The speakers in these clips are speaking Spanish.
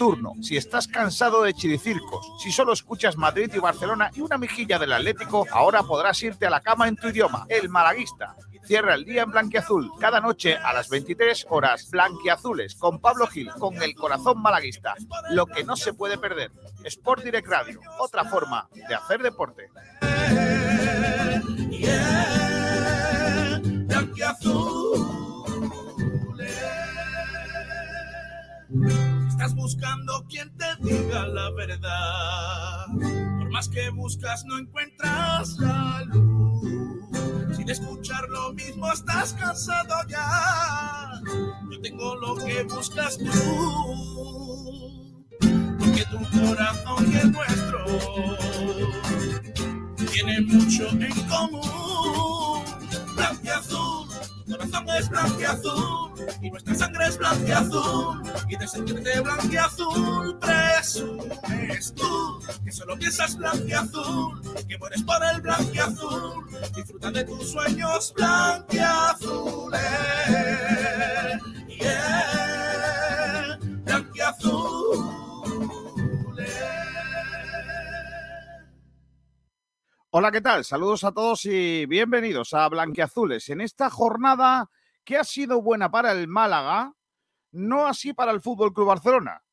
nocturno, si estás cansado de chiricircos, si solo escuchas Madrid y Barcelona y una mejilla del Atlético, ahora podrás irte a la cama en tu idioma, el malaguista. Cierra el día en Blanquiazul, cada noche a las 23 horas, Blanquiazules, con Pablo Gil, con el corazón malaguista. Lo que no se puede perder. Sport Direct Radio, otra forma de hacer deporte. Buscando quien te diga la verdad. Por más que buscas, no encuentras la luz. Sin escuchar lo mismo, estás cansado ya. Yo tengo lo que buscas tú. Porque tu corazón y el nuestro tienen mucho en común. Blanquiazul corazón es blanqueazul y nuestra sangre es blanqueazul y de sentirte blanqueazul presumes tú que solo piensas blanqueazul que mueres por el blanqueazul disfruta de tus sueños yeah Hola, ¿qué tal? Saludos a todos y bienvenidos a Blanquiazules. En esta jornada que ha sido buena para el Málaga, no así para el Fútbol Club Barcelona.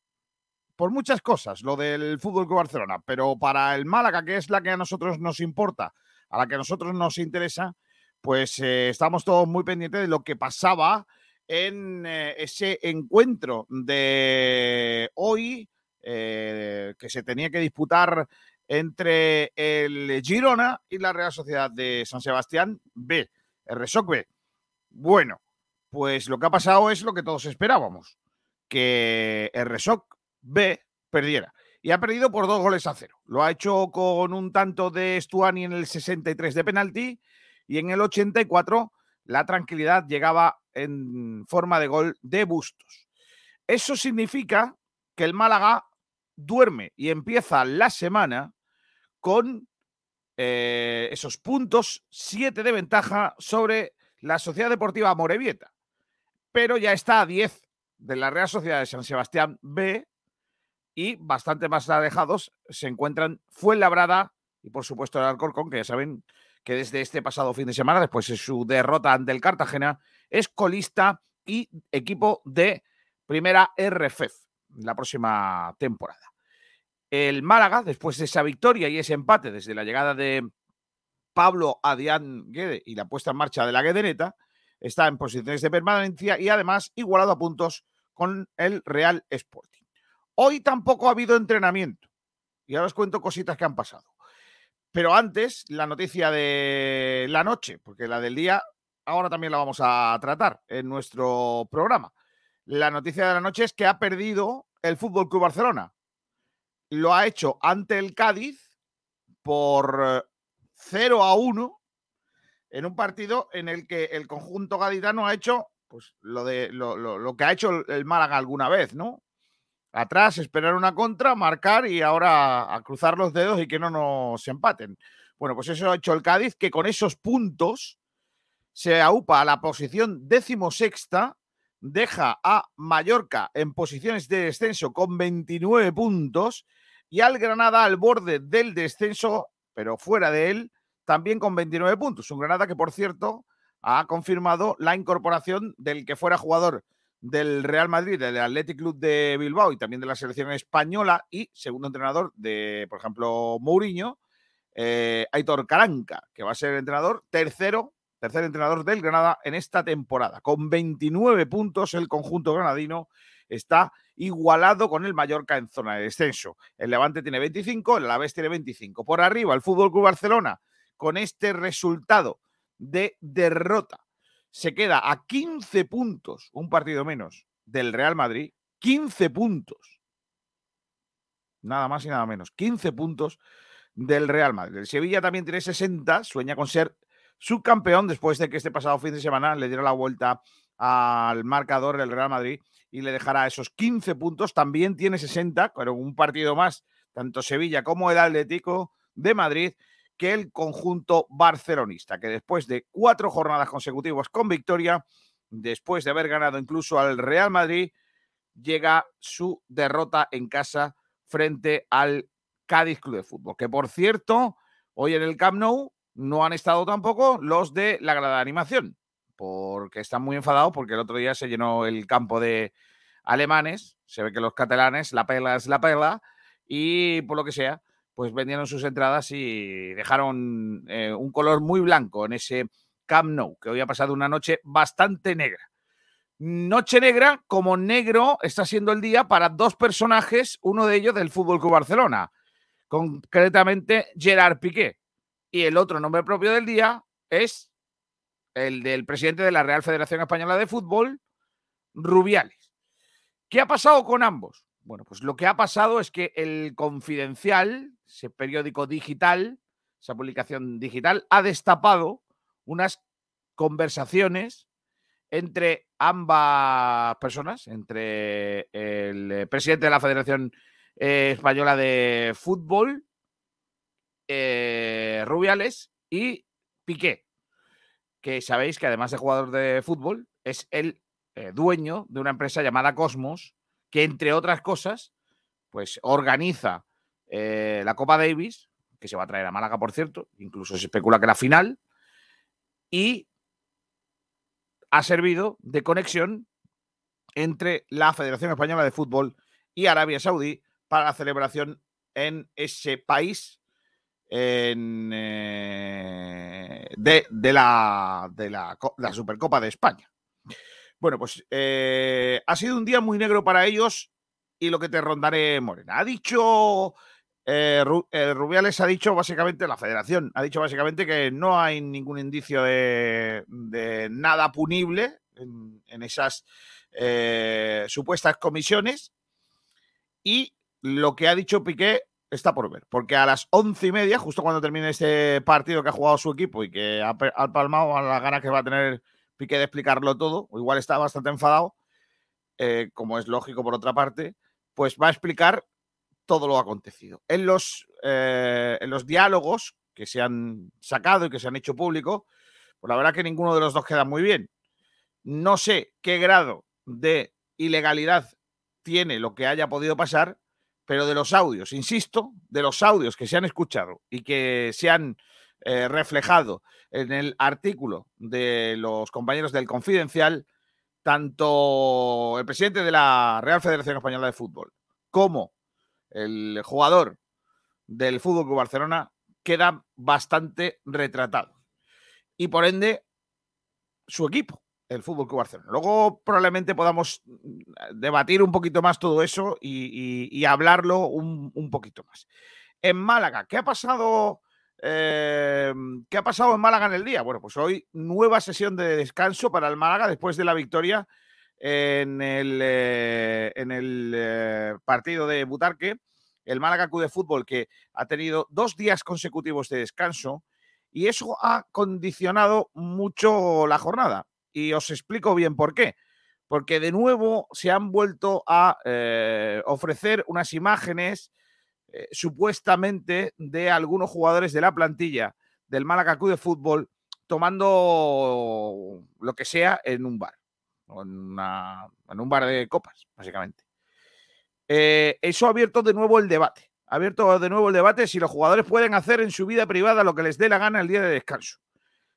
Por muchas cosas, lo del Fútbol Club Barcelona, pero para el Málaga, que es la que a nosotros nos importa, a la que a nosotros nos interesa, pues eh, estamos todos muy pendientes de lo que pasaba en eh, ese encuentro de hoy eh, que se tenía que disputar entre el Girona y la Real Sociedad de San Sebastián B, el Resoc B. Bueno, pues lo que ha pasado es lo que todos esperábamos, que el Resoc B perdiera. Y ha perdido por dos goles a cero. Lo ha hecho con un tanto de Stuani en el 63 de penalti y en el 84 la tranquilidad llegaba en forma de gol de Bustos. Eso significa que el Málaga duerme y empieza la semana con eh, esos puntos, siete de ventaja sobre la Sociedad Deportiva Morevieta. Pero ya está a 10 de la Real Sociedad de San Sebastián B y bastante más alejados se encuentran Fuenlabrada y por supuesto el Alcorcón, que ya saben que desde este pasado fin de semana, después de su derrota ante el Cartagena, es colista y equipo de primera RFF la próxima temporada. El Málaga, después de esa victoria y ese empate desde la llegada de Pablo Adrián Guede y la puesta en marcha de la Guedeneta, está en posiciones de permanencia y además igualado a puntos con el Real Sporting. Hoy tampoco ha habido entrenamiento y ahora os cuento cositas que han pasado. Pero antes, la noticia de la noche, porque la del día ahora también la vamos a tratar en nuestro programa. La noticia de la noche es que ha perdido el Fútbol Club Barcelona lo ha hecho ante el Cádiz por 0 a 1 en un partido en el que el conjunto gaditano ha hecho pues lo de lo, que ha hecho el Málaga alguna vez, ¿no? Atrás, esperar una contra, marcar y ahora a cruzar los dedos y que no nos empaten. Bueno, pues eso ha hecho el Cádiz, que con esos puntos se aupa a la posición decimosexta deja a Mallorca en posiciones de descenso con 29 puntos y al Granada al borde del descenso, pero fuera de él, también con 29 puntos. Un Granada que, por cierto, ha confirmado la incorporación del que fuera jugador del Real Madrid, del Athletic Club de Bilbao y también de la selección española y segundo entrenador de, por ejemplo, Mourinho, eh, Aitor Caranca, que va a ser entrenador tercero tercer entrenador del Granada en esta temporada. Con 29 puntos, el conjunto granadino está igualado con el Mallorca en zona de descenso. El Levante tiene 25, el Alavés tiene 25. Por arriba, el Fútbol Club Barcelona, con este resultado de derrota, se queda a 15 puntos, un partido menos, del Real Madrid. 15 puntos. Nada más y nada menos. 15 puntos del Real Madrid. El Sevilla también tiene 60, sueña con ser subcampeón después de que este pasado fin de semana le diera la vuelta al marcador del Real Madrid y le dejará esos 15 puntos. También tiene 60, pero un partido más, tanto Sevilla como el Atlético de Madrid, que el conjunto barcelonista, que después de cuatro jornadas consecutivas con victoria, después de haber ganado incluso al Real Madrid, llega su derrota en casa frente al Cádiz Club de Fútbol. Que por cierto, hoy en el Camp Nou no han estado tampoco los de la grada de animación, porque están muy enfadados porque el otro día se llenó el campo de alemanes, se ve que los catalanes, la perla es la perla, y por lo que sea, pues vendieron sus entradas y dejaron eh, un color muy blanco en ese Camp Nou, que hoy ha pasado una noche bastante negra. Noche negra, como negro está siendo el día para dos personajes, uno de ellos del Fútbol Club Barcelona, concretamente Gerard Piqué. Y el otro nombre propio del día es el del presidente de la Real Federación Española de Fútbol, Rubiales. ¿Qué ha pasado con ambos? Bueno, pues lo que ha pasado es que el Confidencial, ese periódico digital, esa publicación digital, ha destapado unas conversaciones entre ambas personas, entre el presidente de la Federación eh, Española de Fútbol, eh, Rubiales, y Piqué, que sabéis que además de jugador de fútbol, es el eh, dueño de una empresa llamada Cosmos, que entre otras cosas, pues organiza eh, la Copa Davis, que se va a traer a Málaga, por cierto, incluso se especula que la final, y ha servido de conexión entre la Federación Española de Fútbol y Arabia Saudí para la celebración en ese país eh, de, la, de la Supercopa de España. Bueno, pues eh, ha sido un día muy negro para ellos y lo que te rondaré, Morena. Ha dicho, eh, Rubiales ha dicho básicamente, la federación ha dicho básicamente que no hay ningún indicio de, nada punible en, esas supuestas comisiones y lo que ha dicho Piqué está por ver, porque a las once y media, justo cuando termine este partido que ha jugado su equipo y que ha, ha palmado a la gana que va a tener Piqué de explicarlo todo, o igual está bastante enfadado, eh, como es lógico por otra parte, pues va a explicar todo lo acontecido. En los, eh, en los diálogos que se han sacado y que se han hecho público, pues la verdad que ninguno de los dos queda muy bien. No sé qué grado de ilegalidad tiene lo que haya podido pasar, pero de los audios, insisto, de los audios que se han escuchado y que se han eh, reflejado en el artículo de los compañeros del Confidencial, tanto el presidente de la Real Federación Española de Fútbol como el jugador del Fútbol Barcelona quedan bastante retratados. Y por ende, su equipo, el Fútbol Club Barcelona. Luego probablemente podamos debatir un poquito más todo eso y, hablarlo un, un, poquito más. En Málaga, ¿qué ha pasado Em, ¿Qué ha pasado en Málaga en el día? Bueno, pues hoy nueva sesión de descanso para el Málaga después de la victoria en el, eh, en el eh, partido de Butarque. El Málaga Club de Fútbol que ha tenido dos días consecutivos de descanso y eso ha condicionado mucho la jornada. Y os explico bien por qué. Porque de nuevo se han vuelto a eh, ofrecer unas imágenes eh, supuestamente de algunos jugadores de la plantilla del Málaga Club de Fútbol tomando lo que sea en un bar, en, un bar de copas, básicamente. Eh, eso ha abierto de nuevo el debate. Ha abierto de nuevo el debate si los jugadores pueden hacer en su vida privada lo que les dé la gana el día de descanso.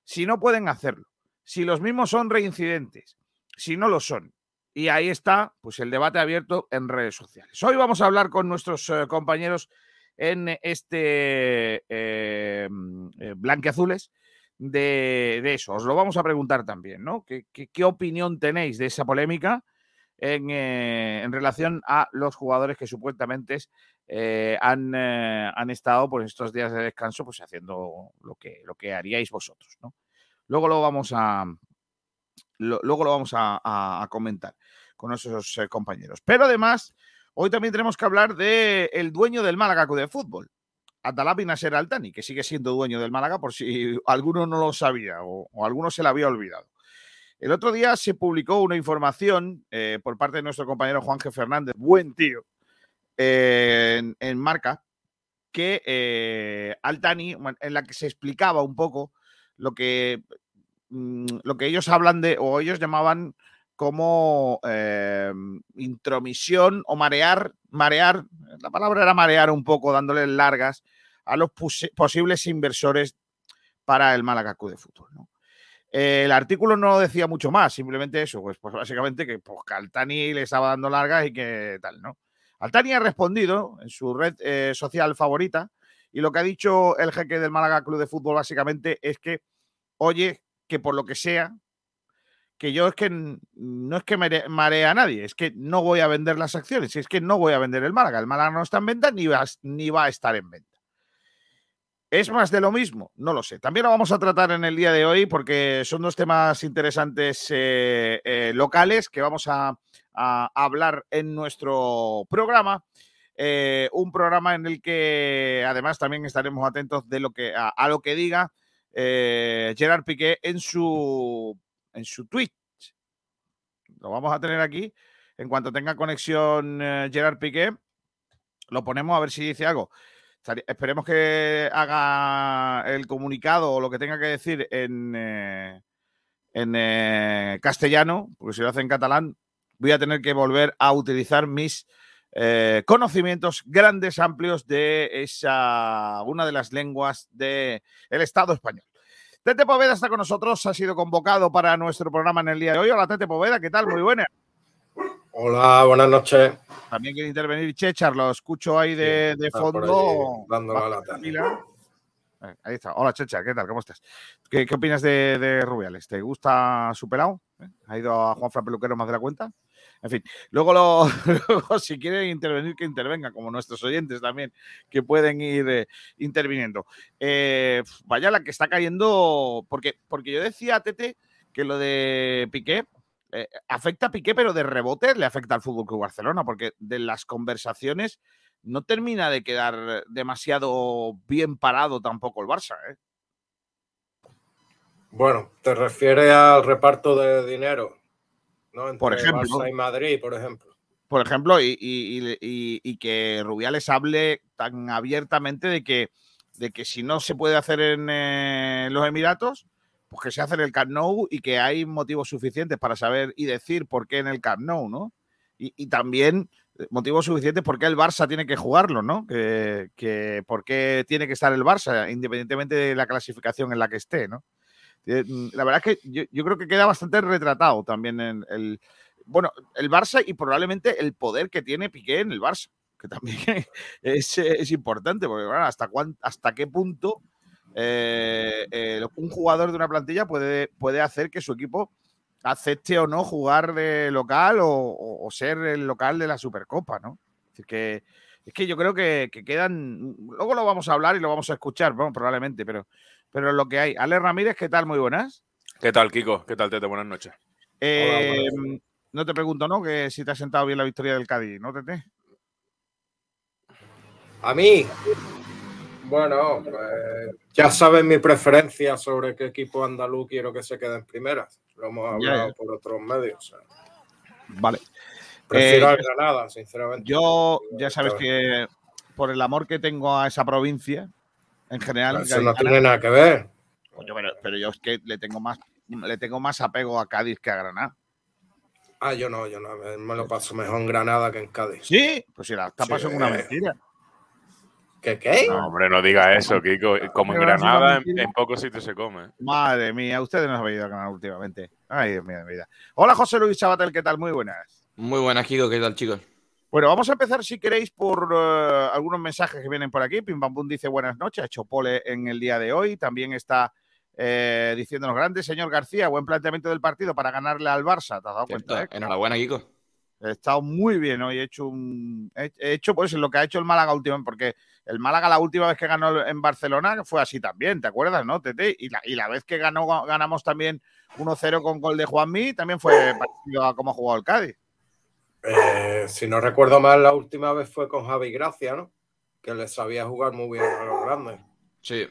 Si no pueden hacerlo. Si los mismos son reincidentes. Si no lo son. Y ahí está, pues el debate abierto en redes sociales. Hoy vamos a hablar con nuestros eh, compañeros en este eh, eh, Blanqueazules de, de, eso. Os lo vamos a preguntar también, ¿no? ¿Qué, opinión tenéis de esa polémica en, relación a los jugadores que supuestamente han, han, estado por pues, estos días de descanso pues haciendo lo que, lo que haríais vosotros, ¿no? Luego lo vamos a, luego lo vamos a, comentar con nuestros eh, compañeros. Pero además, hoy también tenemos que hablar del el dueño del Málaga de fútbol, Atalapi Nasser Altani, que sigue siendo dueño del Málaga por si alguno no lo sabía o, alguno se lo había olvidado. El otro día se publicó una información eh, por parte de nuestro compañero Juan. Fernández, buen tío, en, Marca, que eh, Altani, en la que se explicaba un poco lo que lo que ellos hablan de, o ellos llamaban como eh, intromisión o marear, marear, la palabra era marear un poco, dándole largas a los posibles inversores para el Málaga Club de Fútbol. el artículo no decía mucho más, simplemente eso, pues, pues básicamente que, pues, Altani le estaba dando largas y que tal, ¿no? Altani ha respondido en su red eh, social favorita y lo que ha dicho el jeque del Málaga Club de Fútbol básicamente es que, oye, que por lo que sea, que yo es que no es que marea a nadie, es que no voy a vender las acciones, es que no voy a vender el Málaga. El Málaga no está en venta ni va, ni va a estar en venta. ¿Es más de lo mismo? No lo sé. También lo vamos a tratar en el día de hoy porque son dos temas interesantes eh, eh, locales que vamos a, hablar en nuestro programa. Eh, un programa en el que además también estaremos atentos de lo que, a, a lo que diga Gerard Piqué en su en su Twitch. Lo vamos a tener aquí. En cuanto tenga conexión eh, Gerard Piqué, lo ponemos a ver si dice algo. Esperemos que haga el comunicado o lo que tenga que decir en, eh, en eh, castellano, porque si lo hace en catalán, voy a tener que volver a utilizar mis conocimientos grandes, amplios de esa, una de las lenguas del Estado español. Tete Poveda está con nosotros, ha sido convocado para nuestro programa en el día de hoy. Hola Tete Poveda, ¿qué tal? Muy buena. Hola, buenas noches. También quiere intervenir Chechar, lo escucho ahí de, fondo. la eh, Ahí está. Hola Chechar, ¿qué tal? ¿Cómo estás? ¿Qué, opinas de, Rubiales? ¿Te gusta su pelado? ¿Eh? ¿Ha ido a Juan Fran Peluquero más de la cuenta? En fin, luego, si quieren intervenir, que intervenga, como nuestros oyentes también, que pueden ir eh, interviniendo. Eh, vaya la que está cayendo, porque, porque yo decía a Tete que lo de Piqué eh, afecta a Piqué, pero de rebote le afecta al Fútbol Club Barcelona, porque de las conversaciones no termina de quedar demasiado bien parado tampoco el Barça. Bueno, te refieres al reparto de dinero por ejemplo. y Madrid, por ejemplo. Por ejemplo, y, que Rubiales hable tan abiertamente de que, de que si no se puede hacer en eh, los Emiratos, pues que se hace en el Camp Nou y que hay motivos suficientes para saber y decir por qué en el Camp Nou, ¿no? Y, también motivos suficientes por qué el Barça tiene que jugarlo, ¿no? Que, que por qué tiene que estar el Barça, independientemente de la clasificación en la que esté, ¿no? Eh, mm, la verdad es que yo, creo que queda bastante retratado también en el, bueno, el Barça y probablemente el poder que tiene Piqué en el Barça, que también es, importante, porque bueno, hasta, hasta qué punto eh, eh, un jugador de una plantilla puede, puede hacer que su equipo acepte o no jugar de local o, ser el local de la Supercopa, ¿no? Es que, es que yo creo que, que, quedan, luego lo vamos a hablar y lo vamos a escuchar, probablemente, pero pero lo que hay. Ale Ramírez, ¿qué tal? Muy buenas. ¿Qué tal, Kiko? ¿Qué tal, Tete? Buenas noches. Eh, no te pregunto, ¿no? Que si te has sentado bien la victoria del Cádiz, ¿no, Tete? A mí, bueno, pues, ya sabes mi preferencia sobre qué equipo andaluz quiero que se quede en primeras. Lo hemos hablado por otros medios. Vale. Prefiero eh, Granada, sinceramente. Yo, ya sabes que por el amor que tengo a esa provincia, en general. Eso no tiene nada que ver. pero, yo es que le tengo más le tengo más apego a Cádiz que a Granada. Ah, yo no, yo no. Me lo paso mejor en Granada que en Cádiz. Sí, pues si la tapas es una eh. mentira. ¿Qué qué? No, hombre, no diga eso, Kiko. Como en Granada, en, pocos sitios se come. Madre mía, ustedes no han ido a ganar últimamente. Ay, Dios mío de mi vida. Hola, José Luis Sabatel, ¿qué tal? Muy buenas. Muy buenas, Kiko. ¿Qué tal, chicos? Bueno, vamos a empezar, si queréis, por eh, algunos mensajes que vienen por aquí. Pim Pam dice buenas noches, ha hecho pole en el día de hoy. También está eh, diciéndonos grande, señor García, buen planteamiento del partido para ganarle al Barça. ¿Te has dado cuenta? Eh? Enhorabuena, Kiko. He estado muy bien hoy, he hecho un. He hecho pues lo que ha hecho el Málaga últimamente, porque el Málaga la última vez que ganó en Barcelona fue así también, ¿te acuerdas, no, Tete? Y la, y la vez que ganó, ganamos también 1-0 con gol de Juanmi, también fue parecido a cómo ha jugado el Cádiz. Eh, si no recuerdo mal, la última vez fue con Javi Gracia, ¿no? Que le sabía jugar muy bien a los grandes. Sí.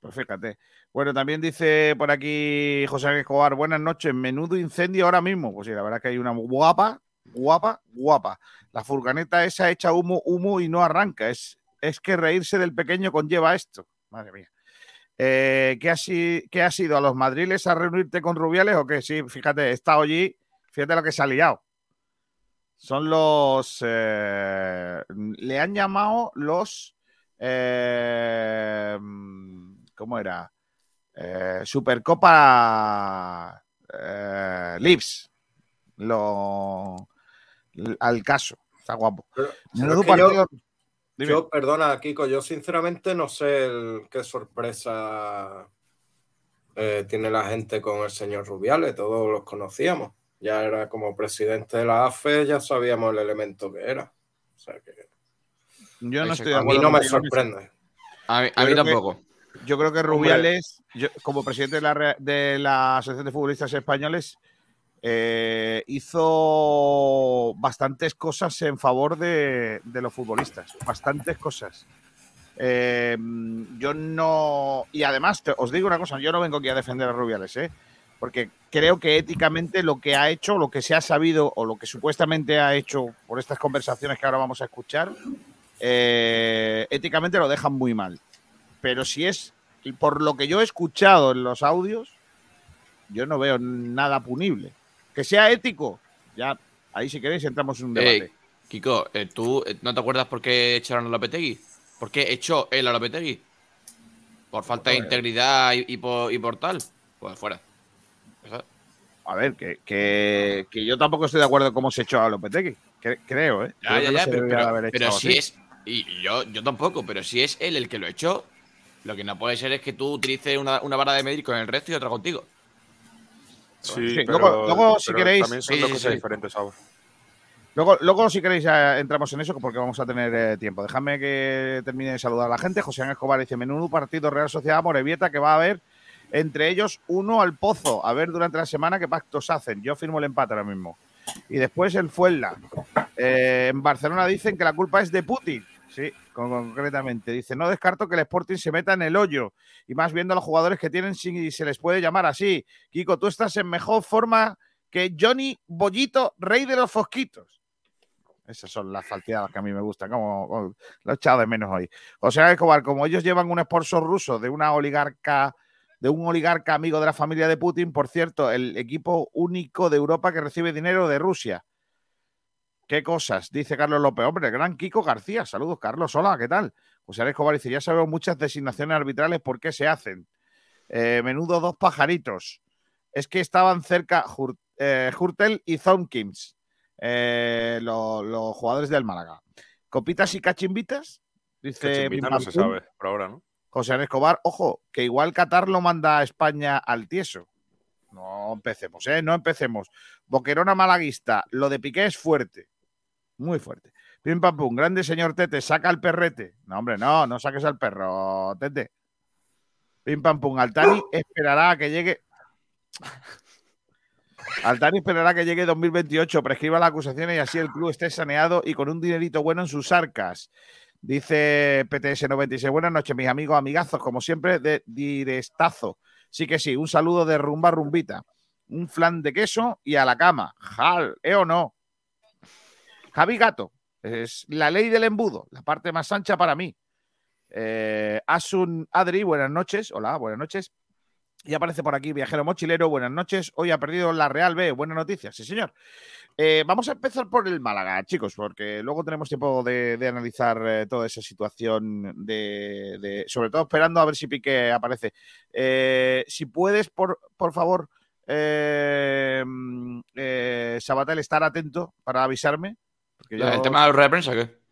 Pues fíjate. Bueno, también dice por aquí José Escobar, buenas noches, menudo incendio ahora mismo. Pues sí, la verdad que hay una guapa, guapa, guapa. La furgoneta esa echa humo, humo y no arranca. Es, es que reírse del pequeño conlleva esto. Madre mía. Eh, ¿qué, ha, ¿Qué? ¿A los madriles a reunirte con Rubiales o qué? Sí, fíjate, he estado allí, fíjate lo que se ha liado. Son los. Eh, le han llamado los. Eh, ¿Cómo era? Eh, Supercopa Lips. Lo, al caso. Está guapo. yo, perdona, Kiko, yo sinceramente no sé qué sorpresa tiene la gente con el señor Rubiales. Todos los conocíamos ya era como presidente de la AFE, ya sabíamos el elemento que era. O sea que. Yo no estoy A mí no me sorprende. A mí, tampoco. yo creo que Rubiales, como presidente de la, de la Asociación de Futbolistas Españoles, eh, hizo bastantes cosas en favor de, los futbolistas. Bastantes cosas. Eh, yo no. Y además, os digo una cosa: yo no vengo aquí a defender a Rubiales, ¿eh? Porque creo que éticamente lo que ha hecho, lo que se ha sabido o lo que supuestamente ha hecho por estas conversaciones que ahora vamos a escuchar, eh, éticamente lo dejan muy mal. Pero si es por lo que yo he escuchado en los audios, yo no veo nada punible. Que sea ético, ya ahí si queréis entramos en un debate. Kiko, eh, ¿tú eh, no te acuerdas por qué echaron a Lopetegui? ¿Por qué echó él a Lopetegui? ¿Por falta de integridad y, por, y por tal? Pues fuera. A ver, que, que, que, yo tampoco estoy de acuerdo con cómo se echó a Lopetegui. creo, ¿eh? Ya, ya, ya, pero, si es. Y yo, yo tampoco, pero si es él el que lo echó, lo que no puede ser es que tú utilices una, una vara de medir con el resto y otra contigo. Sí, luego, luego, si queréis. También son dos cosas diferentes ahora. Luego, luego, si queréis, entramos en eso porque vamos a tener eh, tiempo. Dejadme que termine de saludar a la gente. José Ángel Escobar dice: Menudo partido Real Sociedad Morevieta que va a haber entre ellos uno al pozo. A ver durante la semana qué pactos hacen. Yo firmo el empate ahora mismo. Y después el Fuenla. Eh, en Barcelona dicen que la culpa es de Putin. Sí, concretamente. Dice, no descarto que el Sporting se meta en el hoyo. Y más viendo a los jugadores que tienen, si se les puede llamar así. Kiko, tú estás en mejor forma que Johnny Bollito, rey de los fosquitos. Esas son las falteadas que a mí me gustan, como, lo he echado de menos hoy. O sea, Escobar, como ellos llevan un esposo ruso de una oligarca de un oligarca amigo de la familia de Putin, por cierto, el equipo único de Europa que recibe dinero de Rusia. ¿Qué cosas? Dice Carlos López. Hombre, gran Kiko García. Saludos, Carlos. Hola, ¿qué tal? José Escobar dice, ya sabemos muchas designaciones arbitrales por qué se hacen. Eh, menudo dos pajaritos. Es que estaban cerca eh, Hurtel y Thompkins, eh, los jugadores del Málaga. ¿Copitas y cachimbitas? Dice. no se sabe, por ahora, ¿no? José Escobar, ojo, que igual Qatar lo manda a España al tieso. No empecemos, ¿eh? No empecemos. Boquerona malaguista, lo de Piqué es fuerte. Muy fuerte. Pim pam pum, grande señor Tete, saca el perrete. No, hombre, no, no saques al perro, Tete. Pim pam pum, Altani esperará a que llegue. Altani esperará que llegue 2028, prescriba las acusaciones y así el club esté saneado y con un dinerito bueno en sus arcas. Dice PTS96, buenas noches, mis amigos, amigazos, como siempre, de Direstazo. Sí que sí, un saludo de rumba rumbita. Un flan de queso y a la cama. Jal, ¿eh o no? Javi Gato, es la ley del embudo, la parte más ancha para mí. Eh, Asun Adri, buenas noches. Hola, buenas noches. Y aparece por aquí Viajero Mochilero, buenas noches. Hoy ha perdido la Real B, buenas noticias, sí señor. Eh, vamos a empezar por el Málaga, chicos, porque luego tenemos tiempo de, analizar eh, toda esa situación, de, sobre todo esperando a ver si Piqué aparece. Eh, si puedes, por, por favor, mm, Sabatel, estar atento para avisarme. ¿El tema de la rueda de prensa qué?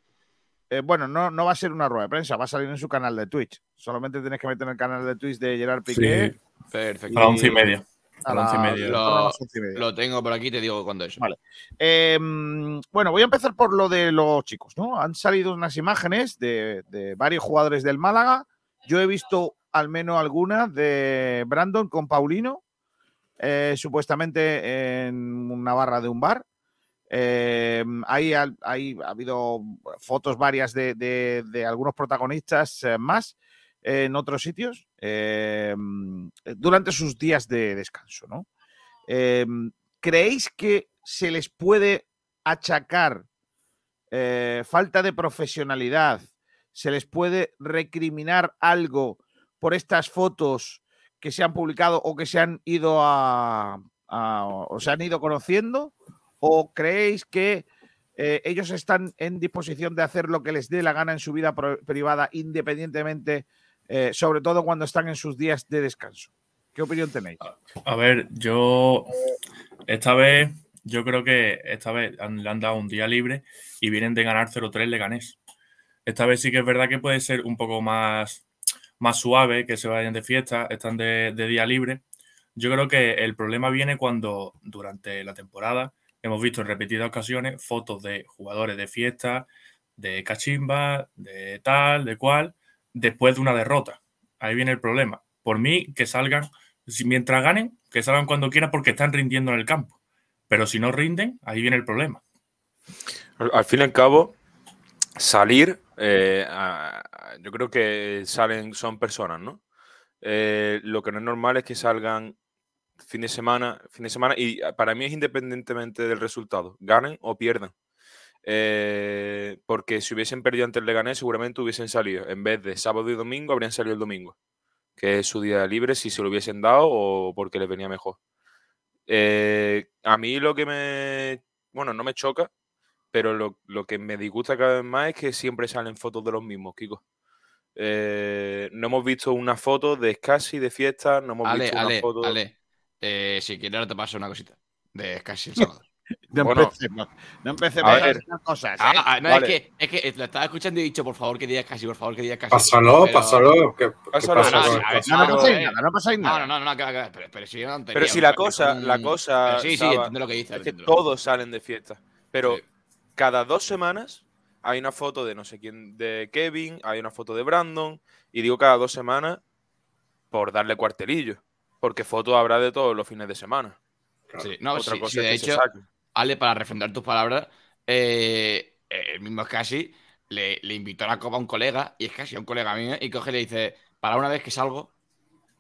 bueno, no, no va a ser una rueda de prensa, va a salir en su canal de Twitch. Solamente tienes que meter en el canal de Twitch de Gerard Piqué. Perfecto. A once y media. A, las once y media. Lo, tengo por aquí, te digo cuándo es. Vale. Em, bueno, voy a empezar por lo de los chicos, ¿no? Han salido unas imágenes de, varios jugadores del Málaga. Yo he visto al menos algunas de Brandon con Paulino, eh, supuestamente en una barra de un bar. Eh, ahí, ha, habido fotos varias de, de algunos protagonistas eh, más en otros sitios eh, durante sus días de descanso, ¿no? Eh, ¿Creéis que se les puede achacar eh, falta de profesionalidad? ¿Se les puede recriminar algo por estas fotos que se han publicado o que se han ido a, o se han ido conociendo? ¿O creéis que eh, ellos están en disposición de hacer lo que les dé la gana en su vida privada, independientemente, eh, sobre todo cuando están en sus días de descanso? ¿Qué opinión tenéis? A ver, yo esta vez, yo creo que esta vez le han dado un día libre y vienen de ganar 0-3 le ganés. Esta vez sí que es verdad que puede ser un poco más, más suave, que se vayan de fiesta, están de, de día libre. Yo creo que el problema viene cuando durante la temporada hemos visto en repetidas ocasiones fotos de jugadores de fiesta, de cachimba, de tal, de cual, después de una derrota. Ahí viene el problema. Por mí, que salgan, mientras ganen, que salgan cuando quieran porque están rindiendo en el campo. Pero si no rinden, ahí viene el problema. Al, fin y al cabo, salir, eh, yo creo que salen, son personas, ¿no? Eh, lo que no es normal es que salgan fin de semana, fin de semana, y para mí es independientemente del resultado, ganen o pierdan. Eh, porque si hubiesen perdido antes de gané seguramente hubiesen salido. En vez de sábado y domingo, habrían salido el domingo, que es su día libre, si se lo hubiesen dado o porque les venía mejor. Eh, a mí lo que me. Bueno, no me choca, pero lo, que me disgusta cada vez más es que siempre salen fotos de los mismos, Kiko. Eh, no hemos visto una foto de Scassi de fiesta, no hemos visto una foto. Eh, si quieres, ahora te paso una cosita. De casi el sábado. No bueno, empecemos, no empecemos a, ver cosas. ¿eh? Ah, ah, no, es, que, es que lo estaba escuchando y he dicho, por favor, que digas casi, por favor, que digas casi. Pásalo, pásalo. Que, pásalo. pasa, no, no, pasa nada, no pasa nada. No, no, no, no, pero, pero, si, no pero si la cosa, la cosa. sí, sí, entiendo lo que dices. Es que todos salen de fiesta. Pero cada dos semanas hay una foto de no sé quién, de Kevin, hay una foto de Brandon, y digo cada dos semanas por darle cuartelillo porque fotos habrá de todos los fines de semana. Sí, no, Otra cosa de hecho, Ale, para refrendar tus palabras, eh, el mismo casi le, le, invitó a la copa a un colega, y es casi a un colega mío, y coge y le dice, para una vez que salgo,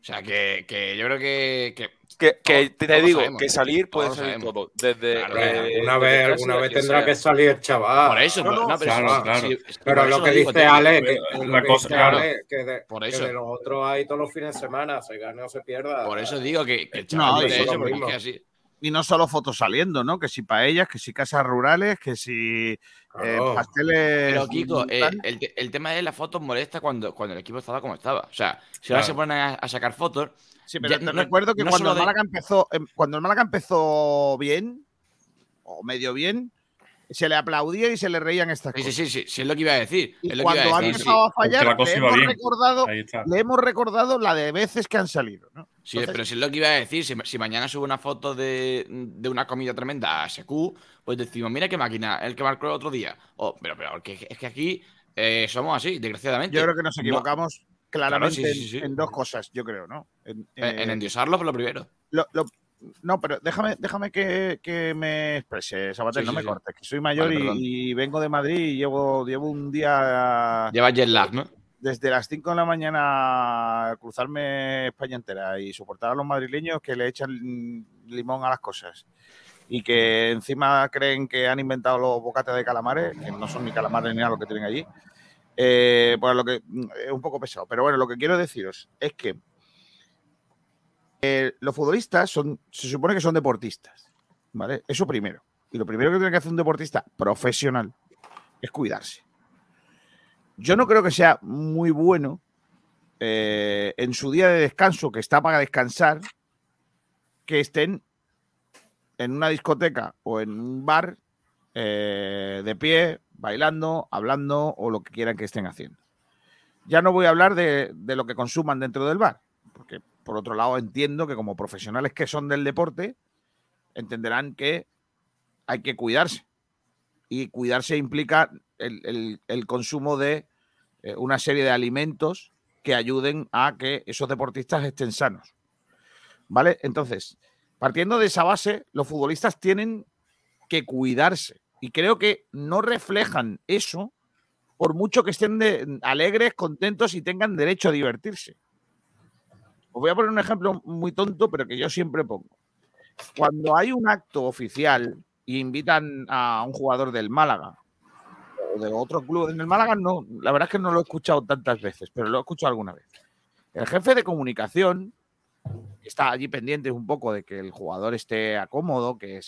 o sea, que, que yo creo que, que que, te digo, que salir puede salir todo. Desde, una vez, alguna vez tendrá que salir el chaval. Por eso, no, no, pero, claro, claro. pero lo que dice Ale, que, la cosa, claro. que, de, por eso. que de los otros hay todos los fines de semana, se gane o se pierda. Por eso digo que, el chaval dice eso, porque es que así y no solo fotos saliendo, ¿no? Que si paellas, que si casas rurales, que si eh, pasteles. Pero Kiko, eh, el, el, tema de las fotos molesta cuando, cuando el equipo estaba como estaba. O sea, si ahora se ponen a, sacar fotos. Sí, pero te recuerdo que cuando, el Málaga empezó, em, cuando el Málaga empezó bien, o medio bien, se le aplaudía y se le reían estas cosas. Sí, sí, sí, es lo que iba a decir. cuando ha empezado a fallar, le hemos, recordado, le hemos, recordado, la de veces que han salido. ¿no? Sí, pero si es lo que iba a decir. Si, mañana sube una foto de, una comida tremenda a SQ, pues decimos, mira qué máquina, el que marcó el otro día. Oh, pero, pero es que aquí eh, somos así, desgraciadamente. Yo creo que nos equivocamos claramente en, dos cosas, yo creo, ¿no? En, eh, endiosarlo por lo primero. Lo, no, pero déjame, déjame que, me exprese, Sabater, no me cortes, que soy mayor y, vengo de Madrid y llevo, llevo un día. Lleva jet lag, ¿no? Desde las 5 de la mañana cruzarme España entera y soportar a los madrileños que le echan limón a las cosas y que encima creen que han inventado los bocates de calamares, que no son ni calamares ni nada lo que tienen allí. Eh, pues lo que es un poco pesado. Pero bueno, lo que quiero deciros es que eh, los futbolistas son, se supone que son deportistas, ¿vale? Eso primero. Y lo primero que tiene que hacer un deportista profesional es cuidarse. Yo no creo que sea muy bueno eh, en su día de descanso, que está para descansar, que estén en una discoteca o en un bar eh, de pie, bailando, hablando o lo que quieran que estén haciendo. Ya no voy a hablar de, de lo que consuman dentro del bar, porque por otro lado, entiendo que como profesionales que son del deporte, entenderán que hay que cuidarse. Y cuidarse implica el, consumo de eh, una serie de alimentos que ayuden a que esos deportistas estén sanos. ¿Vale? Entonces, partiendo de esa base, los futbolistas tienen que cuidarse. Y creo que no reflejan eso por mucho que estén alegres, contentos y tengan derecho a divertirse. Os voy a poner un ejemplo muy tonto, pero que yo siempre pongo. Cuando hay un acto oficial y invitan a un jugador del Málaga o de otro club en el Málaga, no, la verdad es que no lo he escuchado tantas veces, pero lo he escuchado alguna vez. El jefe de comunicación está allí pendiente un poco de que el jugador esté acómodo, que,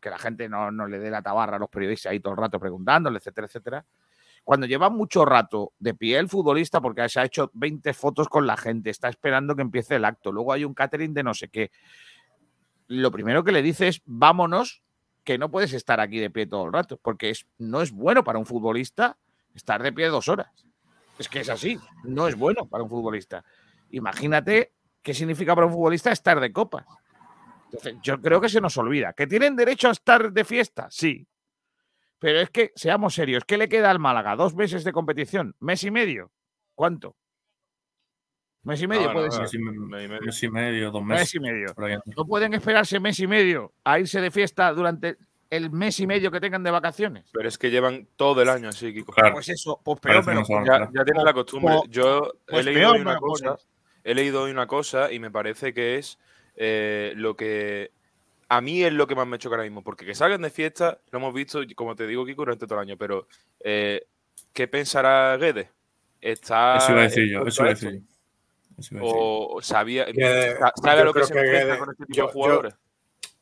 que la gente no, no le dé la tabarra a los periodistas ahí todo el rato preguntándole, etcétera, etcétera. Cuando lleva mucho rato de pie el futbolista, porque se ha hecho 20 fotos con la gente, está esperando que empiece el acto, luego hay un catering de no sé qué. Lo primero que le dice es, vámonos, que no puedes estar aquí de pie todo el rato, porque es, no es bueno para un futbolista estar de pie dos horas. Es que es así, no es bueno para un futbolista. Imagínate qué significa para un futbolista estar de copas. Entonces, yo creo que se nos olvida. ¿Que tienen derecho a estar de fiesta? Sí. Pero es que, seamos serios, ¿qué le queda al Málaga? ¿Dos meses de competición? ¿Mes y medio? ¿Cuánto? ¿Mes y medio puede ser? Mes y medio, dos meses. Mes y medio. No pueden esperarse mes y medio a irse de fiesta durante el mes y medio que tengan de vacaciones. Pero es que llevan todo el año así, Kiko. Pues eso, pues peor, pero, ya, ya tienen la costumbre. Yo he pues leído hoy una cosa. He leído hoy una cosa y me parece que es eh, lo que a mí es lo que más me choca ahora mismo, porque que salgan de fiesta, lo hemos visto, como te digo, Kiko, durante todo el año, pero eh, ¿qué pensará Guedes? Está, eso iba a decir yo, eso iba a decir. O sabía, sabe lo que, se enfrenta con este tipo de jugadores.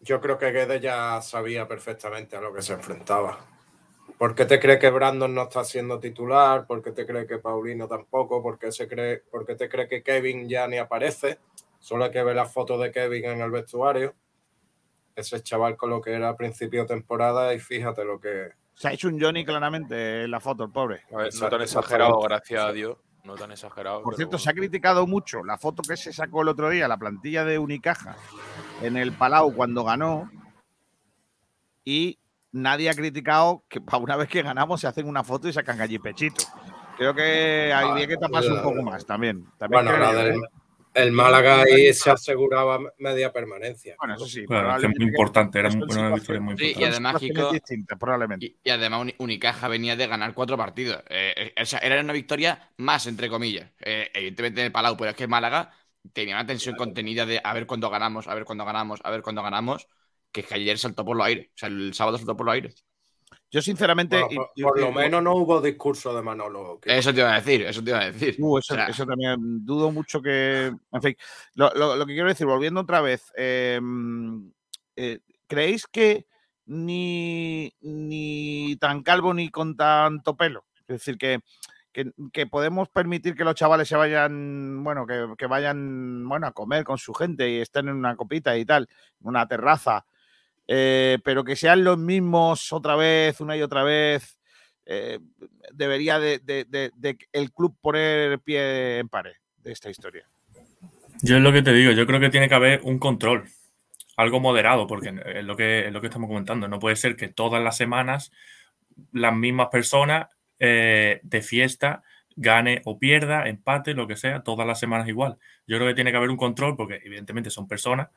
Yo, creo que Guedes ya sabía perfectamente a lo que se enfrentaba. ¿Por qué te cree que Brandon no está siendo titular? ¿Por qué te cree que Paulino tampoco? ¿Por qué, se cree, ¿Por qué te cree que Kevin ya ni aparece? Solo hay que ver las fotos de Kevin en el vestuario ese chaval con lo que era a principio de temporada y fíjate lo que... Se ha hecho un Johnny claramente en la foto, el pobre. no tan exagerado, gracias a Dios. No tan exagerado. Por cierto, se ha criticado mucho la foto que se sacó el otro día, la plantilla de Unicaja, en el Palau cuando ganó. Y nadie ha criticado que para una vez que ganamos se hacen una foto y sacan allí pechito. Creo que hay que taparse un poco más también. también bueno, la del, el Málaga ahí se aseguraba media permanencia. Bueno, eso sí. Claro, es muy importante, era una victoria muy importante. y además, probablemente. Y, además Unicaja venía de ganar cuatro partidos. Eh, eh, era una victoria más, entre comillas. Eh, evidentemente en el Palau, pero es que Málaga tenía una tensión contenida de a ver cuándo ganamos, a ver cuándo ganamos, a ver cuándo ganamos, que, que ayer saltó por los aires. O sea, el sábado saltó por los aires. Yo, sinceramente. por, lo menos no hubo discurso de Manolo. Eso te iba a decir, eso te iba a decir. Uh, eso, también dudo mucho que. En fin, lo, que quiero decir, volviendo otra vez, em, eh, ¿creéis que ni, ni tan calvo ni con tanto pelo? Es decir, que, que, podemos permitir que los chavales se vayan, bueno, que, que, vayan, bueno, a comer con su gente y estén en una copita y tal, una terraza eh, pero que sean los mismos otra vez, una y otra vez, eh, debería de, el club poner pie en pared de esta historia. Yo es lo que te digo, yo creo que tiene que haber un control, algo moderado, porque es lo que, lo que estamos comentando. No puede ser que todas las semanas las mismas personas eh, de fiesta gane o pierda, empate, lo que sea, todas las semanas igual. Yo creo que tiene que haber un control porque evidentemente son personas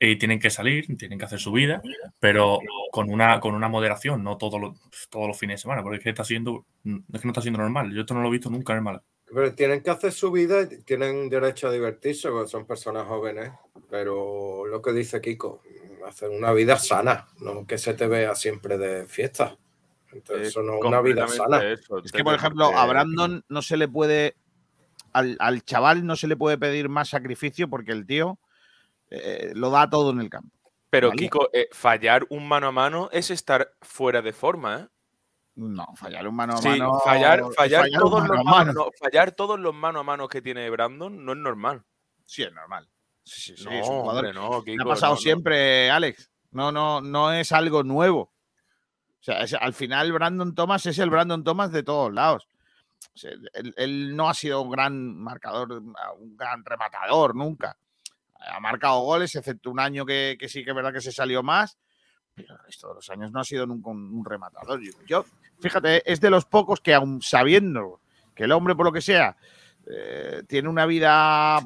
y tienen que salir, tienen que hacer su vida, pero con una, con una moderación, no todos los, todos los fines de semana, porque es que está siendo, es que no está siendo normal. Yo esto no lo he visto nunca en el Pero tienen que hacer su vida y tienen derecho a divertirse, porque son personas jóvenes. Pero lo que dice Kiko, hacer una vida sana, no que se te vea siempre de fiesta. Entonces, eso no es una vida sana. es que, por ejemplo, a Brandon no se le puede, al, al chaval no se le puede pedir más sacrificio porque el tío eh, lo da todo en el campo. Pero, Kiko, eh, fallar un mano a mano es estar fuera de forma, ¿eh? No, fallar un mano a mano. fallar, fallar, todos los mano. fallar todos los mano a mano que tiene Brandon no es normal. Sí, es normal. Sí, sí, no, ha pasado siempre, Alex. No, no, no es algo nuevo. O sea, al final Brandon Thomas es el Brandon Thomas de todos lados. él, no ha sido un gran marcador, un gran rematador nunca ha marcado goles, excepto un año que, sí que es verdad que se salió más, pero el resto de los años no ha sido nunca un, rematador. Yo, fíjate, es de los pocos que aún sabiendo que el hombre, por lo que sea, eh, tiene una vida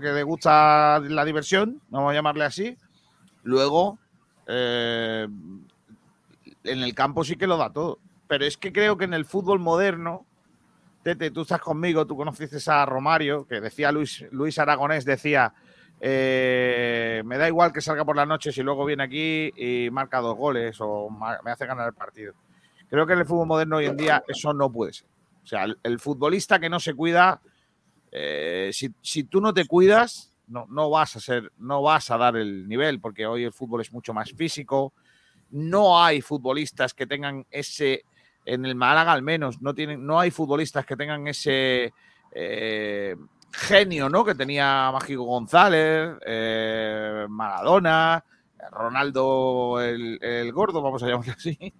que le gusta la diversión, vamos a llamarle así, luego eh, en el campo sí que lo da todo. Pero es que creo que en el fútbol moderno, Tete, tú estás conmigo, tú conociste a Romario, que decía Luis, Luis Aragonés, decía, eh, me da igual que salga por la noche si luego viene aquí y marca dos goles o me hace ganar el partido. Creo que en el fútbol moderno hoy en día eso no puede ser. O sea, el, futbolista que no se cuida Eh, si, tú no te cuidas, no, vas a ser, no vas a dar el nivel, porque hoy el fútbol es mucho más físico. No hay futbolistas que tengan ese, en el Málaga al menos, no, tienen, no hay futbolistas que tengan ese eh, genio, ¿no? Que tenía Mágico González, eh, Maradona, Ronaldo el, gordo, vamos a llamarlo así,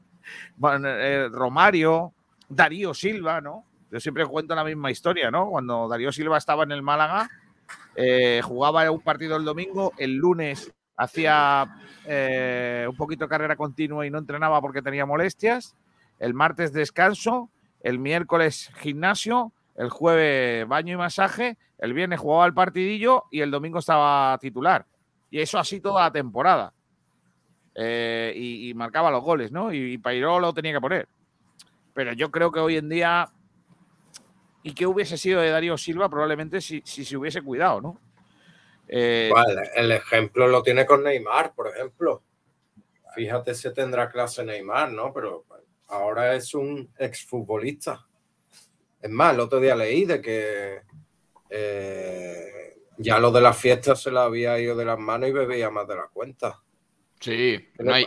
Romario, Darío Silva, ¿no? Yo siempre cuento la misma historia, ¿no? Cuando Darío Silva estaba en el Málaga, eh, jugaba un partido el domingo, el lunes hacía eh, un poquito de carrera continua y no entrenaba porque tenía molestias, el martes descanso, el miércoles gimnasio, el jueves baño y masaje, el viernes jugaba el partidillo y el domingo estaba titular. Y eso así toda la temporada. Eh, y, marcaba los goles, ¿no? Y, y lo tenía que poner. Pero yo creo que hoy en día y qué hubiese sido de Darío Silva probablemente si, se hubiese cuidado, ¿no? Eh, el ejemplo lo tiene con Neymar, por ejemplo. Fíjate si tendrá clase Neymar, ¿no? Pero ahora es un exfutbolista. Es más, el otro día leí de que eh, ya lo de las fiestas se le había ido de las manos y bebía más de la cuenta. Sí,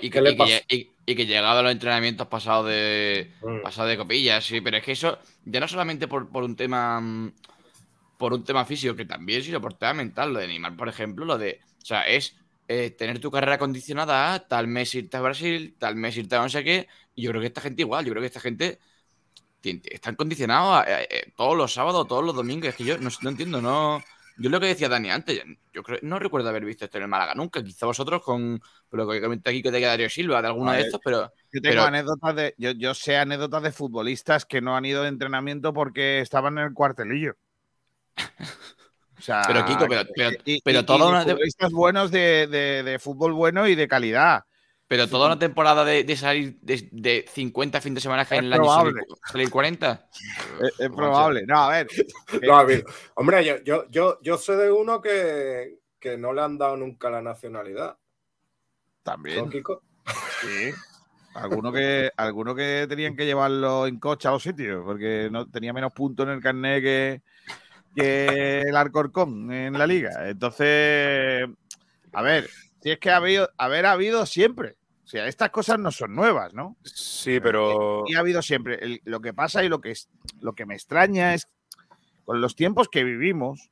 y, que, y, que, llegado a los entrenamientos pasado de mm. pasado de copillas, sí, pero es que eso ya no solamente por, un tema por un tema físico, que también, sino por tema mental, lo de Neymar, por ejemplo, lo de, o sea, es eh, tener tu carrera condicionada a tal mes irte a Brasil, tal mes irte a no sé qué, y yo creo que esta gente igual, yo creo que esta gente están condicionados a, todos los sábados, todos los domingos, es que yo no, no entiendo, no yo lo que decía Dani antes, yo creo, no recuerdo haber visto esto en el Málaga nunca. Quizá vosotros con lo que comenté aquí que te Darío Silva, de alguna de estos, pero. Yo tengo anécdotas de. Yo, sé anécdotas de futbolistas que no han ido de entrenamiento porque estaban en el cuartelillo. O sea, pero Kiko, pero, pero, todos futbolistas buenos de, de, fútbol bueno y de calidad. Pero toda una temporada de, salir de, 50 fin de semana que en el año salir, 40. Es, probable. No, a ver. Hombre, yo, yo, yo, sé de uno que, no le han dado nunca la nacionalidad. También. Sí. Alguno que, alguno que tenían que llevarlo en coche a los sitios, porque no tenía menos puntos en el carnet que, que el Alcorcón en la liga. Entonces, a ver, si es que ha habido, haber habido siempre. O sea, estas cosas no son nuevas, ¿no? Sí, pero. Y ha habido siempre. lo que pasa y lo que, es, lo que me extraña es con los tiempos que vivimos,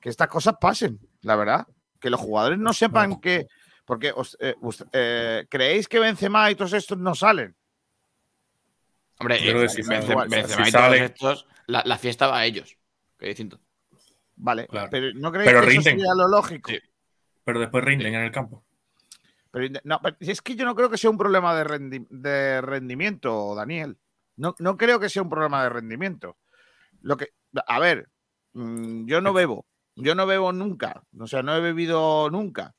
que estas cosas pasen, la verdad. Que los jugadores no sepan que. Porque eh, eh, creéis que Benzema y todos estos no salen. Hombre, Yo eh, Benzema, y todos estos, la, fiesta va a ellos. Que distinto. Vale, pero ¿no creéis que eso sería lo lógico? Pero después rinden en el campo. Pero, no, es que yo no creo que sea un problema de, rendimiento, Daniel. No, no, creo que sea un problema de rendimiento. Lo que, a ver, mm, yo no bebo, yo no bebo nunca, o sea, no he bebido nunca.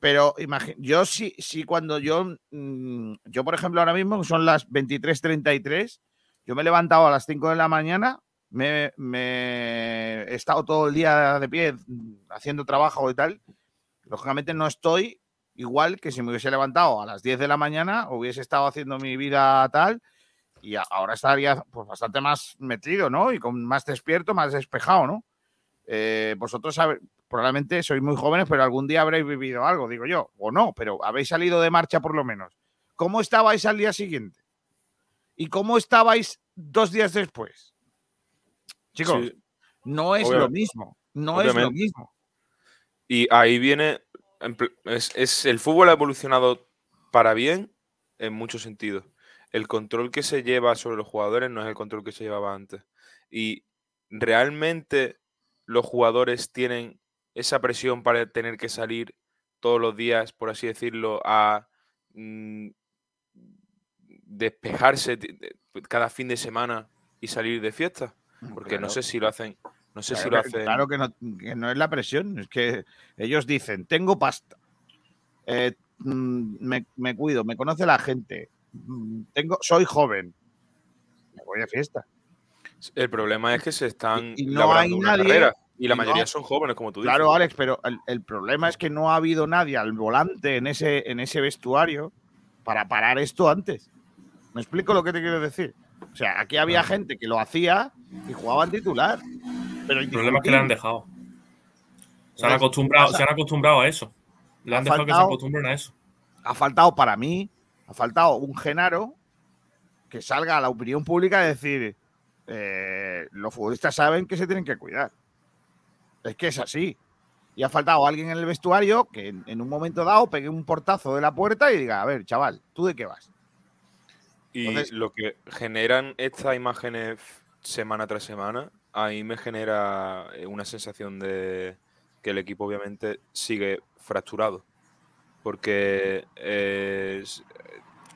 Pero yo sí, sí, cuando yo, mm, yo por ejemplo ahora mismo son las 23:33, yo me he levantado a las 5 de la mañana, me, me, he estado todo el día de pie mm, haciendo trabajo y tal. Lógicamente no estoy igual que si me hubiese levantado a las 10 de la mañana, hubiese estado haciendo mi vida tal y ahora estaría pues, bastante más metido, ¿no? Y con más despierto, más despejado, ¿no? Eh, vosotros probablemente sois muy jóvenes, pero algún día habréis vivido algo, digo yo, o no, pero habéis salido de marcha por lo menos. ¿Cómo estabais al día siguiente? ¿Y cómo estabais dos días después? Chicos, no es lo mismo, no es lo mismo. Y ahí viene es, el fútbol ha evolucionado para bien en muchos sentidos. El control que se lleva sobre los jugadores no es el control que se llevaba antes. Y realmente los jugadores tienen esa presión para tener que salir todos los días, por así decirlo, a mm, despejarse cada fin de semana y salir de fiesta. Porque no sé si lo hacen no sé si lo hace. Claro que no, es la presión, es que ellos dicen, tengo pasta, eh, mm, me, cuido, me conoce la gente, mm, tengo, soy joven, me voy a fiesta. El problema es que se están. Y, no hay nadie. y la mayoría son jóvenes, como tú dices. Claro, Alex, pero el, problema es que no ha habido nadie al volante en ese, en ese vestuario para parar esto antes. ¿Me explico lo que te quiero decir? O sea, aquí había gente que lo hacía y jugaba en titular. el problema es que le han dejado. Se han, acostumbrado, se han acostumbrado a eso. Le han dejado que se acostumbren a eso. Ha faltado para mí, ha faltado un Genaro que salga a la opinión pública y decir, eh, los futbolistas saben que se tienen que cuidar. Es que es así. Y ha faltado alguien en el vestuario que en, un momento dado pegue un portazo de la puerta y diga, a ver, chaval, ¿tú de qué vas? Y lo que generan estas imágenes semana tras semana, a mí me genera eh, una sensación de que el equipo obviamente sigue fracturado. Porque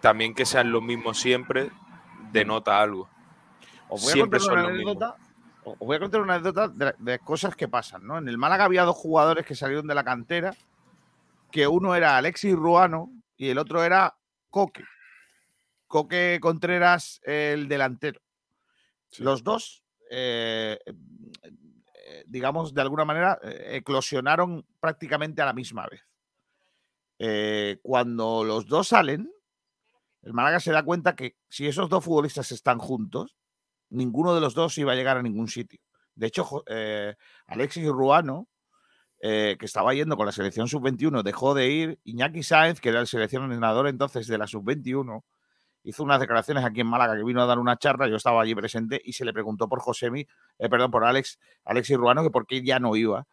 también que sean los mismos siempre denota algo. Os voy, a contar una anécdota, os voy a contar una anécdota de, cosas que pasan, ¿no? En el Málaga había dos jugadores que salieron de la cantera, que uno era Alexis Ruano y el otro era Coque. Coque Contreras, el delantero. Los dos, eh, eh, digamos, de alguna manera, eh, eclosionaron prácticamente a la misma vez. cuando los dos salen, el Málaga se da cuenta que si esos dos futbolistas están juntos, ninguno de los dos iba a llegar a ningún sitio. De hecho, Alexis Ruano, que estaba yendo con la selección sub-21, dejó de ir. Iñaki Sáenz, que era el seleccionador entonces de la sub-21, hizo unas declaraciones aquí en Málaga que vino a dar una charla. Yo estaba allí presente y se le preguntó por Josemi, eh, perdón, por Alex, Alexis Ruano, que por qué ya no iba.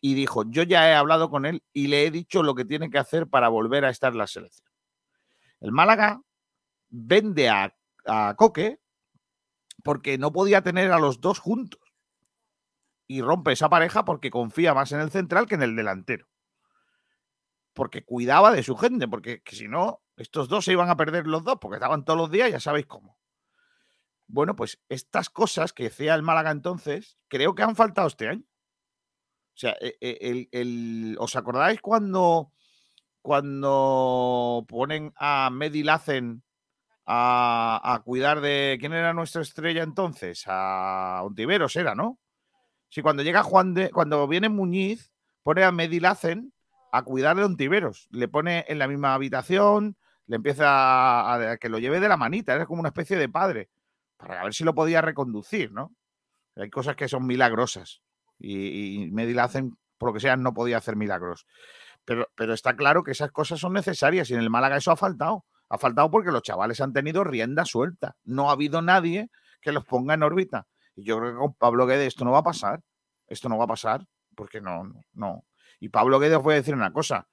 Y dijo: Yo ya he hablado con él y le he dicho lo que tiene que hacer para volver a estar en la selección. El Málaga vende a Coque porque no podía tener a los dos juntos. Y rompe esa pareja porque confía más en el central que en el delantero. Porque cuidaba de su gente, porque si no, estos dos se iban a perder los dos, porque estaban todos los días, ya sabéis cómo. Bueno, pues estas cosas que decía el Málaga entonces, creo que han faltado este año. O sea, e, e, el, ¿os acordáis cuando, cuando ponen a Medi Lacen a, cuidar de. ¿Quién era nuestra estrella entonces? A Ontiveros era, ¿no? Sí, cuando llega Juan de. Cuando viene Muñiz, pone a Medilacen a cuidar de Ontiveros. Le pone en la misma habitación, le empieza a, que lo lleve de la manita, era como una especie de padre, para ver si lo podía reconducir, ¿no? Hay cosas que son milagrosas y, y Medilacen, por lo que sea, no podía hacer milagros. Pero, pero está claro que esas cosas son necesarias y en el Málaga eso ha faltado. Ha faltado porque los chavales han tenido rienda suelta. No ha habido nadie que los ponga en órbita. Y yo creo que con Pablo Guedes esto no va a pasar. Esto no va a pasar porque no, no. Y Pablo Guedes voy a decir una cosa.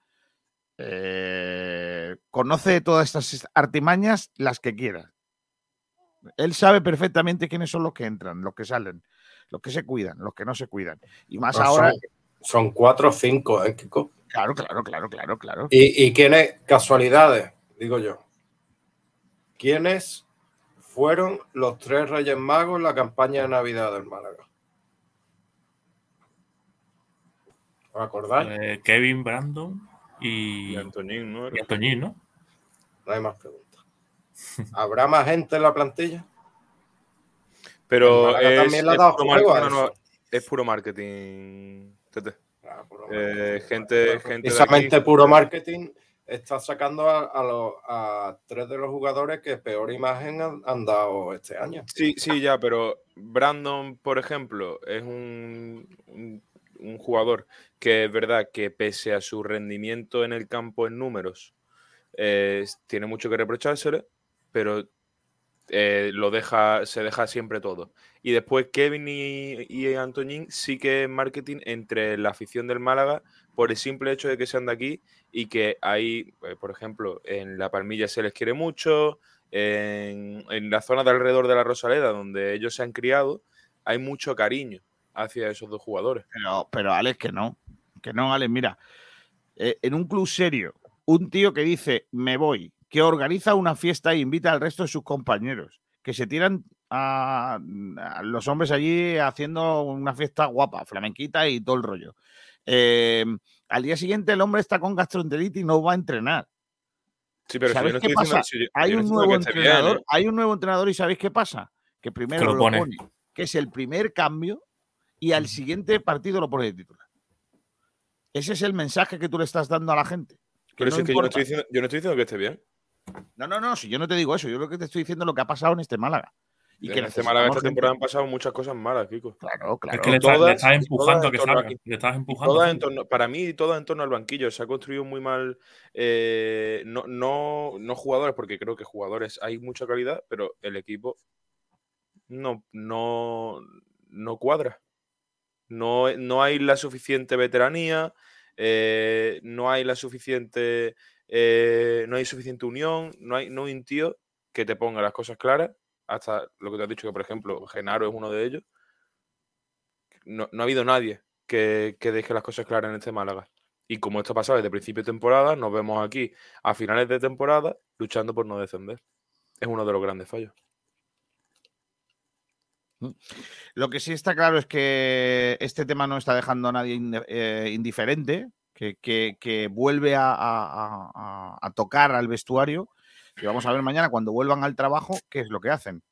Eh, conoce todas estas artimañas las que quiera. Él sabe perfectamente quiénes son los que entran, los que salen, los que se cuidan, los que no se cuidan. Y más pues ahora. Son, cuatro o cinco, ¿eh, Kiko? Claro, claro, claro, claro, claro. ¿Y, y quiénes? Casualidades digo yo. ¿Quiénes fueron los tres Reyes Magos en la campaña de Navidad del Málaga? ¿Os acordáis? Eh, Kevin Brandon y, y Antoñín, ¿no? ¿no? No hay más preguntas. ¿Habrá más gente en la plantilla? Pero es, también le ha dado puro es puro marketing. Ah, eh, gente, gente Precisamente puro marketing está sacando a, tres de los jugadores que peor imagen han, dado este año. Sí, sí, ya, pero Brandon, por ejemplo, es un, un, jugador que es verdad que pese a su rendimiento en el campo en números, tiene mucho que reprochársele, pero eh, lo deja, se deja siempre todo. Y después Kevin y, y Antoñín sí que es marketing entre la afición del Málaga por el simple hecho de que sean de aquí y que hay, eh, por ejemplo, en La Palmilla se les quiere mucho, en, la zona de alrededor de la Rosaleda, donde ellos se han criado, hay mucho cariño hacia esos dos jugadores. Pero, pero Alex, que no, que no, Alex, mira, eh, en un club serio, un tío que dice, me voy, que organiza una fiesta e invita al resto de sus compañeros, que se tiran a, a los hombres allí haciendo una fiesta guapa, flamenquita y todo el rollo eh, al día siguiente el hombre está con gastroenteritis y no va a entrenar. Sí, pero ¿Sabéis qué pasa? hay, un nuevo entrenador, ¿eh? hay un nuevo entrenador y ¿sabéis qué pasa? Que primero lo, pone. que es el primer cambio, y al siguiente partido lo pone de titular. Ese es el mensaje que tú le estás dando a la gente. pero es que yo no, estoy diciendo, que esté bien. No, no, no, si yo no te digo eso, yo lo que te estoy diciendo es lo que ha pasado en este Málaga. Y que en este Málaga esta temporada han pasado muchas cosas malas, Kiko. Claro, claro. Es que le, estás empujando que salga. Le estás empujando. para mí, todo en torno al banquillo. Se ha construido muy mal. Eh, no, no, no jugadores, porque creo que jugadores hay mucha calidad, pero el equipo no, no, no cuadra. No, no hay la suficiente veteranía, eh, no hay la suficiente. Eh, no hay suficiente unión, no hay, no hay un tío que te ponga las cosas claras hasta lo que te has dicho, que por ejemplo, Genaro es uno de ellos, no, ha habido nadie que, deje las cosas claras en este Málaga. Y como esto ha pasado desde principio de temporada, nos vemos aquí a finales de temporada luchando por no descender. Es uno de los grandes fallos. Lo que sí está claro es que este tema no está dejando a nadie eh, indiferente, que, vuelve a, tocar al vestuario y vamos a ver mañana cuando vuelvan al trabajo qué es lo que hacen.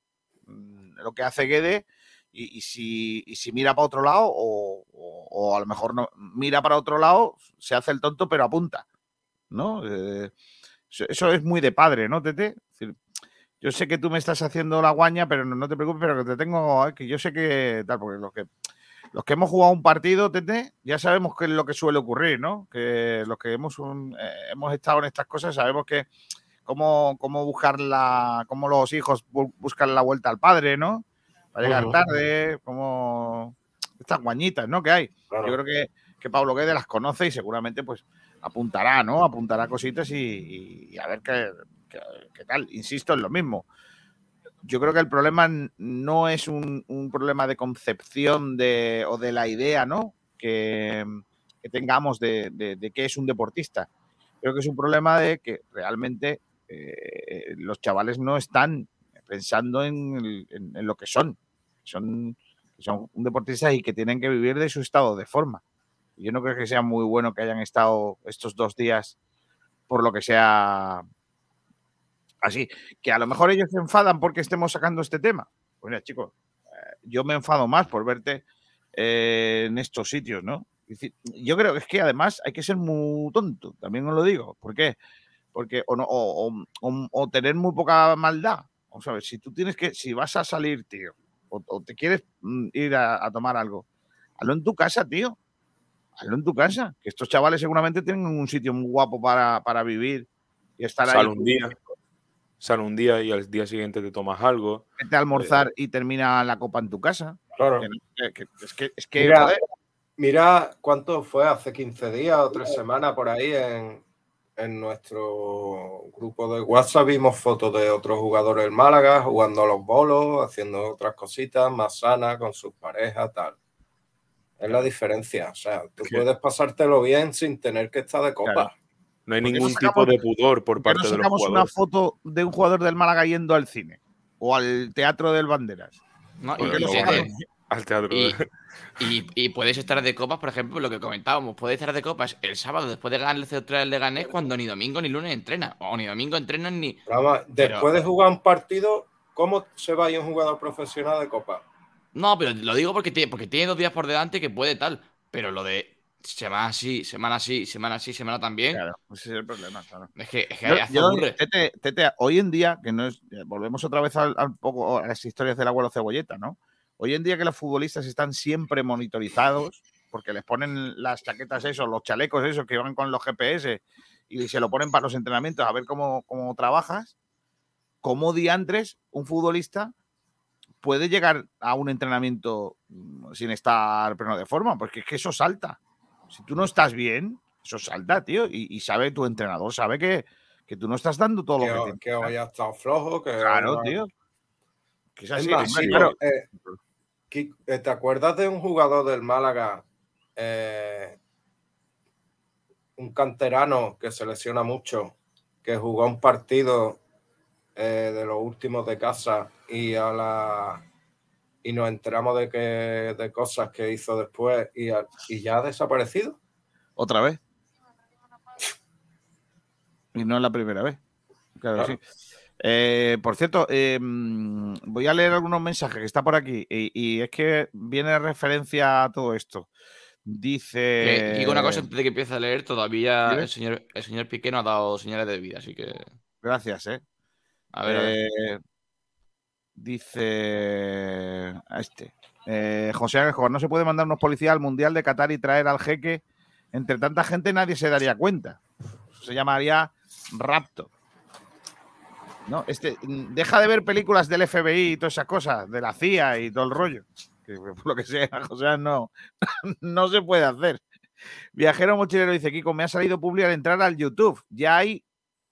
Mm, lo que hace Guede y, si, si, mira para otro lado o, a lo mejor no mira para otro lado, se hace el tonto pero apunta. ¿No? Eh, eso es muy de padre, ¿no, Tete? Yo sé que tú me estás haciendo la guaña, pero no, te preocupes, pero que te tengo, que yo sé que tal, porque los que los que hemos jugado un partido, Tete, ya sabemos qué es lo que suele ocurrir, ¿no? Que los que hemos, eh, hemos estado en estas cosas sabemos que cómo, cómo buscar la, cómo los hijos buscan la vuelta al padre, ¿no? Para llegar tarde, como estas guañitas, ¿no? Que hay. Yo creo que, que Pablo Guede las conoce y seguramente pues apuntará, ¿no? Apuntará cositas y, a ver qué, tal. Insisto, en lo mismo. Yo creo que el problema no es un, problema de concepción de, o de la idea, ¿no? Que, tengamos de, de qué es un deportista. Creo que es un problema de que realmente eh, los chavales no están pensando en, lo que son. Son, son deportistas y que tienen que vivir de su estado de forma. Yo no creo que sea muy bueno que hayan estado estos dos días por lo que sea así. Que a lo mejor ellos se enfadan porque estemos sacando este tema. Pues mira, chicos, eh, yo me enfado más por verte eh, en estos sitios, ¿no? Yo creo que es que además hay que ser muy tonto, también os lo digo. ¿Por qué? porque o, no, o, tener muy poca maldad. Vamos a ver, si tú tienes que, si vas a salir, tío, o, te quieres mm, ir a, tomar algo, hazlo en tu casa, tío. Hazlo en tu casa. Que estos chavales seguramente tienen un sitio muy guapo para, vivir y estar Sal un día. Sal un día y al día siguiente te tomas algo. Vete a almorzar eh, y termina la copa en tu casa. Claro. es que, es que mira, mira, cuánto fue hace 15 días o tres semanas por ahí en, en nuestro grupo de WhatsApp vimos fotos de otros jugadores del Málaga jugando a los bolos, haciendo otras cositas más sanas con sus parejas, tal. Es la diferencia. O sea, tú puedes pasártelo bien sin tener que estar de copa. No hay ningún tipo de pudor por parte de los jugadores. una foto de un jugador del Málaga yendo al cine o al teatro del Banderas. No, al teatro. Y, puedes estar de copas, por ejemplo, lo que comentábamos, puedes estar de copas el sábado después de ganar el C3 de Ganés cuando ni domingo ni lunes entrena. O ni domingo entrenan ni. después de jugar un partido, ¿cómo se va a ir un jugador profesional de copa? No, pero lo digo porque tiene, porque tiene dos días por delante que puede tal. Pero lo de semana así, semana así, semana así, semana también. Claro, pues ese es el problema, claro. Es que, es que tete, hoy en día, que no es, volvemos otra vez al, poco a las historias del abuelo cebolleta, ¿no? Hoy en día que los futbolistas están siempre monitorizados, porque les ponen las chaquetas esos, los chalecos esos que van con los GPS y se lo ponen para los entrenamientos a ver cómo, cómo trabajas, ¿cómo diantres un futbolista puede llegar a un entrenamiento mm, sin estar pleno de forma? Porque es que eso salta. Si tú no estás bien, eso salta, tío. Y, sabe tu entrenador, sabe que, que, tú no estás dando todo lo que, que Que hoy estado flojo, que. Claro, tío. Que es así, eh, eh, ¿Te acuerdas de un jugador del Málaga, eh, un canterano que se lesiona mucho, que jugó un partido eh, de los últimos de casa y a la y nos enteramos de que de cosas que hizo después y, y ya ha desaparecido? ¿Otra vez? Y no es la primera vez. claro. sí. Eh, por cierto, eh, voy a leer algunos mensajes que está por aquí y, es que viene referencia a todo esto. Dice. digo una cosa antes de que empiece a leer, todavía el señor, el señor Piqué no ha dado señales de vida, así que. Gracias, eh. A ver. Dice a este. Eh, José Ángel no se puede mandar unos policías al Mundial de Qatar y traer al jeque. Entre tanta gente nadie se daría cuenta. Se llamaría rapto. No, este, deja de ver películas del FBI y todas esas cosas, de la CIA y todo el rollo. Que por lo que sea, José no, no se puede hacer. Viajero mochilero dice, Kiko, me ha salido público al entrar al YouTube. Ya hay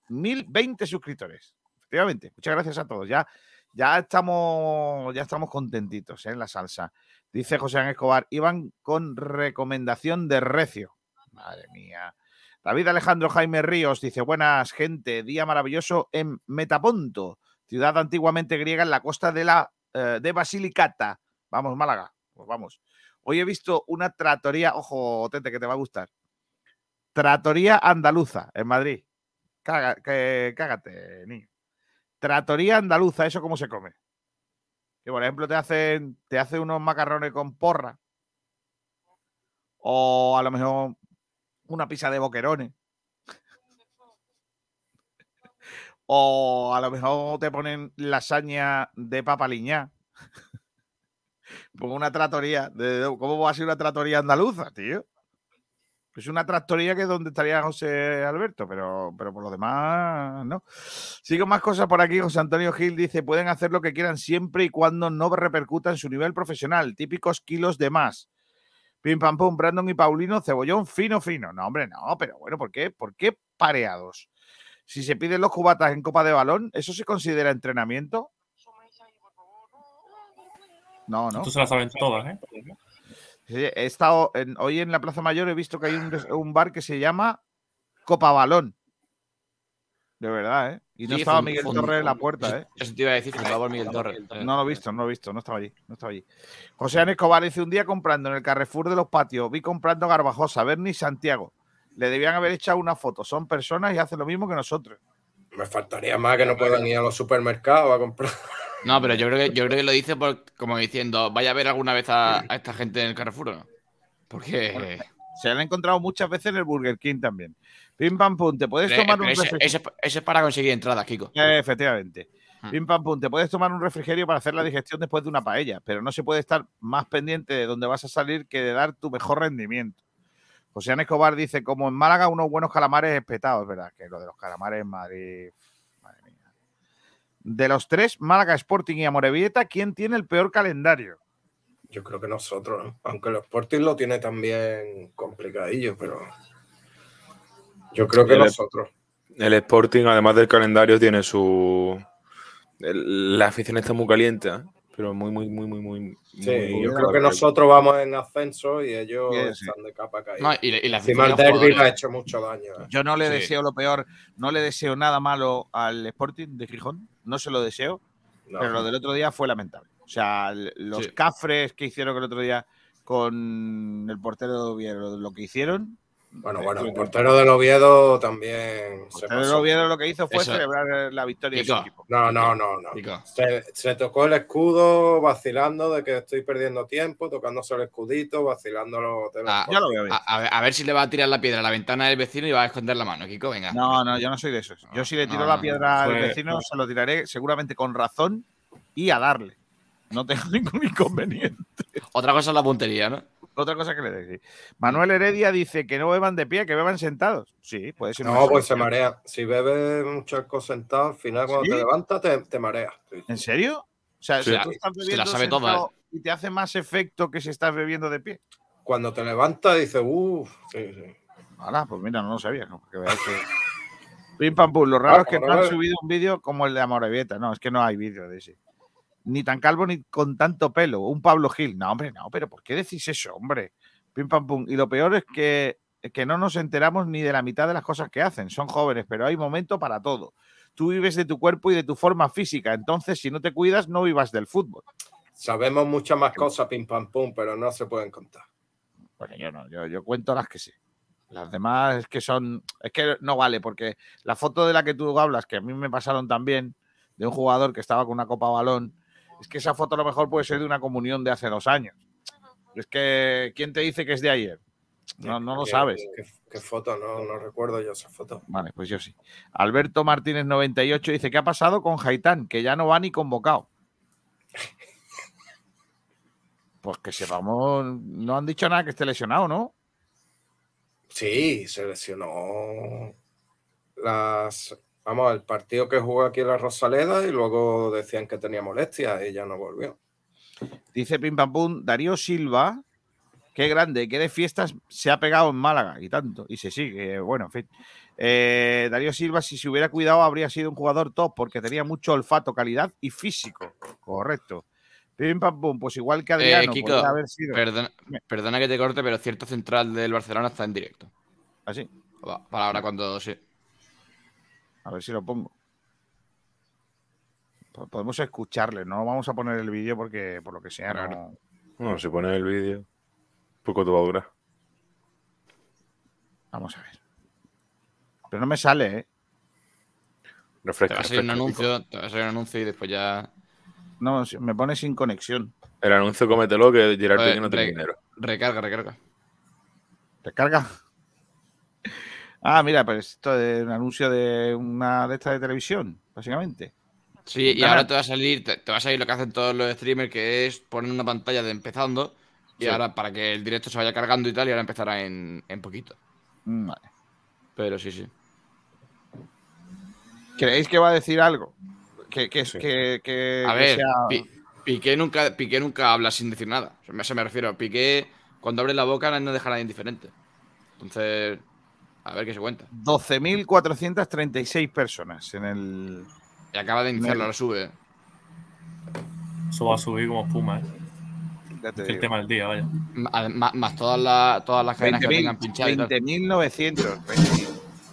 1020 suscriptores. Efectivamente, muchas gracias a todos. Ya, ya, estamos, ya estamos contentitos ¿eh? en la salsa. Dice José Ángel Escobar, iban con recomendación de recio. Madre mía. David Alejandro Jaime Ríos dice, buenas gente, día maravilloso en Metaponto, ciudad antiguamente griega en la costa de, la, eh, de Basilicata. Vamos, Málaga, pues vamos. Hoy he visto una tratoría, ojo, Tete, que te va a gustar. Tratoría andaluza en Madrid. cágate, niño. Tratoría andaluza, ¿eso cómo se come? Que por ejemplo te hacen, te hace unos macarrones con porra. O a lo mejor una pizza de boquerones. o a lo mejor te ponen lasaña de papa liñá. Pongo una tratoría. ¿Cómo va a ser una tratoría andaluza, tío? Es una tractoría que es donde estaría José Alberto, pero, pero por lo demás, no. Sigo más cosas por aquí. José Antonio Gil dice: pueden hacer lo que quieran siempre y cuando no repercuta en su nivel profesional. Típicos kilos de más. Pim pam pum, Brandon y Paulino, cebollón fino, fino. No, hombre, no, pero bueno, ¿por qué? ¿Por qué pareados? Si se piden los cubatas en copa de balón, ¿eso se considera entrenamiento? No, no. Tú se las saben todas, ¿eh? He estado hoy en la Plaza Mayor, he visto que hay un, bar que se llama Copa Balón. De verdad, ¿eh? Y no estaba Miguel Torres en la puerta, ¿eh? Eso te iba a decir, por Miguel Torres. No lo he visto, no lo he visto, no estaba allí, no estaba allí. José Ana Escobar dice un día comprando en el Carrefour de los patios, vi comprando Garbajosa, Berni Santiago. Le debían haber echado una foto. Son personas y hacen lo mismo que nosotros. Me faltaría más que no puedan ir a los supermercados a comprar. No, pero yo creo que, yo creo que lo dice por, como diciendo, vaya a ver alguna vez a, esta gente en el Carrefour, ¿no? Porque... se han encontrado muchas veces en el Burger King también. Pim pam pum, te puedes tomar un refrigerio. Ese, es para conseguir entradas, Kiko. efectivamente. Hmm. Pim pam pum, te puedes tomar un refrigerio para hacer la digestión después de una paella, pero no se puede estar más pendiente de dónde vas a salir que de dar tu mejor rendimiento. José Escobar dice, como en Málaga, unos buenos calamares espetados, ¿verdad? Que lo de los calamares en Madrid de los tres, Málaga, Sporting y Amorebieta, ¿quién tiene el peor calendario? Yo creo que nosotros, aunque el Sporting lo tiene también complicadillo, pero yo creo que nosotros. El Sporting, además del calendario, tiene su. La afición está muy caliente. ¿eh? pero muy, muy, muy, muy, muy. Sí, yo creo que nosotros vamos en ascenso y ellos están de capa caída. No, y, la Encima el derby ha hecho mucho daño. ¿eh? Yo no le deseo lo peor, no le deseo nada malo al Sporting de Gijón, no se lo deseo, pero lo del otro día fue lamentable. O sea, los cafres que hicieron el otro día con el portero de Oviedo, lo que hicieron, bueno, bueno, el portero del Oviedo también. El portero del Oviedo lo que hizo fue celebrar la victoria de su equipo. No, no, no, no. Se, tocó el escudo vacilando de que estoy perdiendo tiempo, tocándose el escudito, vacilándolo. Ah, ya lo A, ver si le va a tirar la piedra a la ventana del vecino y va a esconder la mano, Kiko, venga. No, no, yo no soy de esos. Yo si le tiro la piedra al vecino, se lo tiraré seguramente con razón y a darle. No tengo ningún inconveniente. Otra cosa es la puntería, ¿no? otra cosa que le decís. Manuel Heredia dice que no beban de pie, que beban sentados. Sí, puede ser. No, pues se marea. Si bebes un charco sentado, al final cuando te levantas te, te mareas. ¿En serio? O sea, si tú estás bebiendo la sabe ¿eh? y te hace más efecto que si estás bebiendo de pie. Cuando te levantas dices, uff, sí, sí. Ahora, pues mira, no lo sabía. ¿no? Que Pim pam pum. Lo raro es que no han subido un vídeo como el de Amorebieta. No, es que no hay vídeo de ese ni tan calvo ni con tanto pelo. Un Pablo Gil. No, hombre, no, pero ¿por qué decís eso, hombre? Pim pam pum. Y lo peor es que, que no nos enteramos ni de la mitad de las cosas que hacen. Son jóvenes, pero hay momento para todo. Tú vives de tu cuerpo y de tu forma física. Entonces, si no te cuidas, no vivas del fútbol. Sabemos muchas más cosas, pim pam pum, pero no se pueden contar. Bueno, yo no, yo, yo cuento las que sé. Las demás es que son. Es que no vale, porque la foto de la que tú hablas, que a mí me pasaron también, de un jugador que estaba con una copa balón es que esa foto a lo mejor puede ser de una comunión de hace dos años. Es que, ¿quién te dice que es de ayer? No, no lo sabes. ¿Qué, foto? No, no, recuerdo yo esa foto. Vale, pues yo sí. Alberto Martínez 98 dice, ¿qué ha pasado con Haitán? Que ya no va ni convocado. Pues que sepamos, no han dicho nada que esté lesionado, ¿no? Sí, se lesionó las vamos, el partido que jugó aquí en la Rosaleda y luego decían que tenía molestias y ya no volvió. Dice Pim Pam Pum, Darío Silva, qué grande, qué de fiestas se ha pegado en Málaga y tanto, y se sigue, bueno, en fin. Eh, Darío Silva, si se hubiera cuidado, habría sido un jugador top porque tenía mucho olfato, calidad y físico. Correcto. Pim pam pum, pues igual que Adriano, eh, haber sido. Perdona, que te corte, pero cierto central del Barcelona está en directo. ¿Ah, sí? Para ahora cuando sí. A ver si lo pongo. Podemos escucharle, no vamos a poner el vídeo porque por lo que sea no. No, si pones el vídeo, poco te va a durar. Vamos a ver. Pero no me sale, ¿eh? Refresca, te va a salir un anuncio, te va a salir un anuncio y después ya. No, me pone sin conexión. El anuncio cómetelo que Gerard que no tiene dinero. Recarga, recarga. ¿Recarga? Ah, mira, pues esto es un anuncio de una de estas de televisión, básicamente. Sí, y ahora te va a salir, te, va a salir lo que hacen todos los streamers, que es poner una pantalla de empezando, y ahora para que el directo se vaya cargando y tal, y ahora empezará en, en poquito. Mm, vale. Pero sí, sí. ¿Creéis que va a decir algo? Que, que, que, a ver, Piqué, nunca, Piqué nunca habla sin decir nada. Se me refiero. Piqué, cuando abre la boca, no deja a nadie indiferente. Entonces, a ver qué se cuenta. 12.436 personas en el. Y acaba de iniciarlo, ahora sube. Eso va a subir como espuma, ¿eh? el tema del día, vaya. Más, todas, las, todas las cadenas que tengan pinchado. 20.900,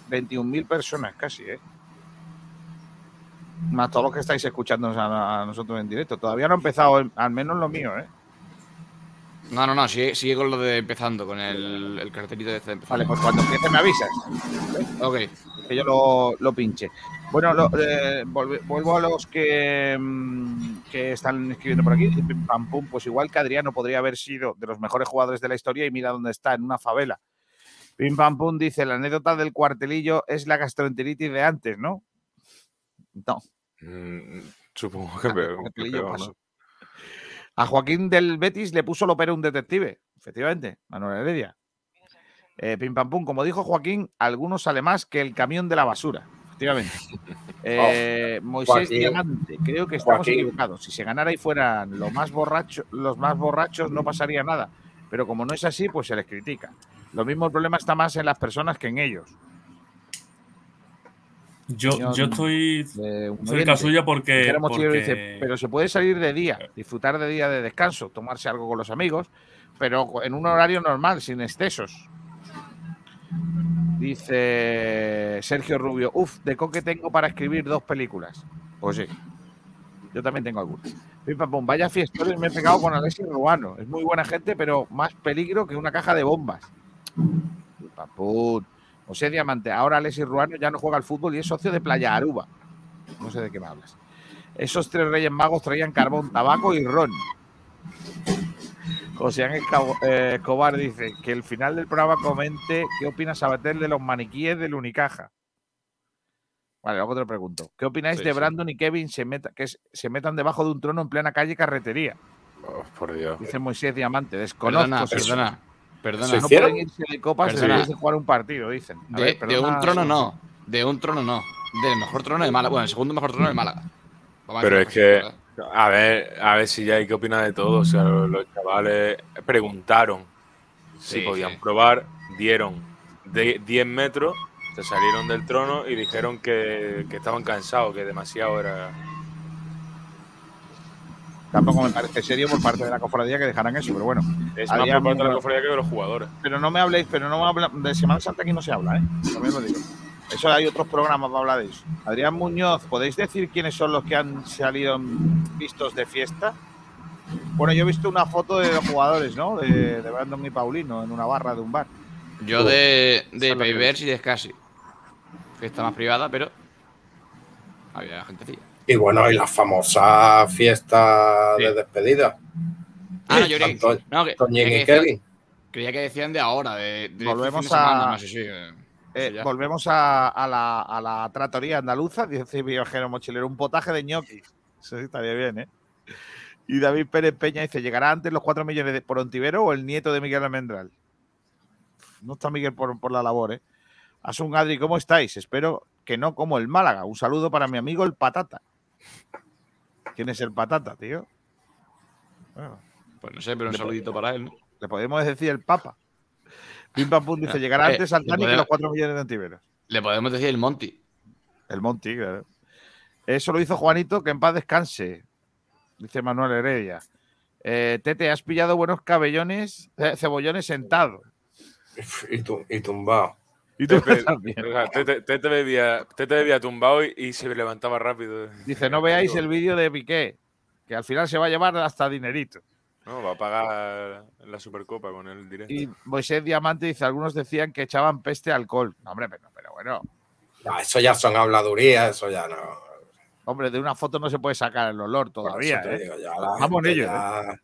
21.000 personas casi, ¿eh? Más todos los que estáis escuchando a, nosotros en directo. Todavía no ha empezado, al menos lo mío, ¿eh? No, no, no, sigue, con lo de empezando, con el, el cartelito de este Vale, pues cuando empiece me avisas. Ok. Que yo lo, lo pinche. Bueno, eh, vuelvo a los que, mm, que están escribiendo por aquí. Pam, pum, pues igual que Adriano podría haber sido de los mejores jugadores de la historia y mira dónde está, en una favela. Pim Pam Pum dice, la anécdota del cuartelillo es la gastroenteritis de antes, ¿no? No. Mm, supongo que, peor, A Joaquín del Betis le puso lo pero un detective, efectivamente, Manuel Heredia. Eh, pim pam pum, como dijo Joaquín, algunos sale más que el camión de la basura, efectivamente. Eh, Moisés Diamante, creo que estamos equivocados. Si se ganara y fueran los más borrachos, los más borrachos, no pasaría nada. Pero como no es así, pues se les critica. Lo mismo el problema está más en las personas que en ellos. Yo, yo estoy cerca suya porque, pero se puede salir de día, disfrutar de día de descanso, tomarse algo con los amigos, pero en un horario normal, sin excesos. Dice Sergio Rubio, uff, de coque tengo para escribir dos películas. Pues sí, yo también tengo algunas. Vaya fiestores me he pegado con Alexis Ruano. Es muy buena gente, pero más peligro que una caja de bombas. Pum, José Diamante, ahora Alexis Ruano ya no juega al fútbol y es socio de Playa Aruba. No sé de qué me hablas. Esos tres reyes magos traían carbón, tabaco y ron. José Ángel eh, Escobar dice que el final del programa comente qué opina Sabater de los maniquíes del Unicaja. Vale, luego te lo pregunto. ¿Qué opináis de Brandon y Kevin se que se metan debajo de un trono en plena calle carretería? Oh, por Dios. Dice Moisés Diamante. Desconozco. Perdona, perdona. Perdona, no pueden irse de copas después de jugar un partido, dicen. de, un trono no. De un trono no. Del mejor trono de Málaga. Bueno, el segundo mejor trono de Málaga. Pero es que, a ver, a ver si ya hay que opinar de todo. O sea, los, chavales preguntaron si podían probar, dieron 10 metros, se salieron del trono y dijeron que, que estaban cansados, que demasiado era Tampoco me parece serio por parte de la cofradía que dejaran eso, pero bueno. Es más por parte de la cofradía que de los jugadores. Pero no me habléis, pero no me habla, de Semana Santa aquí no se habla, ¿eh? También lo digo. Eso hay otros programas para hablar de eso. Adrián Muñoz, ¿podéis decir quiénes son los que han salido vistos de fiesta? Bueno, yo he visto una foto de los jugadores, ¿no? De, de Brandon y Paulino en una barra de un bar. Yo de, de Payverse y de Scassi. Fiesta más privada, pero había gente y bueno, y la famosa fiesta de despedida. Ah, yo creía, no, que, que, Kevin. Creía que decían de ahora, de, volvemos a, eh, volvemos a, la, a, la, tratoría andaluza, dice viajero mochilero, un potaje de ñoquis. Eso sí estaría bien, ¿eh? Y David Pérez Peña dice: ¿llegará antes los 4 millones de, por Ontivero o el nieto de Miguel Almendral? No está Miguel por, por la labor, ¿eh? Asun Adri, ¿cómo estáis? Espero que no como el Málaga. Un saludo para mi amigo el Patata. ¿Quién es el Patata, tío? pues no sé, pero un saludito para él. Le podemos decir el Papa. Pim Pam Pum dice: llegará eh, antes al Tani que los 4 millones de Ontiveros. Le podemos decir el Monty. El Monty, claro. Eso lo hizo Juanito, que en paz descanse, dice Manuel Heredia. Eh, Tete, has pillado buenos cabellones, eh, cebollones sentados. Y, y tumbado. Y tú Tete, Tete, bebía, Tete bebía tumbado y, se levantaba rápido. Dice, no veáis el vídeo de Piqué, que al final se va a llevar hasta dinerito. No, va a pagar la Supercopa con el directo. Y Moisés Diamante dice, algunos decían que echaban peste alcohol. No, hombre, pero, pero bueno. eso ya son habladurías, eso ya no. Hombre, de una foto no se puede sacar el olor todavía. ¿eh? Vamos en ello. ¿eh?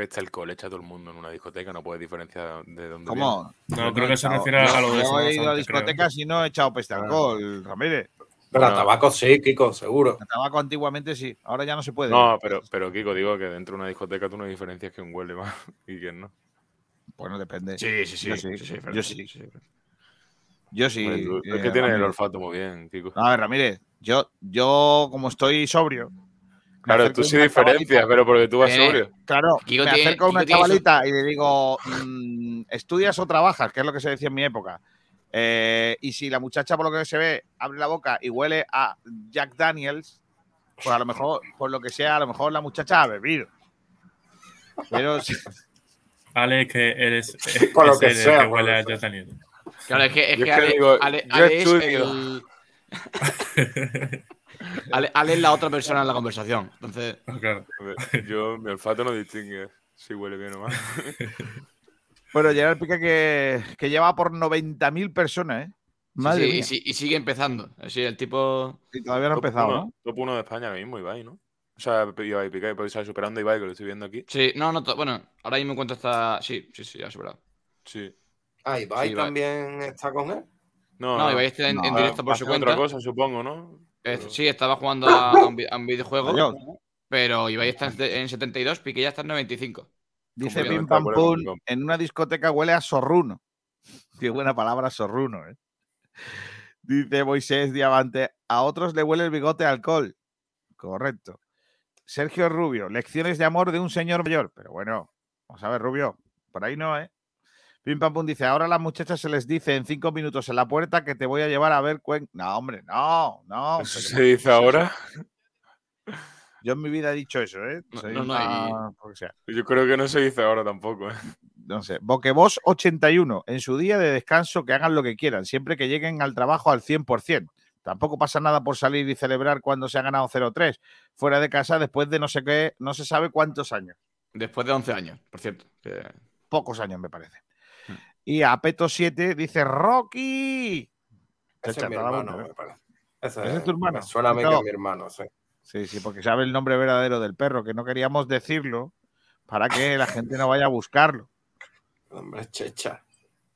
Peste alcohol, echa todo el mundo en una discoteca, no puede diferenciar de dónde ¿Cómo? No, creo que se refiere a lo de eso. Yo he ido a discotecas y no he echado peste alcohol, Ramírez. Pero a tabaco sí, Kiko, seguro. A tabaco antiguamente sí, ahora ya no se puede. No, pero, pero Kiko, digo que dentro de una discoteca tú no diferencias que un huele más y quién no. Bueno, depende. Sí, sí, sí. Yo sí. Yo sí. Yo sí. es que eh, tienes el olfato muy bien, Kiko. A ver, Ramírez, yo, yo como estoy sobrio. Claro, tú sí diferencias, pero porque tú vas sobrio. Claro, me acerco a una chavalita y le digo, mm, ¿estudias o trabajas? Que es lo que se decía en mi época. Eh, y si la muchacha, por lo que se ve, abre la boca y huele a Jack Daniels, pues a lo mejor, por lo que sea, a lo mejor la muchacha ha bebido. Pero sí. Ale, que eres. Por lo que sea. Que huele a Jack Daniels. Claro, es que, es que Ale, digo, Ale, Ale es el. Ale, Ale, es la otra persona en la conversación. Entonces. Claro. Yo, mi olfato no distingue si huele bien o mal. Bueno, Gerard Piqué que, que lleva por 90.000 personas, ¿eh? Madre sí, Y, sigue empezando. Así, el tipo. Sí, todavía no ha empezado, ¿no? Top 1 de España mismo, Ibai, ¿no? O sea, Ibai Piqué, puede estar superando a Ibai, que lo estoy viendo aquí. Sí, no, no, bueno, ahora mismo encuentro está. Sí, sí, sí, ha superado. Sí. Ah, Ibai, también está con él. No, no Ibai está en, directo por su cuenta. otra cosa, supongo, ¿no? Sí, estaba jugando a, un, videojuego. pero Ibai está en 72, Piqué ya está en 95. Dice Pim Pam Pum, en una discoteca huele a sorruno. Qué buena palabra, sorruno. ¿eh? Dice Moisés Diamante, a otros le huele el bigote a alcohol. Correcto. Sergio Rubio, lecciones de amor de un señor mayor. Pero bueno, vamos a ver, Rubio, por ahí no, ¿eh? Pim Pam Pum dice, ahora a las muchachas se les dice en cinco minutos en la puerta que te voy a llevar a ver cuen... No, hombre, no, no. ¿Eso se dice ahora? Yo en mi vida he dicho eso, ¿eh? Yo creo que no se dice ahora tampoco, ¿eh? No sé. Boquebos 81. En su día de descanso que hagan lo que quieran, siempre que lleguen al trabajo al 100%. Tampoco pasa nada por salir y celebrar cuando se ha ganado 0-3 fuera de casa después de no sé qué, no se sabe cuántos años. Después de 11 años, por cierto. Pocos años, me parece. Y a Peto 7 dice Rocky. Ese es mi hermano, me parece. Ese, es tu hermano. Suena a mí que es mi hermano, sí. Sí, sí, porque sabe el nombre verdadero del perro, que no queríamos decirlo para que la gente no vaya a buscarlo. Hombre, checha.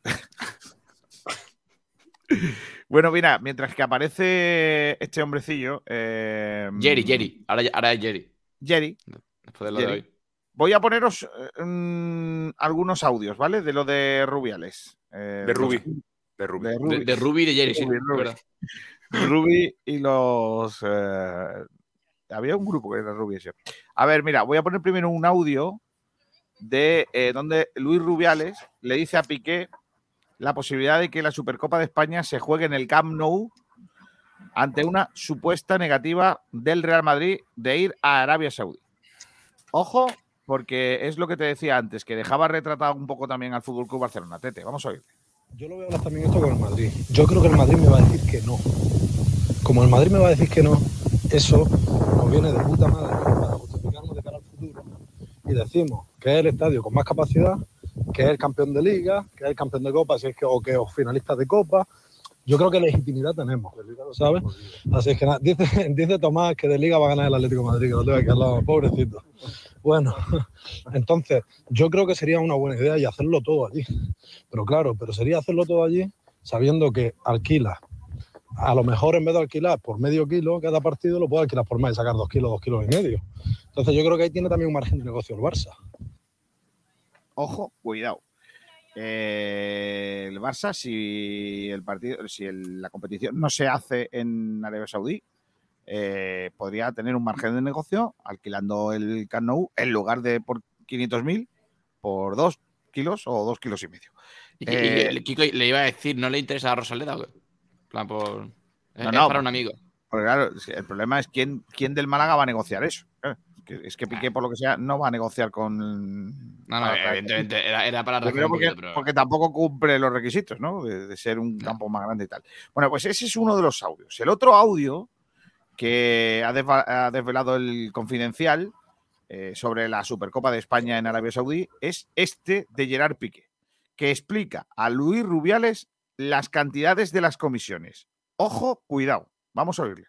bueno, mira, mientras que aparece este hombrecillo. Eh, Jerry, Jerry. Ahora, es Jerry. Jerry. Después de lo de hoy. Voy a poneros mm, algunos audios, ¿vale? De lo de Rubiales. Eh, de Ruby. De Ruby. De, Ruby. y de Jerry, sí. Ruby. y los eh, había un grupo que era Rubio. A ver, mira, voy a poner primero un audio de eh, donde Luis Rubiales le dice a Piqué la posibilidad de que la Supercopa de España se juegue en el Camp Nou ante una supuesta negativa del Real Madrid de ir a Arabia Saudí. Ojo, porque es lo que te decía antes, que dejaba retratado un poco también al Fútbol Club Barcelona. Tete, vamos a oír. Yo lo veo también esto con el Madrid. Yo creo que el Madrid me va a decir que no. Como el Madrid me va a decir que no, eso nos viene de puta madre para justificarnos de cara al futuro y decimos que es el estadio con más capacidad, que es el campeón de liga, que es el campeón de copa, si es que, o que es finalistas de copa. Yo creo que legitimidad tenemos, ¿sabes? Así es que dice, dice Tomás que de liga va a ganar el Atlético de Madrid, que lo tengo aquí al lado, pobrecito. Bueno, entonces yo creo que sería una buena idea y hacerlo todo allí. Pero claro, pero sería hacerlo todo allí sabiendo que alquila a lo mejor en vez de alquilar por medio kilo cada partido, lo puede alquilar por más y sacar dos kilos, dos kilos y medio. Entonces yo creo que ahí tiene también un margen de negocio el Barça. Ojo, cuidado. Eh, el Barça, si el partido, si la competición no se hace en Arabia Saudí, eh, podría tener un margen de negocio alquilando el Camp en lugar de por 500.000 por dos kilos o dos kilos y medio. Y, eh, Kiko le iba a decir, ¿no le interesa a Rosaleda? plan, por. No, no, para un amigo. Porque claro, el problema es quién, quién del Málaga va a negociar eso. Es que Piqué, por lo que sea, no va a negociar con. No, no, evidentemente, era, para porque, porque, tampoco cumple los requisitos, ¿no? De, ser un campo más grande y tal. Bueno, pues ese es uno de los audios. El otro audio que ha, desvelado el confidencial eh, sobre la Supercopa de España en Arabia Saudí es este de Gerard Piqué, que explica a Luis Rubiales las cantidades de las comisiones. Ojo, cuidado. Vamos a oírle.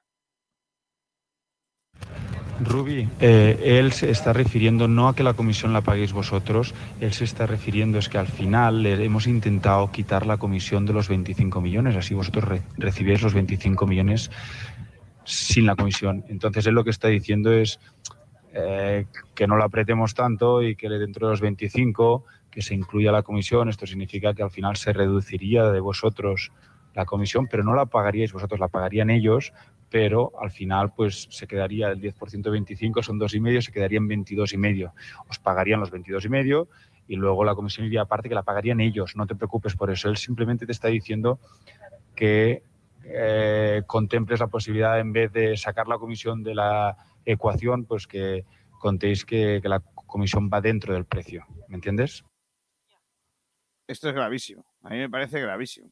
Rubi, eh, él se está refiriendo no a que la comisión la paguéis vosotros, él se está refiriendo es que al final hemos intentado quitar la comisión de los 25 millones, así vosotros recibís los 25 millones sin la comisión. Entonces él lo que está diciendo es eh, que no lo apretemos tanto y que dentro de los 25 que se incluya la comisión. Esto significa que al final se reduciría de vosotros la comisión, pero no la pagaríais vosotros, la pagarían ellos, pero al final pues se quedaría el 10% de 25, son dos y medio, se quedarían 22 y medio. Os pagarían los 22 y medio y luego la comisión iría aparte que la pagarían ellos. No te preocupes por eso. Él simplemente te está diciendo que eh, contemples la posibilidad en vez de sacar la comisión de la ecuación, pues que contéis que la comisión va dentro del precio. ¿Me entiendes? esto es gravísimo. A mí me parece gravísimo.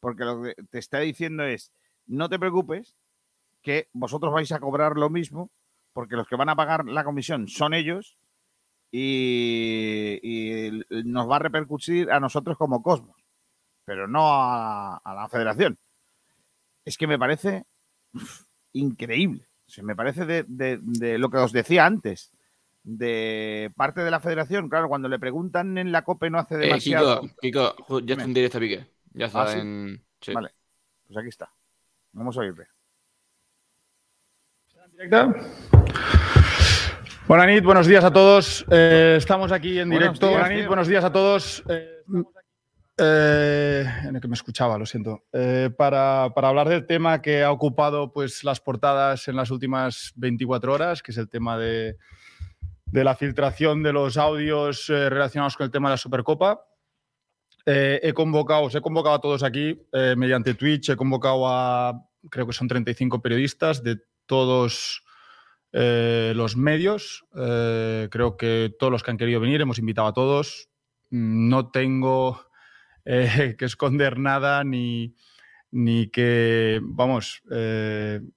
Porque lo que te está diciendo es, no te preocupes, que vosotros vais a cobrar lo mismo, porque los que van a pagar la comisión son ellos y, nos va a repercutir a nosotros como Cosmos, pero no a, la federación. Es que me parece increíble. me parece de, lo que os decía antes de parte de la federación. Claro, cuando le preguntan en la COPE no hace eh, demasiado. Kiko, ya está en directo Piqué. Ya está ah, en. Vale, pues aquí está. Vamos a oírle. Buenas buenos días a todos. Eh, estamos aquí en directo. Buenas buenos días a todos. Eh, eh, en el que me escuchaba, lo siento. para, para, hablar del tema que ha ocupado pues, las portadas en las últimas 24 horas, que es el tema de, la filtración de los audios eh, relacionados con el tema de la Supercopa. Eh, he convocado, os he convocado a todos aquí eh, mediante Twitch, he convocado a, creo que son 35 periodistas de todos los medios. creo que todos los que han querido venir, hemos invitado a todos. No tengo que esconder nada ni, ni que, vamos,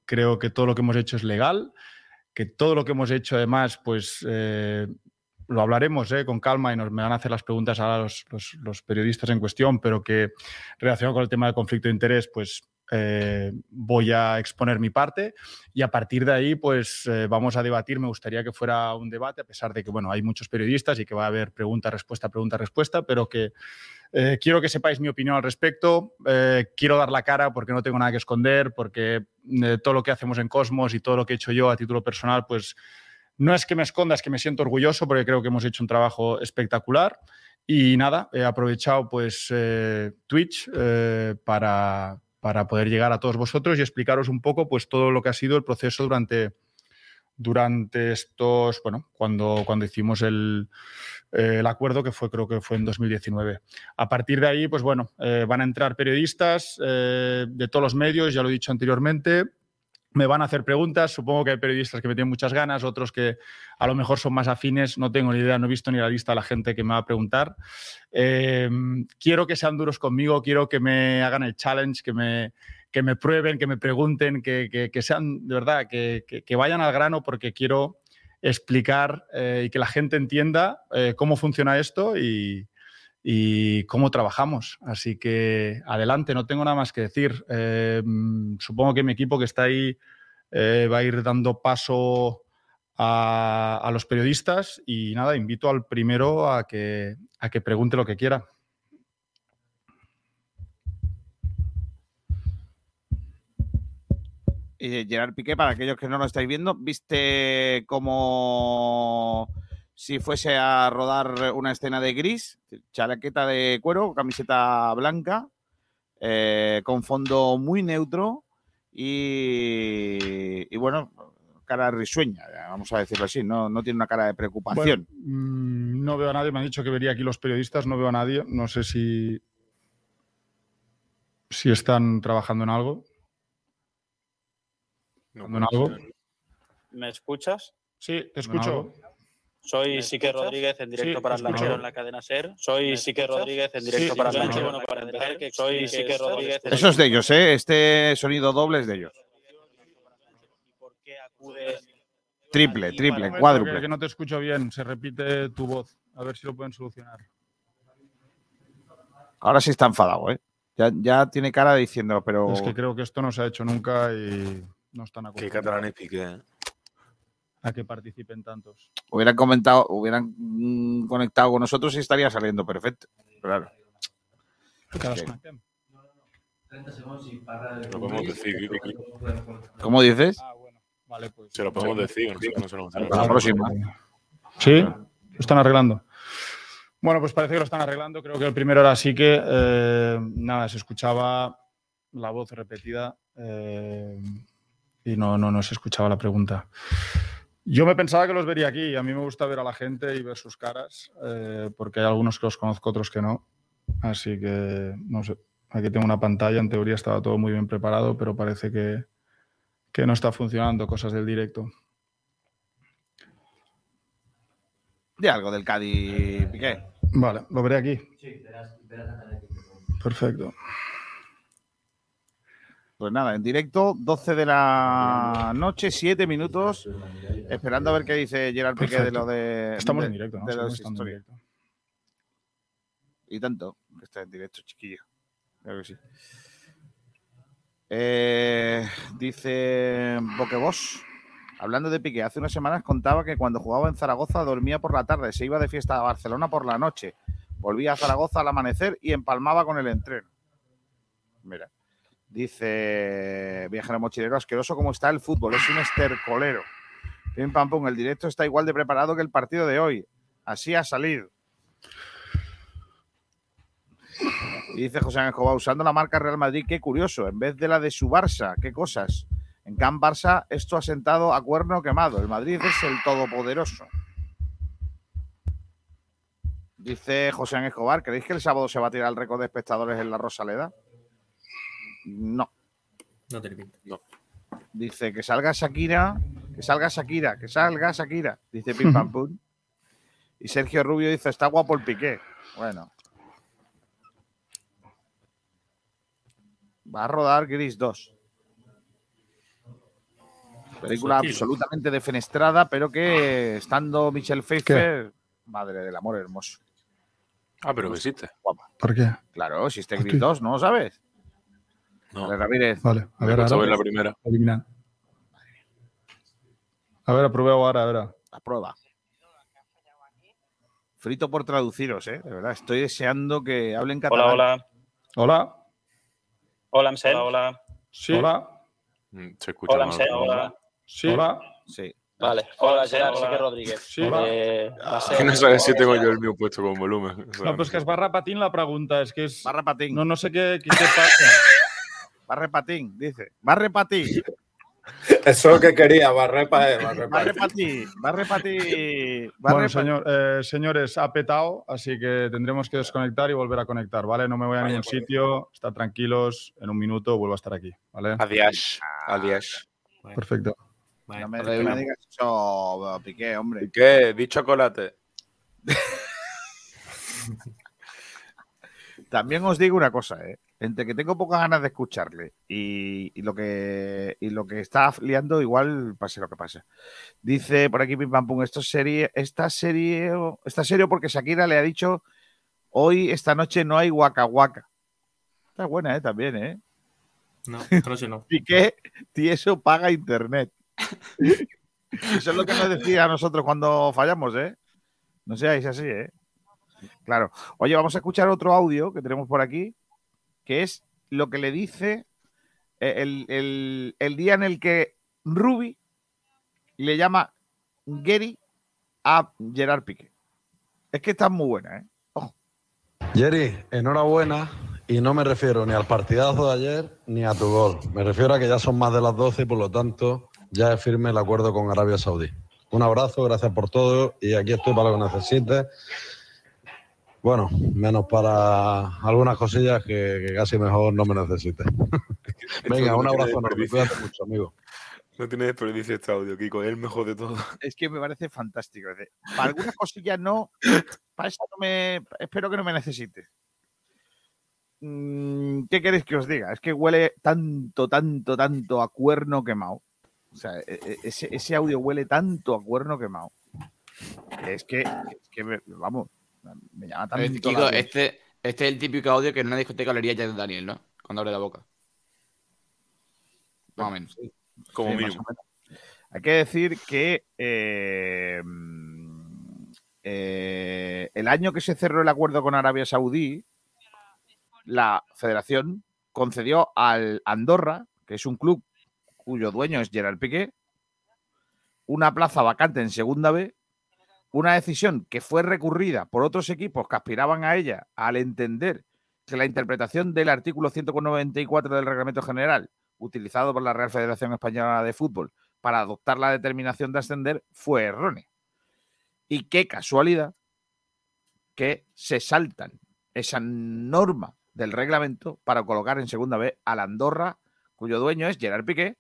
creo que todo lo que hemos hecho es legal que todo lo que hemos hecho además, pues eh, lo hablaremos eh, con calma y nos me van a hacer las preguntas a los, los, periodistas en cuestión, pero que relacionado con el tema del conflicto de interés, pues eh, voy a exponer mi parte y a partir de ahí, pues vamos a debatir. Me gustaría que fuera un debate, a pesar de que, bueno, hay muchos periodistas y que va a haber pregunta, respuesta, pregunta, respuesta, pero que eh, quiero que sepáis mi opinión al respecto. Eh, quiero dar la cara porque no tengo nada que esconder, porque eh, todo lo que hacemos en Cosmos y todo lo que he hecho yo a título personal, pues no es que me esconda, es que me siento orgulloso porque creo que hemos hecho un trabajo espectacular. Y nada, he aprovechado pues Twitch para, para poder llegar a todos vosotros y explicaros un poco pues todo lo que ha sido el proceso durante, durante estos, bueno, cuando, cuando hicimos el, acuerdo que fue, creo que fue en 2019. A partir de ahí, pues bueno, eh, van a entrar periodistas eh, de todos los medios, ya lo he dicho anteriormente, me van a hacer preguntas. Supongo que hay periodistas que me tienen muchas ganas, otros que a lo mejor son más afines. No tengo ni idea, no he visto ni la lista de la gente que me va a preguntar. quiero que sean duros conmigo, quiero que me hagan el challenge, que me, que me prueben, que me pregunten, que, que, sean de verdad, que, vayan al grano porque quiero explicar eh, y que la gente entienda eh, cómo funciona esto y, cómo trabajamos. Así que adelante, no tengo nada más que decir. Eh, supongo que mi equipo que está ahí va a ir dando paso a, los periodistas y nada, invito al primero a que, a que pregunte lo que quiera. Eh, Gerard Piqué, para aquellos que no lo estáis viendo, viste como si fuese a rodar una escena de gris, chalaqueta de cuero, camiseta blanca, eh, con fondo muy neutro y, bueno, cara risueña, vamos a decirlo así, no, no tiene una cara de preocupación. Mm, no veo a nadie, me han dicho que vería aquí los periodistas, no veo a nadie, no sé si, si están trabajando en algo. en algo. ¿Me escuchas? Sí, te escucho. Soy Sique Rodríguez en directo para el lanchero en la cadena SER. Soy Sique Rodríguez en directo para el lanchero. Soy Sique Rodríguez. Eso es de ellos, ¿eh? Este sonido doble es de ellos. ¿Por qué acude Triple, triple, cuádruple. Que no te escucho bien, se repite tu voz. A ver si lo pueden solucionar. Ahora sí está enfadado, ¿eh? Ya, tiene cara diciendo, pero. Es que creo que esto no se ha hecho nunca y no están acostumbrados. Qué catalán y pique, ¿eh? A que participen tantos. Hubieran comentado, hubieran mm, conectado con nosotros y estaría saliendo perfecto. Claro. Lo podemos decir. ¿Cómo dices? Ah, bueno. Vale, pues. Se lo podemos decir. No se lo la próxima. Sí, lo están arreglando. Bueno, pues parece que lo están arreglando. Creo que el primero era así que eh, nada, se escuchaba la voz repetida eh, y no, no, no se escuchaba la pregunta. Yo me pensaba que los vería aquí. A mí me gusta ver a la gente y ver sus caras, eh, porque hay algunos que los conozco, otros que no. Así que, no sé. Aquí tengo una pantalla. En teoría estaba todo muy bien preparado, pero parece que, que no está funcionando cosas del directo. De algo del Cádiz Piqué. Vale, lo veré aquí. Sí, verás, Perfecto. Pues nada, en directo, 12 de la noche, 7 minutos, esperando a ver qué dice Gerard Piqué de lo de. Estamos en directo, ¿no? De los en directo. Y tanto, que está en directo, chiquillo. Creo que sí. Eh, dice Boquebos, hablando de Piqué, hace unas semanas contaba que cuando jugaba en Zaragoza dormía por la tarde, se iba de fiesta a Barcelona por la noche, volvía a Zaragoza al amanecer y empalmaba con el entreno. Mira. Dice Viajero Mochilero, asqueroso como está el fútbol, es un estercolero. Pim pam pum, el directo está igual de preparado que el partido de hoy. Así ha salido. dice José Ángel usando la marca Real Madrid, qué curioso, en vez de la de su Barça, qué cosas. En Can Barça esto ha sentado a cuerno quemado. El Madrid es el todopoderoso. Dice José Escobar, ¿creéis que el sábado se va a tirar el récord de espectadores en la Rosaleda? No. No te No. Dice que salga Shakira, que salga Shakira, que salga Shakira. Dice Pim Pam Pum. Y Sergio Rubio dice, está guapo el piqué. Bueno. Va a rodar Gris 2. Película absolutamente defenestrada, pero que estando Michelle Pfeiffer, madre del amor hermoso. Ah, pero que existe. Guapa. ¿Por qué? Claro, existe Gris 2, ¿no lo sabes? No. Vale, Ramírez. Vale, a ver, ahora. la primera. Eliminar. A ver, apruebo ahora, a ver. Aprueba. Frito por traduciros, ¿eh? De verdad, estoy deseando que hablen catalán. Hola, hola. Hola. Hola, Amsel. Hola, hola. Sí. Hola. Mm, se escucha hola, Amsel. Hola. Sí. Hola. Sí. Vale. Hola, Gerard Sique Rodríguez. Sí. Hola. Eh, no sabes si tengo yo el mío puesto con volumen. no, pues que es barra patín la pregunta. Es que es. Barra patín. No, no sé qué, qué pasa. Barre patín, dice. Barre patín. Eso es lo que quería, barre para él. Barre patín. Barre patín. Bueno, señor, eh, señores, ha petado, así que tendremos que desconectar y volver a conectar, ¿vale? No me voy a ningún sitio, está tranquilos, en un minuto vuelvo a estar aquí, ¿vale? Adiós. Adiós. Perfecto. No me, digas eso, Piqué, hombre. Piqué, di chocolate. También os digo una cosa, ¿eh? Entre que tengo pocas ganas de escucharle y, lo que lo que está liando, igual pase lo que pase. Dice por aquí Pim Pam Pum, esto serie, esta serie, está serio porque Shakira le ha dicho hoy, esta noche no hay Waka Waka. Está buena, ¿eh? También, ¿eh? No, pero no. Piqué, eso paga internet. Eso es lo que nos decía a nosotros cuando fallamos, ¿eh? No seáis así, ¿eh? Claro. Oye, vamos a escuchar otro audio que tenemos por aquí que es lo que le dice el, día en el que Ruby le llama Gary a Gerard Piqué. Es que está muy buena, ¿eh? Jerry, enhorabuena. Y no me refiero ni al partidazo de ayer ni a tu gol. Me refiero a que ya son más de las 12 y por lo tanto ya es firme el acuerdo con Arabia Saudí. Un abrazo, gracias por todo y aquí estoy para lo que necesites. Bueno, menos para algunas cosillas que, casi mejor no me necesites. Venga, un abrazo enorme. Cuídate mucho, amigo. No tiene desperdicio este audio, Kiko, es el mejor de todo. Es que me parece fantástico. Para algunas cosillas no, para eso no me. Espero que no me necesite. Mm, ¿Qué queréis que os diga? Es que huele tanto, tanto, tanto a cuerno quemado. O sea, e, e, ese, audio huele tanto a cuerno quemado. Es que, es que vamos, me llama tanto. Kiko, este, este es el típico audio que en una discoteca leería ya de Daniel, ¿no? Cuando abre la boca. Más o menos. Como Hay que decir que eh, eh, el año que se cerró el acuerdo con Arabia Saudí, la federación concedió al Andorra, que es un club cuyo dueño es Gerard Piqué, una plaza vacante en Segunda B, una decisión que fue recurrida por otros equipos que aspiraban a ella al entender que la interpretación del artículo 194 del Reglamento General utilizado por la Real Federación Española de Fútbol para adoptar la determinación de ascender fue erróneo. Y qué casualidad que se saltan esa norma del reglamento para colocar en segunda vez al Andorra, cuyo dueño es Gerard Piqué,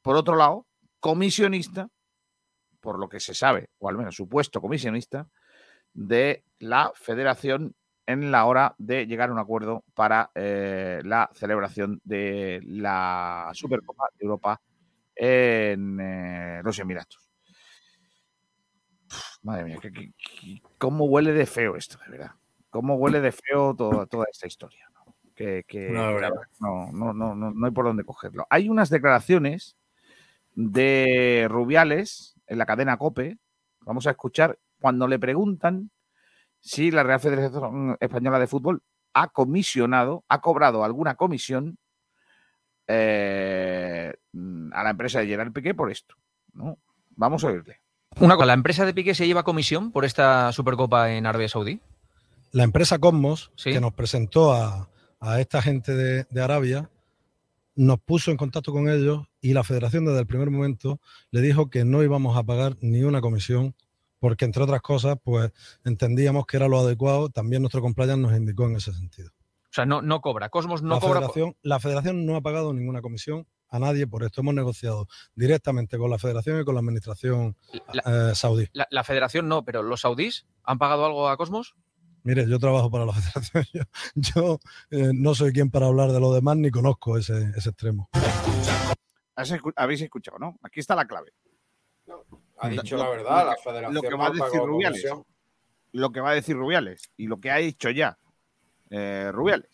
por otro lado, comisionista, por lo que se sabe, o al menos supuesto comisionista, de la Federación en la hora de llegar a un acuerdo para eh, la celebración de la Supercopa de Europa en eh, los Emiratos. madre mía, cómo huele de feo esto, de verdad. Cómo huele de feo toda, toda esta historia. Que, no, no, no, no, hay por dónde cogerlo. Hay unas declaraciones de Rubiales en la cadena COPE. Vamos a escuchar cuando le preguntan si la Real Federación Española de Fútbol ha comisionado, ha cobrado alguna comisión eh, a la empresa de Gerard Piqué por esto. ¿no? Vamos a oírle. Una cosa, ¿la empresa de Piqué se lleva comisión por esta Supercopa en Arabia Saudí? La empresa Cosmos, que nos presentó a, esta gente de, de Arabia, nos puso en contacto con ellos y la federación desde el primer momento le dijo que no íbamos a pagar ni una comisión porque entre otras cosas, pues entendíamos que era lo adecuado. También nuestro compliance nos indicó en ese sentido. O sea, no, no cobra. Cosmos no la cobra. Federación, la federación no ha pagado ninguna comisión a nadie por esto. Hemos negociado directamente con la federación y con la administración eh, saudí. La, federación no, pero los saudíes han pagado algo a Cosmos. Mire, yo trabajo para la federación. Yo, eh, no soy quien para hablar de lo demás ni conozco ese, ese extremo. Habéis escuchado, ¿no? Aquí está la clave. Ha dicho la verdad, la federación. Lo que va a decir Rubiales. Lo que va a decir Rubiales y lo que ha dicho ya eh, Rubiales.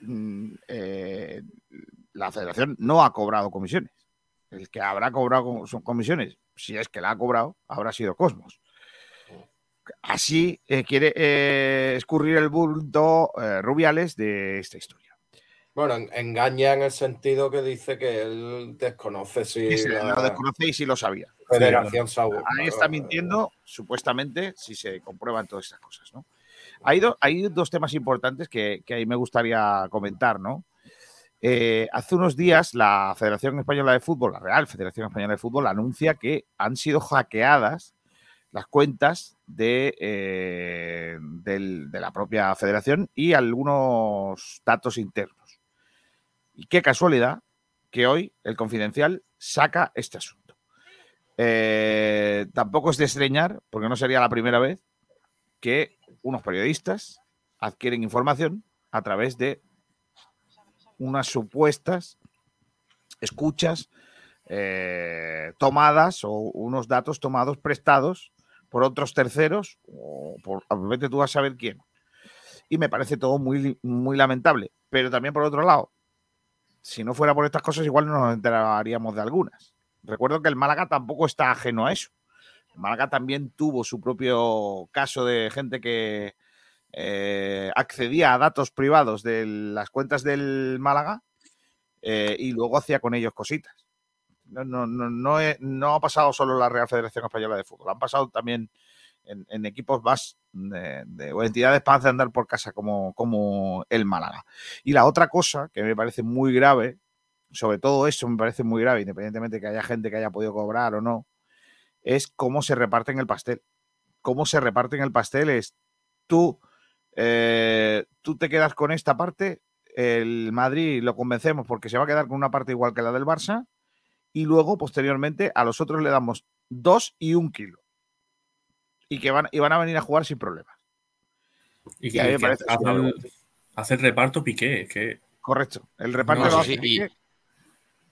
Mm, eh, la federación no ha cobrado comisiones. El que habrá cobrado son comisiones, si es que la ha cobrado, habrá sido Cosmos. Así eh, quiere escurrir el bulto Rubiales de esta historia. Bueno, engaña en el sentido que dice que él desconoce si. lo desconoce y si lo sabía. Federación Ahí está mintiendo, supuestamente, si se comprueban todas estas cosas, ¿no? Hay, hay dos temas importantes que, ahí me gustaría comentar, ¿no? Eh, hace unos días la Federación Española de Fútbol, la Real Federación Española de Fútbol, anuncia que han sido hackeadas las cuentas de, eh, de la propia federación y algunos datos internos. Y qué casualidad que hoy el Confidencial saca este asunto. Eh, tampoco es de extrañar, porque no sería la primera vez, que unos periodistas adquieren información a través de unas supuestas escuchas eh, tomadas o unos datos tomados prestados por otros terceros o por vete tú a saber quién. Y me parece todo muy, muy lamentable. Pero también por otro lado, si no fuera por estas cosas, igual no nos enteraríamos de algunas. Recuerdo que el Málaga tampoco está ajeno a eso. El Málaga también tuvo su propio caso de gente que eh, accedía a datos privados de las cuentas del Málaga eh, y luego hacía con ellos cositas. No, no, no, no, ha pasado solo la Real Federación Española de Fútbol, han pasado también en, equipos más de, o entidades para andar por casa como, como el Málaga. Y la otra cosa que me parece muy grave, sobre todo eso me parece muy grave, independientemente de que haya gente que haya podido cobrar o no, es cómo se reparten el pastel. Cómo se reparten el pastel es tú, eh, tú te quedas con esta parte, el Madrid lo convencemos porque se va a quedar con una parte igual que la del Barça y luego posteriormente a los otros le damos dos y un kilo y que van, y van a venir a jugar sin problemas. Y, que, hace, el reparto Piqué, que... Correcto, el reparto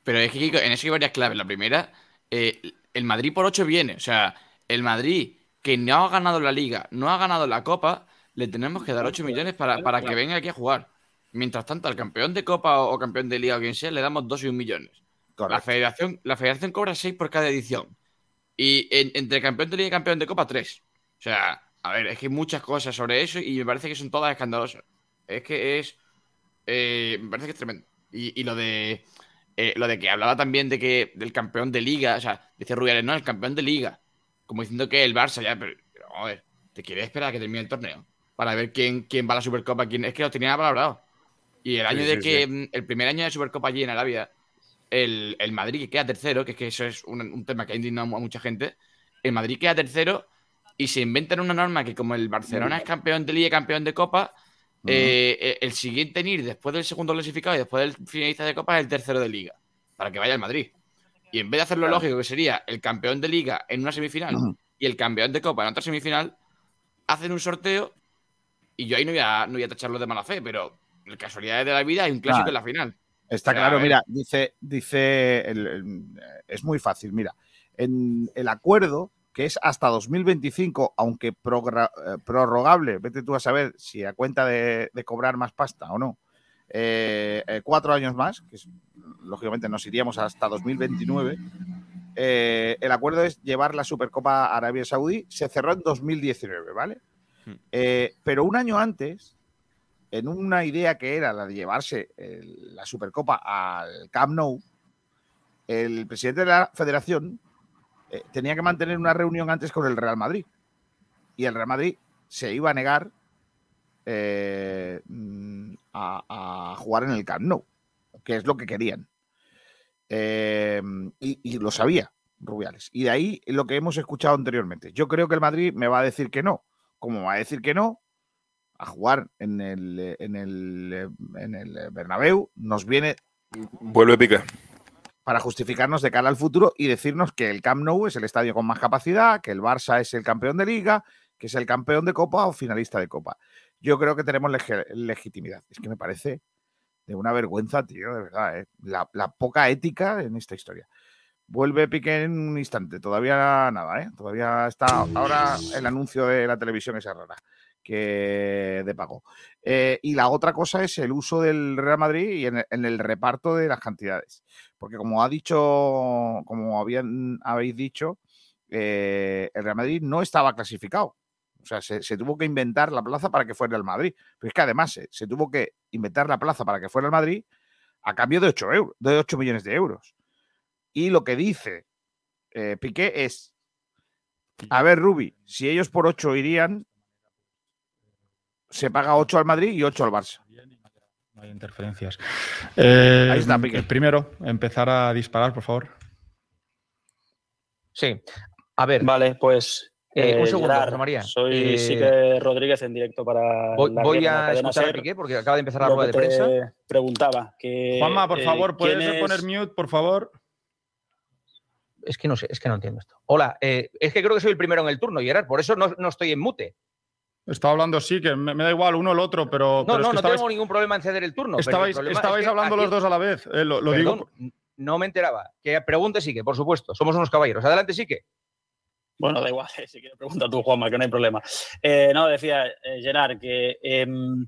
Pero es que en eso hay varias claves. La primera, eh, el Madrid por 8 viene. O sea, el Madrid que no ha ganado la liga, no ha ganado la copa, le tenemos que dar 8 millones para, para que venga aquí a jugar. Mientras tanto, al campeón de copa o, campeón de liga o quien sea, le damos 2 y 1 millones. La federación, la federación cobra 6 por cada edición. Y entre campeón de liga y campeón de copa, 3. O sea, a ver, es que hay muchas cosas sobre eso y me parece que son todas escandalosas. Es que es. Eh, me parece que es tremendo. Y, lo de. Eh, lo de que hablaba también de que del campeón de liga, o sea, dice Rubiales, no, el campeón de liga. Como diciendo que el Barça ya, pero, a ver, ¿te quieres esperar a que termine el torneo? Para ver quién, quién va a la Supercopa, quién es que lo tenía valorado. Y el año de que, mm, el primer año de Supercopa allí en Arabia, el, el, Madrid que queda tercero, que es que eso es un, un tema que ha indignado a mucha gente, el Madrid queda tercero y se inventan una norma que como el Barcelona es campeón de Liga y campeón de Copa, eh, eh, el siguiente en ir después del segundo clasificado y después del finalista de Copa es el tercero de Liga, para que vaya al Madrid. Y en vez de hacer lo lógico, que sería el campeón de Liga en una semifinal y el campeón de Copa en otra semifinal, hacen un sorteo y yo ahí no voy a, no voy a tacharlo de mala fe, pero en casualidades de la vida hay un clásico en la final. Está claro, mira, dice, dice, es muy fácil, mira, en el acuerdo que es hasta 2025, aunque eh, prorrogable, vete tú a saber si a cuenta de, cobrar más pasta o no, eh, eh, cuatro años más, que lógicamente nos iríamos hasta 2029, el acuerdo es llevar la Supercopa a Arabia Saudí, se cerró en 2019, ¿vale? Hmm. pero un año antes, en una idea que era la de llevarse la Supercopa al Camp Nou, el presidente de la federación eh, tenía que mantener una reunión antes con el Real Madrid. Y el Real Madrid se iba a negar eh, mm, a, jugar en el Camp Nou, que es lo que querían. Eh, y, lo sabía Rubiales. Y de ahí lo que hemos escuchado anteriormente. Yo creo que el Madrid me va a decir que no. Como va a decir que no, a jugar en el, en el, en el Bernabéu, nos viene... Vuelve pique para justificarnos de cara al futuro y decirnos que el Camp Nou es el estadio con más capacidad, que el Barça es el campeón de liga, que es el campeón de copa o finalista de copa. Yo creo que tenemos legitimidad. Es que me parece de una vergüenza, tío, de verdad, ¿eh? la, poca ética en esta historia. Vuelve Piqué en un instante, todavía nada, ¿eh? Todavía está ahora el anuncio de la televisión esa rara que de pago. Eh, y la otra cosa es el uso del Real Madrid y en el, reparto de las cantidades. Porque como ha dicho, como habían, habéis dicho, eh, el Real Madrid no estaba clasificado. O sea, se, tuvo que inventar la plaza para que fuera el Madrid. Pero es que además se, tuvo que inventar la plaza para que fuera el Madrid a cambio de 8, euros, de 8 millones de euros. Y lo que dice eh, Piqué es, a ver, Rubi, si ellos por 8 irían, se paga 8 al Madrid y 8 al Barça. No hay interferencias. Eh, Ahí está, Piqué. Primero, empezar a disparar, por favor. Sí. A ver. Vale, pues. Eh, un segundo, María. Soy eh, Sique Rodríguez en directo para. Voy, la voy a escuchar a Piqué porque acaba de empezar la rueda de prensa. Preguntaba que. Juanma, por favor, ¿puedes poner mute, por favor? Es que no sé, es que no entiendo esto. Hola, es que creo que soy el primero en el turno, Gerard, por eso no, no estoy en mute. Estaba hablando, sí, que me, da igual uno o el otro, pero. No, no, no tengo ningún problema en ceder el turno. Estabais, hablando los dos a la vez, eh, lo, digo. No me enteraba. Que pregunte, sí que, por supuesto. Somos unos caballeros. Adelante, sí que. Bueno, da igual, si quieres pregunta tú, Juanma, que no hay problema. Eh, no, decía eh, Gerard que. Em,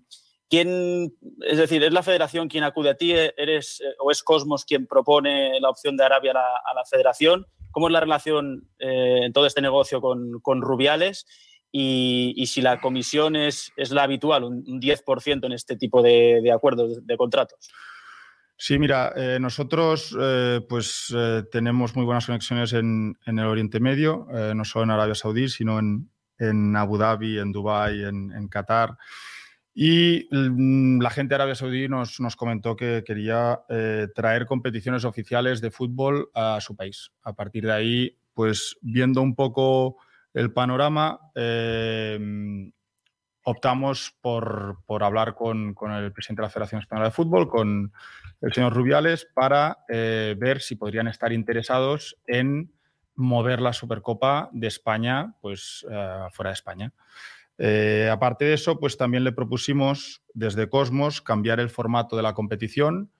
¿Quién, es decir, es la federación quien acude a ti? ¿Eres o es Cosmos quien propone la opción de Arabia a la, federación? ¿Cómo es la relación en todo este negocio con, con Rubiales? Y, si la comisión es, es la habitual, un, 10% en este tipo de, acuerdos, de, contratos. Sí, mira, eh, nosotros eh, pues eh, tenemos muy buenas conexiones en, el Oriente Medio, no solo en Arabia Saudí, sino en, Abu Dhabi, en Dubái, en, en Qatar. Y mm, la gente de Arabia Saudí nos, nos comentó que quería traer competiciones oficiales de fútbol a su país. A partir de ahí, pues viendo un poco el panorama, optamos por, hablar con, el presidente de la Federación Española de Fútbol, con el señor Rubiales, para eh, ver si podrían estar interesados en mover la Supercopa de España pues, eh, fuera de España. Eh, aparte de eso, pues también le propusimos desde Cosmos cambiar el formato de la competición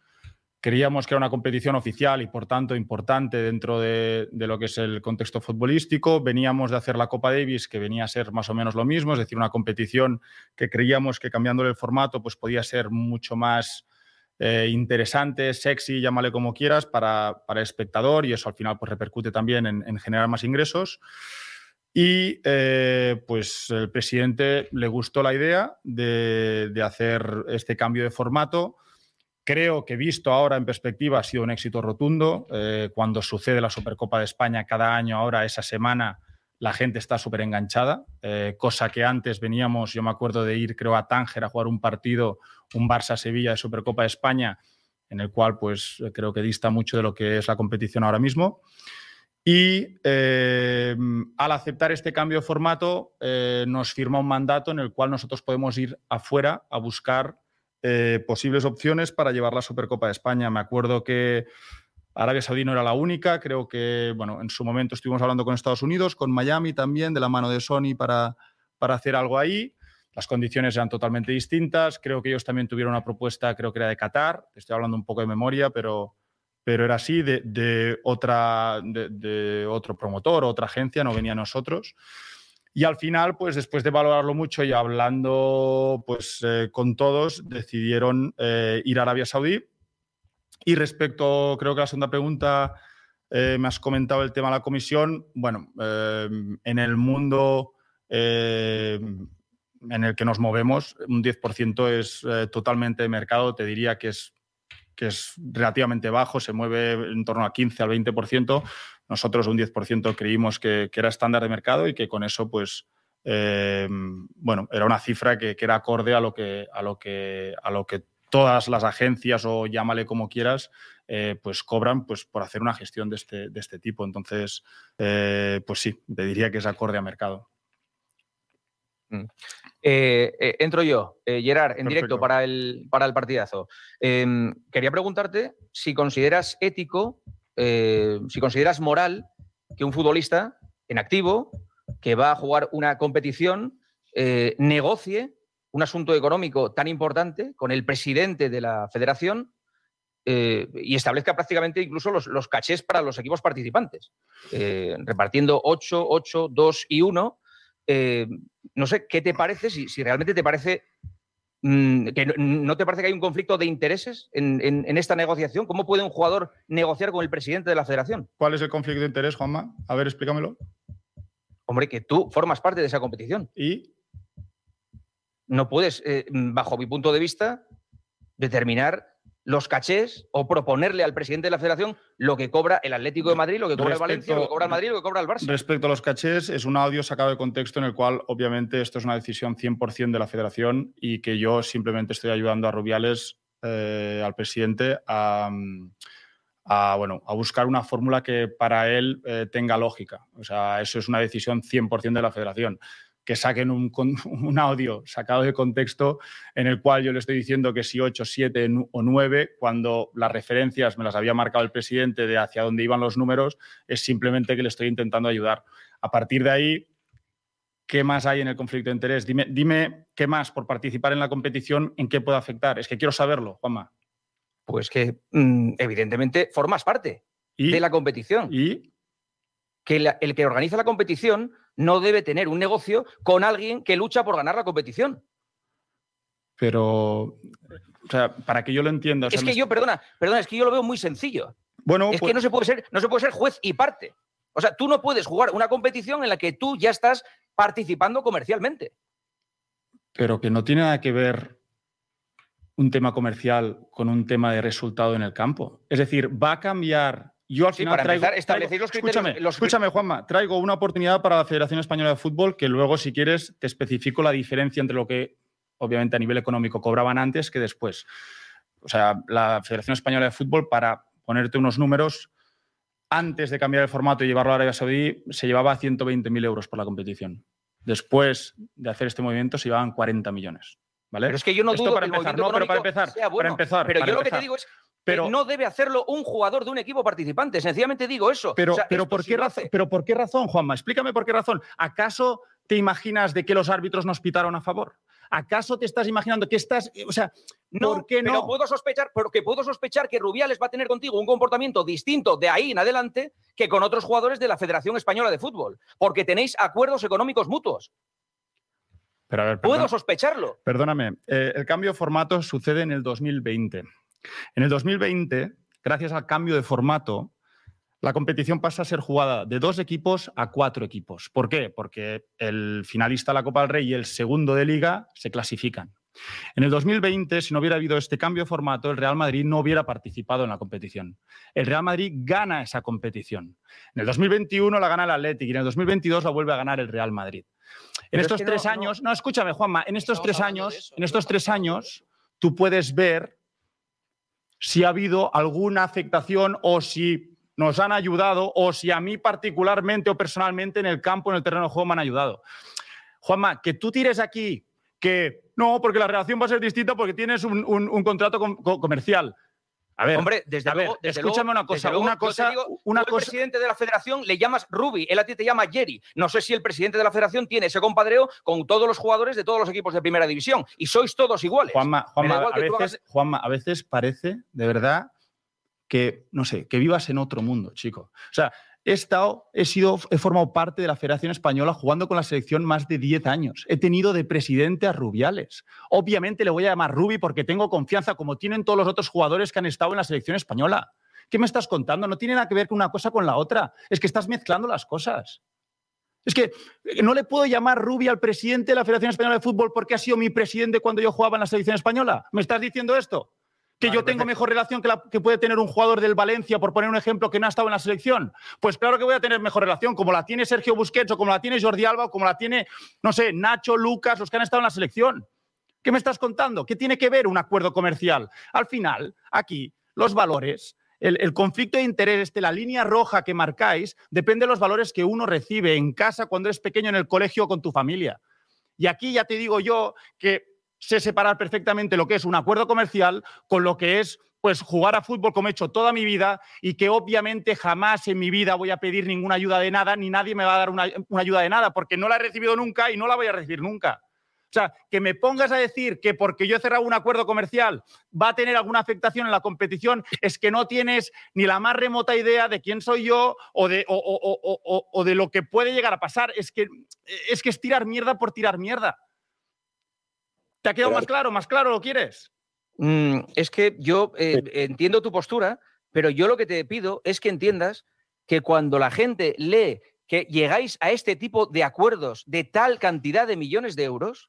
Creíamos que era una competición oficial y por tanto importante dentro de, lo que es el contexto futbolístico. Veníamos de hacer la Copa Davis, que venía a ser más o menos lo mismo, es decir, una competición que creíamos que cambiándole el formato pues podía ser mucho más eh, interesante, sexy, llámale como quieras, para, el espectador y eso al final pues repercute también en, generar más ingresos. Y eh, pues el presidente le gustó la idea de, de hacer este cambio de formato Creo que visto ahora en perspectiva ha sido un éxito rotundo. Eh, cuando sucede la Supercopa de España cada año, ahora esa semana, la gente está súper enganchada, eh, cosa que antes veníamos, yo me acuerdo de ir, creo, a Tánger a jugar un partido, un Barça-Sevilla de Supercopa de España, en el cual pues creo que dista mucho de lo que es la competición ahora mismo. Y eh, al aceptar este cambio de formato, nos firma un mandato en el cual nosotros podemos ir afuera a buscar eh, posibles opciones para llevar la Supercopa de España. Me acuerdo que Arabia Saudí no era la única, creo que, bueno, en su momento estuvimos hablando con Estados Unidos, con Miami también, de la mano de Sony para, para hacer algo ahí. Las condiciones eran totalmente distintas. Creo que ellos también tuvieron una propuesta, creo que era de Qatar. Estoy hablando un poco de memoria, pero, pero era así, de, otra, de, de, otro promotor, otra agencia, no venía a nosotros. Y al final, pues después de valorarlo mucho y hablando pues, eh, con todos, decidieron eh, ir a Arabia Saudí. Y respecto, creo que la segunda pregunta, eh, me has comentado el tema de la comisión. Bueno, en el mundo en el que nos movemos, un 10% es totalmente de mercado, te diría que es que es relativamente bajo, se mueve en torno a 15 al 20%, nosotros un 10% creímos que, era estándar de mercado y que con eso, pues, eh, bueno, era una cifra que, era acorde a lo que, a lo que, a lo que todas las agencias o llámale como quieras, eh, pues cobran pues, por hacer una gestión de este, de este tipo. Entonces, eh, pues sí, te diría que es acorde a mercado. Mm. entro yo, Gerard, en directo para el, para el partidazo. Em, quería preguntarte si consideras ético eh, si consideras moral que un futbolista en activo, que va a jugar una competición, eh, negocie un asunto económico tan importante con el presidente de la federación eh, y establezca prácticamente incluso los, cachés para los equipos participantes, repartiendo 8, 8, 2 y 1. no sé, ¿qué te parece? si realmente te parece Mm, ¿No te parece que hay un conflicto de intereses en, esta negociación? ¿Cómo puede un jugador negociar con el presidente de la federación? ¿Cuál es el conflicto de interés, Juanma? A ver, explícamelo. Hombre, que tú formas parte de esa competición. ¿Y? No puedes, eh, bajo mi punto de vista, determinar los cachés o proponerle al presidente de la federación lo que cobra el Atlético de Madrid, lo que cobra el Valencia, lo que cobra el Madrid, lo que cobra el Barça. Respecto a los cachés, es un audio sacado de contexto en el cual, obviamente, esto es una decisión 100% de la federación y que yo simplemente estoy ayudando a Rubiales, eh, al presidente, a, bueno, a buscar una fórmula que para él eh, tenga lógica. O sea, eso es una decisión 100% de la federación que saquen un, un, audio sacado de contexto en el cual yo le estoy diciendo que si 8, 7 o 9, cuando las referencias me las había marcado el presidente de hacia dónde iban los números, es simplemente que le estoy intentando ayudar. A partir de ahí, ¿qué más hay en el conflicto de interés? Dime, dime qué más por participar en la competición, en qué puede afectar. Es que quiero saberlo, Juanma. Pues que mm, evidentemente formas parte de la competición. ¿Y? Que el que organiza la competición no debe tener un negocio con alguien que lucha por ganar la competición. Pero, o sea, para que yo lo entienda. es que yo, perdona, perdona, es que yo lo veo muy sencillo. Bueno, es que pues no se, puede ser, no se puede ser juez y parte. O sea, tú no puedes jugar una competición en la que tú ya estás participando comercialmente. Pero que no tiene nada que ver un tema comercial con un tema de resultado en el campo. Es decir, va a cambiar. Yo al final traigo, los escúchame, escúchame, Juanma, traigo una oportunidad para la Federación Española de Fútbol que luego, si quieres, te especifico la diferencia entre lo que, obviamente, a nivel económico cobraban antes que después. O sea, la Federación Española de Fútbol, para ponerte unos números, antes de cambiar el formato y llevarlo a Arabia Saudí, se llevaba 120.000 euros por la competición. Después de hacer este movimiento, se llevaban 40 millones. ¿vale? Pero es que yo no dudo para empezar, no, pero para empezar, para empezar. Pero yo lo que te digo es pero, no debe hacerlo un jugador de un equipo participante. Sencillamente digo eso. Pero, pero, ¿por, qué razón, pero ¿por qué razón, Juanma? Explícame por qué razón. ¿Acaso te imaginas de que los árbitros nos pitaron a favor? ¿Acaso te estás imaginando que estás, o sea, no, ¿por qué no? Pero puedo sospechar, porque puedo sospechar que Rubiales va a tener contigo un comportamiento distinto de ahí en adelante que con otros jugadores de la Federación Española de Fútbol, porque tenéis acuerdos económicos mutuos. Pero puedo sospecharlo. Perdóname, eh, el cambio de formato sucede en el 2020. En el 2020, gracias al cambio de formato, la competición pasa a ser jugada de dos equipos a cuatro equipos. ¿Por qué? Porque el finalista de la Copa del Rey y el segundo de liga se clasifican. En el 2020, si no hubiera habido este cambio de formato, el Real Madrid no hubiera participado en la competición. El Real Madrid gana esa competición. En el 2021 la gana el Atlético y en el 2022 la vuelve a ganar el Real Madrid. En estos tres años, no, escúchame, Juanma, en estos tres años, en estos tres años, tú puedes ver si ha habido alguna afectación o si nos han ayudado o si a mí particularmente o personalmente en el campo, en el terreno de juego me han ayudado. Juanma, que tú tires aquí que no, porque la relación va a ser distinta porque tienes un, contrato comercial. A ver, hombre, desde luego, escúchame una cosa, una cosa, una cosa. El presidente de la federación le llamas Ruby, él a ti te llama Jerry. No sé si el presidente de la federación tiene ese compadreo con todos los jugadores de todos los equipos de primera división y sois todos iguales. Juanma, a, veces, Juanma a veces parece, de verdad, que, no sé, que vivas en otro mundo, chico. O sea, he estado, he sido, he formado parte de la Federación Española jugando con la selección más de 10 años. He tenido de presidente a Rubiales. Obviamente le voy a llamar Rubi porque tengo confianza, como tienen todos los otros jugadores que han estado en la selección española. ¿Qué me estás contando? No tiene nada que ver con una cosa con la otra. Es que estás mezclando las cosas. Es que eh, no le puedo llamar Rubi al presidente de la Federación Española de Fútbol porque ha sido mi presidente cuando yo jugaba en la selección española. ¿Me estás diciendo esto? Que yo tengo mejor relación que la que puede tener un jugador del Valencia, por poner un ejemplo, que no ha estado en la selección. Pues claro que voy a tener mejor relación, como la tiene Sergio Busquets, o como la tiene Jordi Alba, o como la tiene, no sé, Nacho, Lucas, los que han estado en la selección. ¿Qué me estás contando? ¿Qué tiene que ver un acuerdo comercial? Al final, aquí, los valores, el, conflicto de interés, este, la línea roja que marcáis, depende de los valores que uno recibe en casa cuando eres pequeño en el colegio con tu familia. Y aquí ya te digo yo que sé separar perfectamente lo que es un acuerdo comercial con lo que es pues jugar a fútbol como he hecho toda mi vida y que obviamente jamás en mi vida voy a pedir ninguna ayuda de nada, ni nadie me va a dar una, ayuda de nada, porque no la he recibido nunca y no la voy a recibir nunca. O sea, que me pongas a decir que porque yo he cerrado un acuerdo comercial va a tener alguna afectación en la competición, es que no tienes ni la más remota idea de quién soy yo o de, o, de lo que puede llegar a pasar. Es que, es que es tirar mierda por tirar mierda. ¿Te ha quedado más claro? ¿Más claro lo quieres? Mm, es que yo eh, entiendo tu postura, pero yo lo que te pido es que entiendas que cuando la gente lee que llegáis a este tipo de acuerdos de tal cantidad de millones de euros,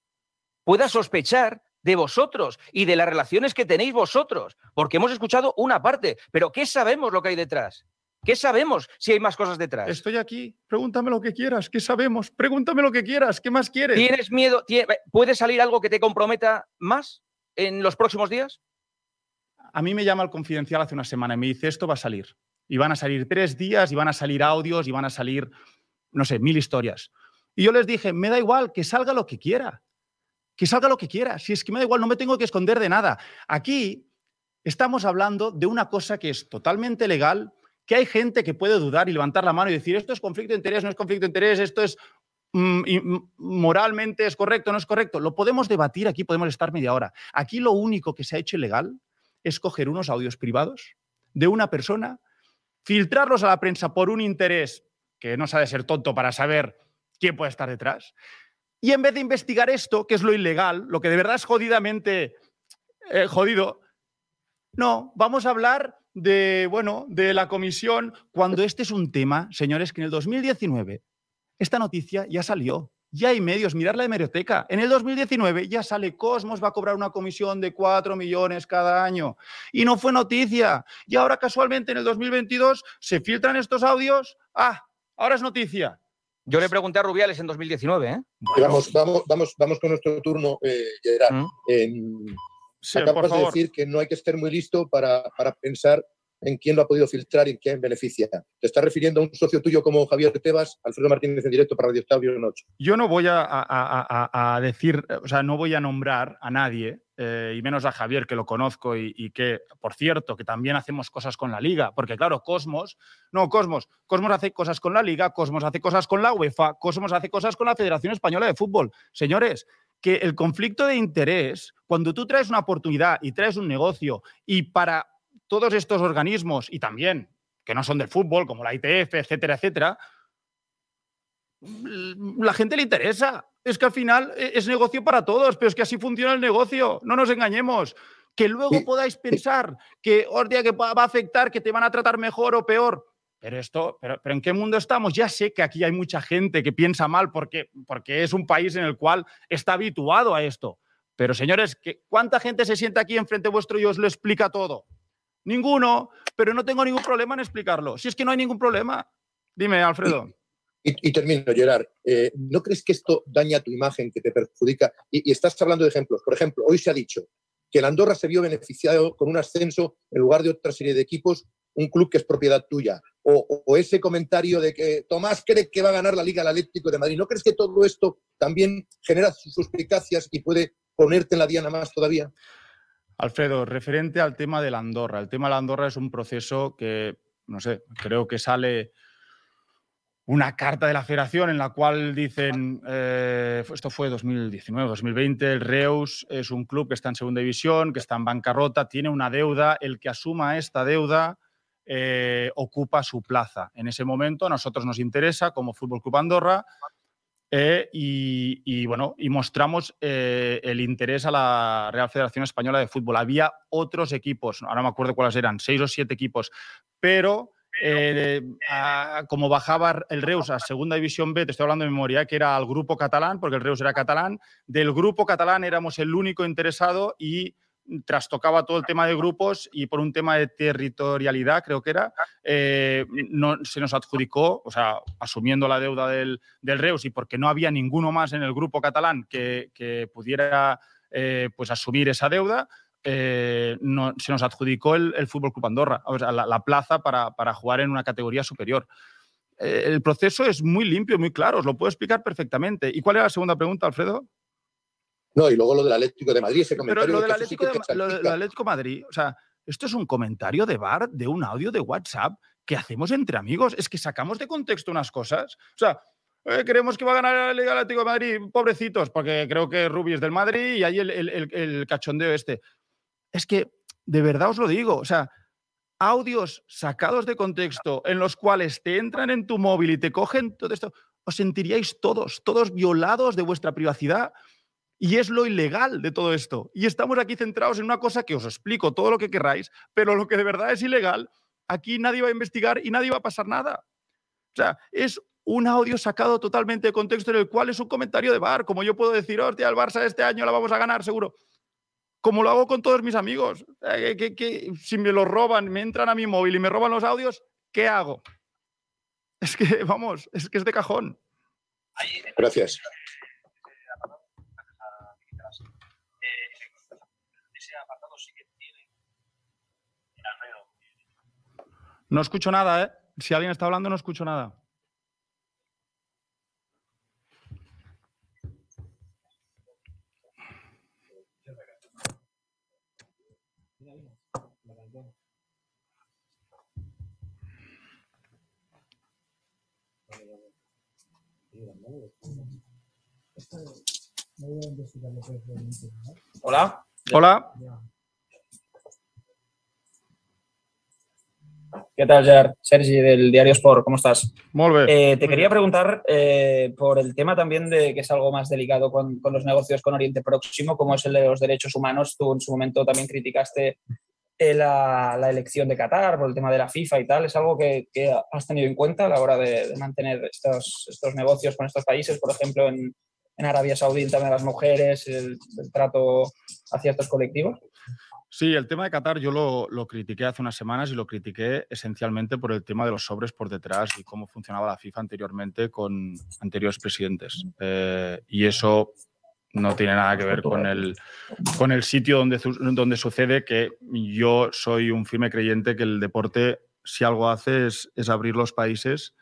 pueda sospechar de vosotros y de las relaciones que tenéis vosotros, porque hemos escuchado una parte, pero ¿qué sabemos lo que hay detrás? ¿Qué sabemos si hay más cosas detrás? Estoy aquí, pregúntame lo que quieras, ¿qué sabemos? Pregúntame lo que quieras, ¿qué más quieres? ¿Tienes miedo? ¿Puede salir algo que te comprometa más en los próximos días? A mí me llama el confidencial hace una semana y me dice, esto va a salir. Y van a salir tres días, y van a salir audios, y van a salir, no sé, mil historias. Y yo les dije, me da igual, que salga lo que quiera. Que salga lo que quiera. Si es que me da igual, no me tengo que esconder de nada. Aquí estamos hablando de una cosa que es totalmente legal, que hay gente que puede dudar y levantar la mano y decir, esto es conflicto de interés, no es conflicto de interés, esto es mm, mm, moralmente es correcto, no es correcto. Lo podemos debatir aquí, podemos estar media hora. Aquí lo único que se ha hecho ilegal es coger unos audios privados de una persona, filtrarlos a la prensa por un interés que no sabe ser tonto para saber quién puede estar detrás. Y en vez de investigar esto, que es lo ilegal, lo que de verdad es jodidamente eh, jodido, no, vamos a hablar de, bueno, de la comisión, cuando este es un tema, señores, que en el 2019 esta noticia ya salió. Ya hay medios, mirar la hemeroteca. En el 2019 ya sale Cosmos, va a cobrar una comisión de 4 millones cada año. Y no fue noticia. Y ahora casualmente en el 2022 se filtran estos audios. Ah, ahora es noticia. Yo le pregunté a Rubiales en 2019. ¿eh? Vamos, vamos, vamos, vamos con nuestro turno, eh, Gerard. Mm. Acabas de decir que no hay que estar muy listo para, para pensar en quién lo ha podido filtrar y en quién beneficia. ¿Te estás refiriendo a un socio tuyo como Javier Tebas, Alfredo Martínez en directo para Radio Estadio Noche? Yo no voy a, decir, o sea, no voy a nombrar a nadie, eh, y menos a Javier, que lo conozco y, que, por cierto, que también hacemos cosas con la Liga, porque claro, Cosmos, no, Cosmos, Cosmos hace cosas con la Liga, Cosmos hace cosas con la UEFA, Cosmos hace cosas con la Federación Española de Fútbol. Señores, que el conflicto de interés, cuando tú traes una oportunidad y traes un negocio y para todos estos organismos y también que no son del fútbol, como la ITF, etcétera, etcétera, la gente le interesa. Es que al final e, es negocio para todos, pero es que así funciona el negocio, no nos engañemos. Que luego podáis pensar que, que va a afectar, que te van a tratar mejor o peor. Pero esto, pero, ¿en qué mundo estamos? Ya sé que aquí hay mucha gente que piensa mal porque, porque es un país en el cual está habituado a esto. Pero señores, ¿cuánta gente se sienta aquí enfrente vuestro y os lo explica todo? Ninguno, pero no tengo ningún problema en explicarlo. Si es que no hay ningún problema. Dime, Alfredo. Y, termino, Gerard. Eh, ¿No crees que esto daña tu imagen, que te perjudica? Y, estás hablando de ejemplos. Por ejemplo, hoy se ha dicho que el Andorra se vio beneficiado con un ascenso en lugar de otra serie de equipos, un club que es propiedad tuya. O, ese comentario de que Tomás cree que va a ganar la Liga Atlético de Madrid. ¿No crees que todo esto también genera sus suspicacias y puede ponerte en la diana más todavía? Alfredo, referente al tema de la Andorra. El tema de la Andorra es un proceso que, no sé, creo que sale una carta de la federación en la cual dicen, eh, esto fue 2019, 2020, el Reus es un club que está en segunda división, que está en bancarrota, tiene una deuda, el que asuma esta deuda eh, ocupa su plaza. En ese momento a nosotros nos interesa como Fútbol Club Andorra eh, y, bueno, y mostramos eh, el interés a la Real Federación Española de Fútbol. Había otros equipos, ahora me acuerdo cuáles eran, seis o siete equipos, pero eh, como bajaba el Reus a Segunda División B, te estoy hablando de memoria, que era al grupo catalán, porque el Reus era catalán, del grupo catalán éramos el único interesado y trastocaba todo el tema de grupos y por un tema de territorialidad, creo que era, eh, no, se nos adjudicó, o sea, asumiendo la deuda del, Reus y porque no había ninguno más en el grupo catalán que, pudiera eh, pues asumir esa deuda, eh, se nos adjudicó el, el Fútbol Club Andorra, o sea, la, plaza para, para, jugar en una categoría superior. el proceso es muy limpio, muy claro, os lo puedo explicar perfectamente. ¿Y cuál era la segunda pregunta, Alfredo? No, y luego lo del Atlético de Madrid, ese comentario. Pero lo del Atlético, de, lo Atlético Madrid, o sea, esto es un comentario de bar, de un audio de WhatsApp que hacemos entre amigos. Es que sacamos de contexto unas cosas. O sea, eh, creemos que va a ganar la Liga Atlético de Madrid, pobrecitos, porque creo que Rubi es del Madrid y ahí el, el cachondeo este. Es que, de verdad os lo digo, o sea, audios sacados de contexto en los cuales te entran en tu móvil y te cogen todo esto, os sentiríais todos, todos violados de vuestra privacidad y es lo ilegal de todo esto. Y estamos aquí centrados en una cosa que os explico todo lo que queráis, pero lo que de verdad es ilegal, aquí nadie va a investigar y nadie va a pasar nada. O sea, es un audio sacado totalmente de contexto en el cual es un comentario de bar, como yo puedo decir, hostia, el Barça este año la vamos a ganar, seguro. Como lo hago con todos mis amigos. Que, si me lo roban, me entran a mi móvil y me roban los audios, ¿qué hago? Es que, vamos, es que es de cajón. Gracias. No escucho nada, ¿eh? Si alguien está hablando, no escucho nada. Hola. Hola. ¿Qué tal, Ger? Sergi, del Diario Sport, ¿cómo estás? Muy bien. Eh, te quería preguntar eh, por el tema también de que es algo más delicado con, los negocios con Oriente Próximo, como es el de los derechos humanos. Tú en su momento también criticaste eh, la, elección de Qatar, por el tema de la FIFA y tal, ¿es algo que, has tenido en cuenta a la hora de, mantener estos, estos, negocios con estos países, por ejemplo, en, Arabia Saudí, el de las mujeres, el, trato hacia estos colectivos? Sí, el tema de Qatar yo lo, lo, critiqué hace unas semanas y lo critiqué esencialmente por el tema de los sobres por detrás y cómo funcionaba la FIFA anteriormente con anteriores presidentes. Eh, y eso no tiene nada que ver con el, con el sitio donde, donde sucede, que yo soy un firme creyente que el deporte, si algo hace, es, es abrir los países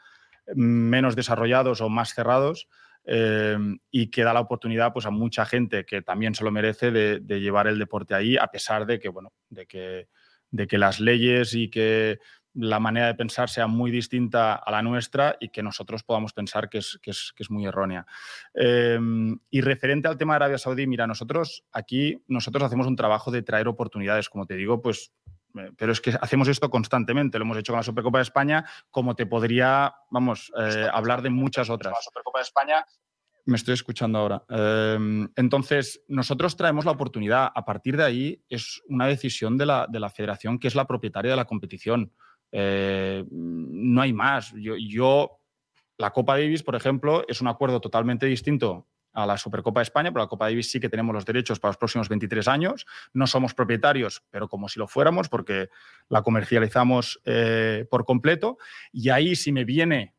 menos desarrollados o más cerrados eh, y que da la oportunidad pues, a mucha gente que también se lo merece de, llevar el deporte ahí, a pesar de que, bueno, de que, de que las leyes y que la manera de pensar sea muy distinta a la nuestra y que nosotros podamos pensar que es, que es, que es muy errónea. Em, y referente al tema de Arabia Saudí, mira, nosotros aquí nosotros hacemos un trabajo de traer oportunidades, como te digo, pues eh, pero es que hacemos esto constantemente, lo hemos hecho con la Supercopa de España, como te podría, vamos, eh, hablar de muchas otras. La Supercopa de España me estoy escuchando ahora. Em, entonces, nosotros traemos la oportunidad. A partir de ahí, es una decisión de la, de la federación que es la propietaria de la competición. Eh, no hay más. Yo, la Copa Davis, por ejemplo, es un acuerdo totalmente distinto a la Supercopa de España, pero la Copa Davis sí que tenemos los derechos para los próximos 23 años. No somos propietarios, pero como si lo fuéramos, porque la comercializamos eh, por completo. Y ahí, si me viene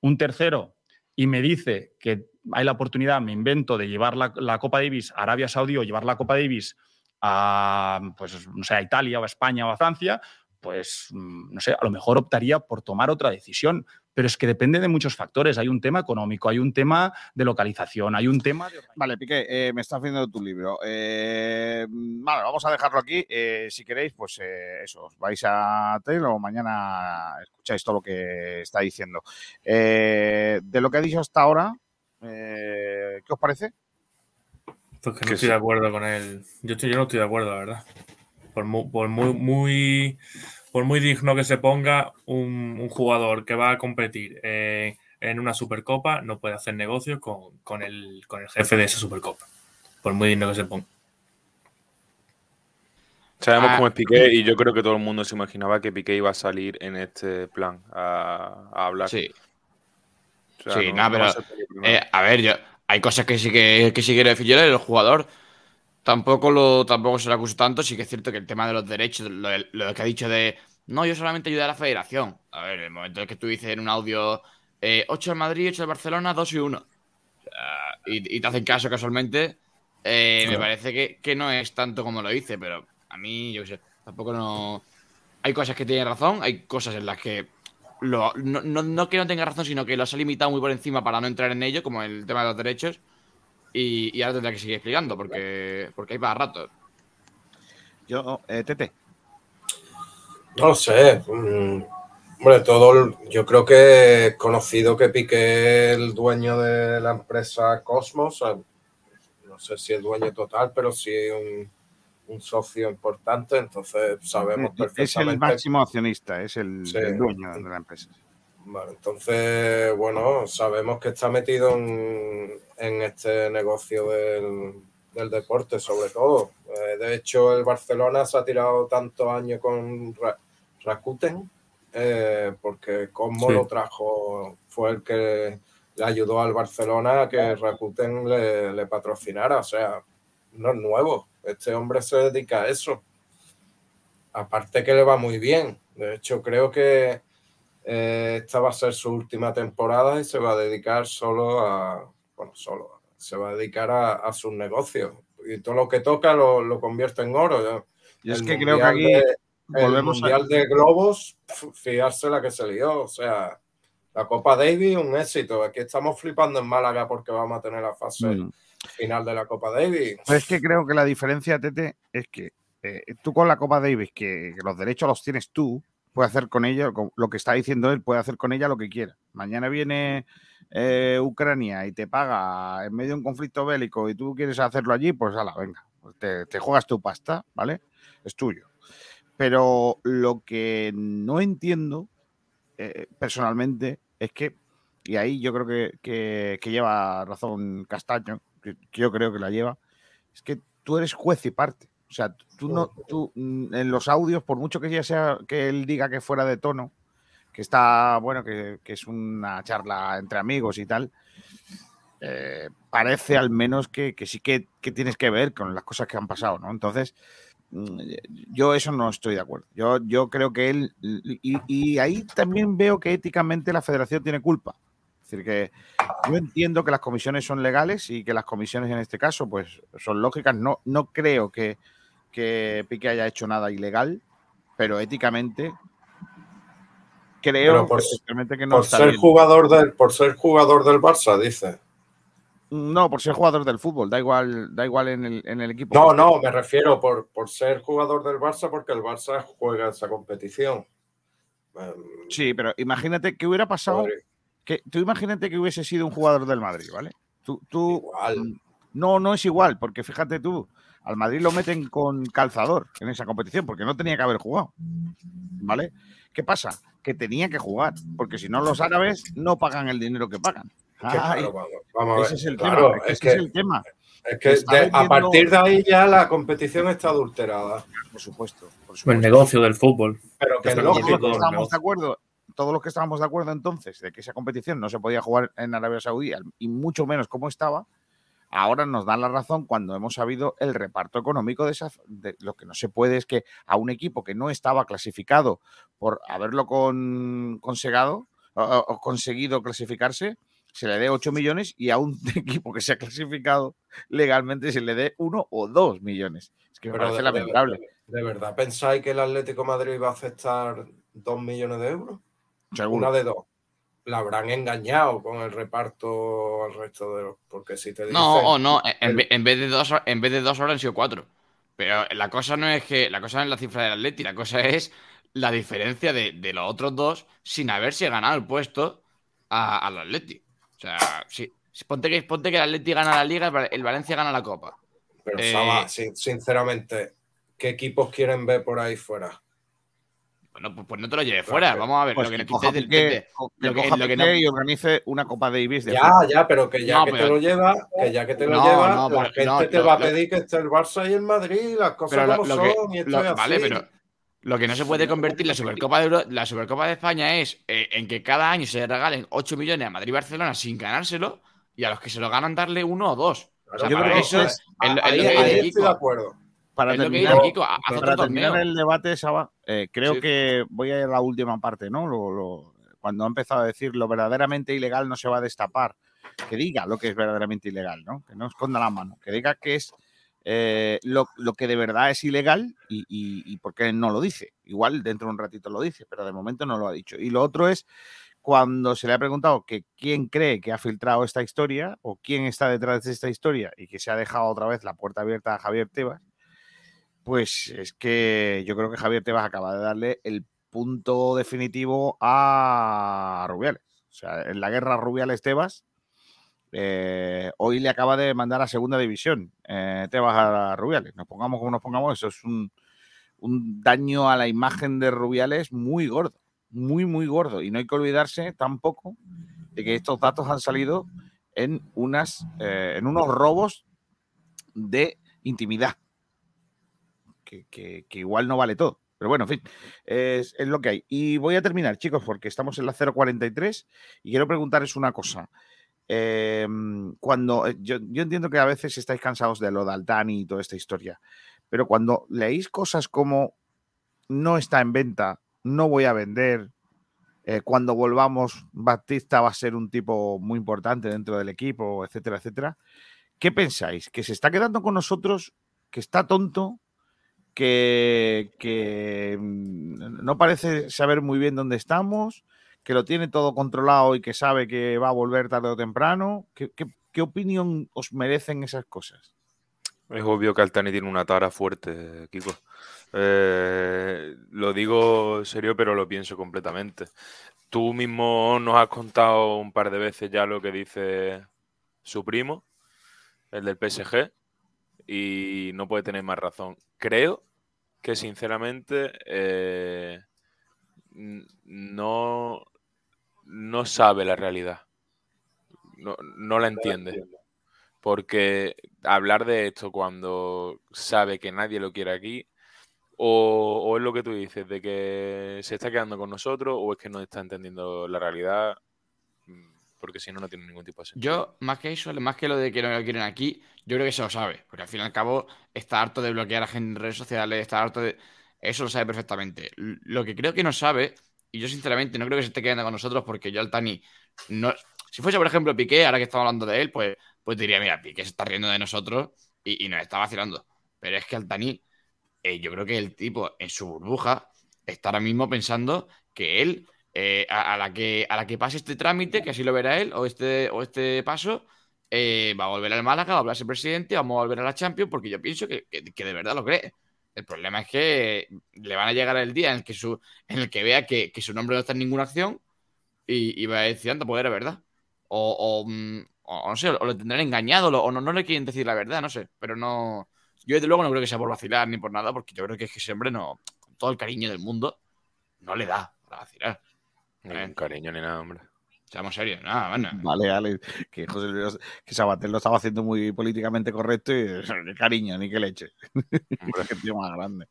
un tercero y me dice que hay la oportunidad, me invento, de llevar la, Copa Davis a Arabia Saudí o llevar la Copa Davis a, pues, no sé, a Italia o a España o a Francia, pues, mm, no sé, a lo mejor optaría por tomar otra decisión. Pero es que depende de muchos factores. Hay un tema económico, hay un tema de localización, hay un tema de... Vale, Piqué, eh, me estás viendo tu libro. Eh, vale, vamos a dejarlo aquí. Eh, si queréis, pues eso, vais a Taylor o mañana escucháis todo lo que está diciendo. de lo que ha dicho hasta ahora, ¿qué os parece? Pues que no estoy de acuerdo con él. Yo, estoy, yo no estoy de acuerdo, la verdad. Por muy, muy, por muy digno que se ponga, un, jugador que va a competir eh, en una Supercopa no puede hacer negocios con, el, jefe de esa Supercopa. Por muy digno que se ponga. Sabemos ah. cómo es Piqué y yo creo que todo el mundo se imaginaba que Piqué iba a salir en este plan a, hablar. Sí. sí, nada, pero. Eh, a ver, yo, hay cosas que sí que, que sí quiero decir yo del jugador tampoco, lo, tampoco se lo acuso tanto. Sí que es cierto que el tema de los derechos, lo, que ha dicho de no, yo solamente ayudé a la federación. A ver, el momento en que tú dices en un audio 8 eh, en Madrid, 8 en Barcelona, 2 y 1. y, te hacen caso casualmente. Eh, me parece que, no es tanto como lo dice, pero a mí, yo sé, tampoco no. Hay cosas que tienen razón, hay cosas en las que. no, no que no tenga razón, sino que los ha limitado muy por encima para no entrar en ello, como el tema de los derechos. Y, ahora tendrá que seguir explicando porque, porque hay para rato. Yo, eh, Tete. No sé. Mm, hombre, todo. Yo creo que es conocido que Piqué el dueño de la empresa Cosmos. No sé si es dueño total, pero sí un, un socio importante. Entonces sabemos perfectamente. Es el máximo accionista, es el, dueño de la empresa. Vale, entonces, bueno, sabemos que está metido en, en este negocio del, deporte, sobre todo. Eh, de hecho, el Barcelona se ha tirado tantos años con Rakuten, eh, porque como lo trajo, fue el que le ayudó al Barcelona a que Rakuten le, patrocinara. O sea, no es nuevo. Este hombre se dedica a eso. Aparte que le va muy bien. De hecho, creo que eh, esta va a ser su última temporada y se va a dedicar solo a, bueno, solo, se va a dedicar a, sus negocios. Y todo lo que toca lo, convierte en oro. Y es que creo que aquí volvemos el mundial de globos, fijarse la que se lió. O sea, la Copa Davis, un éxito. Aquí estamos flipando en Málaga porque vamos a tener la fase final de la Copa Davis. Pues es que creo que la diferencia, Tete, es que eh, tú con la Copa Davis, que, los derechos los tienes tú, puedes hacer con ella, lo que está diciendo él, puede hacer con ella lo que quiera. Mañana viene eh, Ucrania y te paga en medio de un conflicto bélico y tú quieres hacerlo allí, pues ala, venga, pues te, juegas tu pasta, ¿vale? Es tuyo. Pero lo que no entiendo eh, personalmente es que, y ahí yo creo que, lleva razón Castaño, que, yo creo que la lleva, es que tú eres juez y parte. O sea, tú no, tú mm, en los audios, por mucho que ya sea que él diga que fuera de tono, que está, bueno, que, es una charla entre amigos y tal, eh, parece al menos que, sí que, tienes que ver con las cosas que han pasado, ¿no? Entonces, mm, yo eso no estoy de acuerdo. Yo, yo creo que él, y, y ahí también veo que éticamente la federación tiene culpa. Es decir, que yo entiendo que las comisiones son legales y que las comisiones en este caso pues son lógicas. No, no creo que, que Piqué haya hecho nada ilegal, pero éticamente creo por, que no por ser jugador del por ser jugador del Barça, dice. No, por ser jugador del fútbol, da igual, da igual en el, en el equipo. No, no, me refiero por, por ser jugador del Barça porque el Barça juega esa competición. Sí, pero imagínate qué hubiera pasado. Que, tú imagínate que hubiese sido un jugador del Madrid, ¿vale? Tú, tú, igual. No, no es igual, porque fíjate tú, al Madrid lo meten con calzador en esa competición, porque no tenía que haber jugado. ¿Vale? ¿Qué pasa? Que tenía que jugar, porque si no los árabes no pagan el dinero que pagan. ese es el tema. es que, es el tema. Es que a partir de ahí ya la competición está adulterada. Por supuesto. El negocio del fútbol. Pero que lógico. Estamos de acuerdo todos los que estábamos de acuerdo entonces de que esa competición no se podía jugar en Arabia Saudí y mucho menos como estaba, ahora nos dan la razón cuando hemos sabido el reparto económico de, esa, de lo que no se puede es que a un equipo que no estaba clasificado por haberlo con, consegado, o, conseguido clasificarse, se le dé 8 millones y a un equipo que se ha clasificado legalmente se le dé 1 o 2 millones. Es que me parece lamentable. De, verdad pensáis que el Atlético Madrid va a aceptar 2 millones de euros? Una de dos la habrán engañado con el reparto al resto de los. Porque si te dicen, No, o no, en, vez de dos, en vez de dos horas han sido cuatro. Pero la cosa no es que. La cosa no es la cifra del Atleti, la cosa es la diferencia de, los otros dos sin haberse ganado el puesto al Atleti. O sea, sí. Ponte que, ponte que el Atleti gana la liga, el Valencia gana la copa. Pero, eh, sinceramente, ¿qué equipos quieren ver por ahí fuera? Bueno, pues, pues, no te lo lleves fuera. Vamos a ver. Pues lo que, coja del, lo que, no... y organice una Copa Davis. De ya, ya, pero que ya que te lo lleva, que ya que te lo lleva, la gente te va a pedir que esté el Barça y el Madrid, las cosas como son. y esto vale, pero lo que no se puede convertir la Supercopa de, la Supercopa de España es eh, en que cada año se regalen 8 millones a Madrid y Barcelona sin ganárselo y a los que se lo ganan darle uno o dos. O sea, yo creo que eso es. ahí estoy de acuerdo. Para terminar, el debate, Saba, eh, creo que voy a ir a la última parte, ¿no? cuando ha empezado a decir lo verdaderamente ilegal no se va a destapar, que diga lo que es verdaderamente ilegal, ¿no? Que no esconda la mano, que diga que es eh, lo, que de verdad es ilegal y, y, por qué no lo dice. Igual dentro de un ratito lo dice, pero de momento no lo ha dicho. Y lo otro es cuando se le ha preguntado que quién cree que ha filtrado esta historia o quién está detrás de esta historia y que se ha dejado otra vez la puerta abierta a Javier Tebas, pues es que yo creo que Javier Tebas acaba de darle el punto definitivo a Rubiales. O sea, en la guerra Rubiales-Tebas, eh, hoy le acaba de mandar a segunda división eh, Tebas a Rubiales. Nos pongamos como nos pongamos, eso es un, daño a la imagen de Rubiales muy gordo, muy, muy gordo. Y no hay que olvidarse tampoco de que estos datos han salido en, unas, eh, en unos robos de intimidad que, igual no vale todo. Pero bueno, en fin, es, lo que hay. Y voy a terminar, chicos, porque estamos en la 043 y quiero preguntarles una cosa. Em, cuando eh, yo, entiendo que a veces estáis cansados de lo de Altani y toda esta historia, pero cuando leéis cosas como no está en venta, no voy a vender, eh, cuando volvamos, Batista va a ser un tipo muy importante dentro del equipo, etcétera, etcétera. ¿Qué pensáis? ¿Que se está quedando con nosotros? ¿Que está tonto? Que, mm, no parece saber muy bien dónde estamos, que lo tiene todo controlado y que sabe que va a volver tarde o temprano. ¿Qué, opinión os merecen esas cosas? Es obvio que Altani tiene una tara fuerte, Kiko. Eh, lo digo serio, pero lo pienso completamente. Tú mismo nos has contado un par de veces ya lo que dice su primo, el del PSG, y no puede tener más razón. Creo que sinceramente eh, no, no sabe la realidad. No, la entiende. Porque hablar de esto cuando sabe que nadie lo quiere aquí, o, es lo que tú dices, de que se está quedando con nosotros, o es que no está entendiendo la realidad, porque si no, no tiene ningún tipo de sentido. Yo, más que eso, más que lo de que no lo quieren aquí, yo creo que se lo sabe, porque al fin y al cabo está harto de bloquear a gente en redes sociales, está harto de... Eso lo sabe perfectamente. Lo que creo que no sabe, y yo sinceramente no creo que se esté quedando con nosotros, porque yo al Tani no... Si fuese, por ejemplo, Piqué, ahora que estamos hablando de él, pues, pues diría, mira, Piqué se está riendo de nosotros y, nos está vacilando. Pero es que al Tani eh, yo creo que el tipo en su burbuja está ahora mismo pensando que él, eh, a, la que, a la que pase este trámite, que así lo verá él, o este, o este paso, eh, va a volver al Málaga, va a hablarse presidente, vamos a volver a la Champions, porque yo pienso que, de verdad lo cree. El problema es que le van a llegar el día en el que, su, en el que vea que, su nombre no está en ninguna acción y, va a decir, anda, pues era verdad. O, mm, o, no sé, o lo tendrán engañado, o no, no le quieren decir la verdad, no sé, pero no, yo desde luego no creo que sea por vacilar ni por nada, porque yo creo que es que ese hombre no, con todo el cariño del mundo, no le da para vacilar. Ni un cariño ni nada, hombre. Seamos serios, nada, bueno. Vale, vale. Que José Luis, que Sabater lo estaba haciendo muy políticamente correcto y ni cariño, ni que leche. Hombre, es que tío más grande.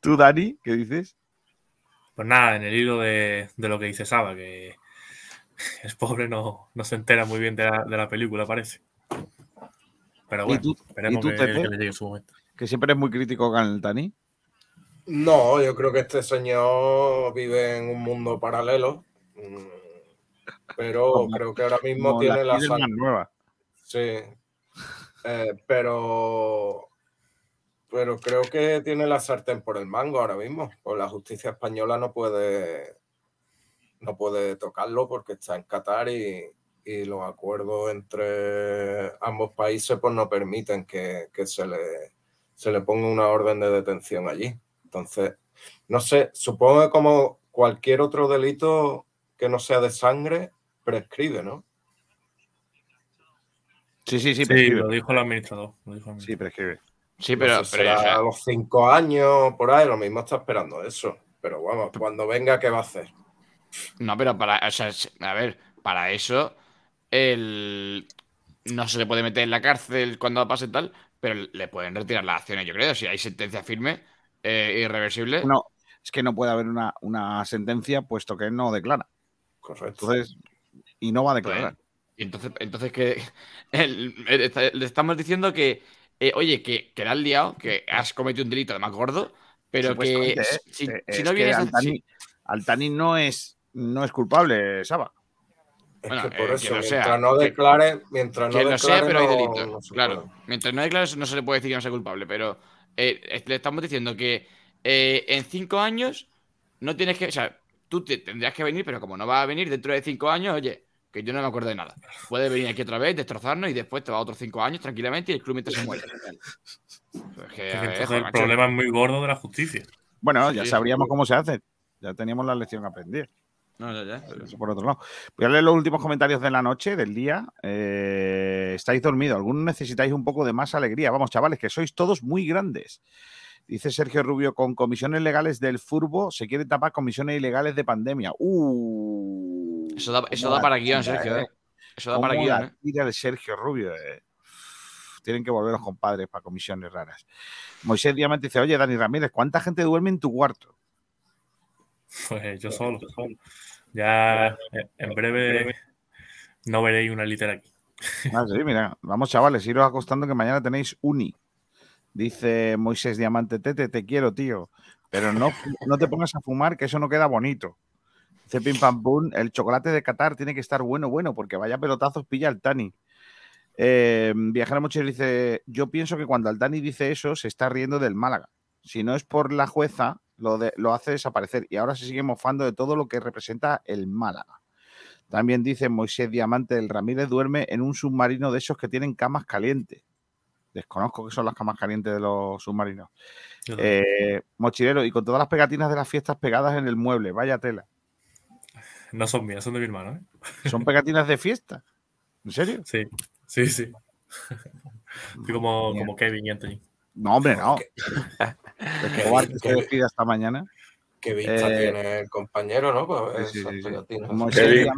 ¿Tú, Dani, qué dices? Pues nada, en el hilo de, lo que dice Saba, que es pobre, no, no se entera muy bien de la, de la película, parece. Pero bueno, esperemos que, le llegue su momento. Que siempre es muy crítico con el Tani. No, yo creo que este señor vive en un mundo paralelo. Mm, pero creo que ahora mismo tiene la, nueva. Sí. Eh, pero pero creo que tiene la sartén por el mango ahora mismo. Pues la justicia española no puede no puede tocarlo porque está en Qatar y, y los acuerdos entre ambos países pues no permiten que, se, le, se le ponga una orden de detención allí. Entonces, no sé, supongo que como cualquier otro delito que no sea de sangre, prescribe, ¿no? Sí, sí, sí, prescribe. lo dijo el administrador. Sí, prescribe. Sí, pero, a los cinco años por ahí, lo mismo está esperando eso. Pero bueno, cuando venga, ¿qué va a hacer? No, pero para, o sea, a ver, para eso el... no se le puede meter en la cárcel cuando pase tal, pero le pueden retirar las acciones, yo creo, si hay sentencia firme, e irreversible. No, es que no puede haber una, sentencia puesto que no declara. Correcto. Entonces, y no va a declarar. y entonces, entonces que le estamos diciendo que, eh, oye, que, que le has liado, que has cometido un delito de más gordo, pero que si, no vienes Altani, Altani no es, no es culpable, Saba. Es que por eh, eso, mientras no declare, mientras no que lo sea, pero hay delito. claro, mientras no declare, no se le puede decir que no sea culpable, pero eh, le estamos diciendo que eh, en cinco años no tienes que. O sea, tú tendrías que venir, pero como no va a venir dentro de cinco años, oye, que yo no me acuerdo de nada. Puedes venir aquí otra vez, destrozarnos y después te va otros cinco años tranquilamente y el club mientras se muere. el problema es muy gordo de la justicia. Bueno, ya sabríamos cómo se hace. Ya teníamos la lección aprendida. No, ya, ya. por otro lado. Voy a leer los últimos comentarios de la noche, del día. Eh, estáis dormidos. Algunos necesitáis un poco de más alegría. Vamos, chavales, que sois todos muy grandes. Dice Sergio Rubio, con comisiones legales del furbo se quiere tapar comisiones ilegales de pandemia. Uh, eso da, eso da para guion, Sergio. Eh. Eso da para guion. Eh. Tira de Sergio Rubio. Eh. Tienen que volver los compadres para comisiones raras. Moisés Diamante dice, oye, Dani Ramírez, ¿cuánta gente duerme en tu cuarto? Pues yo solo, solo. Ya en breve no veréis una litera aquí. Ah, sí, mira, vamos chavales, iros acostando que mañana tenéis uni. Dice Moisés Diamante, Tete, te quiero, tío. Pero no, no te pongas a fumar, que eso no queda bonito. Dice Pim Pam Pum, el chocolate de Qatar tiene que estar bueno, bueno, porque vaya pelotazos pilla el Tani. Eh, Viajera Mochil dice, yo pienso que cuando el Tani dice eso, se está riendo del Málaga. Si no es por la jueza, lo, hace desaparecer y ahora se sigue mofando de todo lo que representa el Málaga. También dice Moisés Diamante del Ramírez duerme en un submarino de esos que tienen camas calientes. Desconozco qué son las camas calientes de los submarinos. Eh, mochilero, y con todas las pegatinas de las fiestas pegadas en el mueble, vaya tela. No son mías, son de mi hermano. ¿eh? ¿Son pegatinas de fiesta? ¿En serio? Sí, sí, sí. como, como Kevin y Anthony. No, hombre, no. que se despide hasta mañana. Qué vista eh, tiene el compañero, ¿no? Pues sí, sí,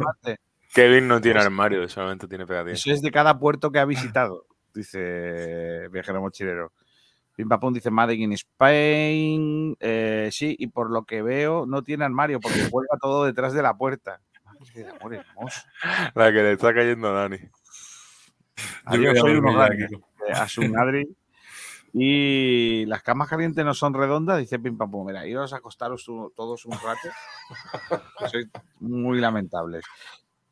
Kevin no tiene armario, solamente tiene pegatina. Eso es de cada puerto que ha visitado, dice Viajero Mochilero. Pim Pum dice Made in Spain. Eh, sí, y por lo que veo, no tiene armario porque cuelga todo detrás de la puerta. amor hermoso. La que le está cayendo a Dani. Yo soy uno a su madre. Y las camas calientes no son redondas, dice Pim Pam Pum. Mira, iros a acostaros todos un rato. Sois muy lamentables.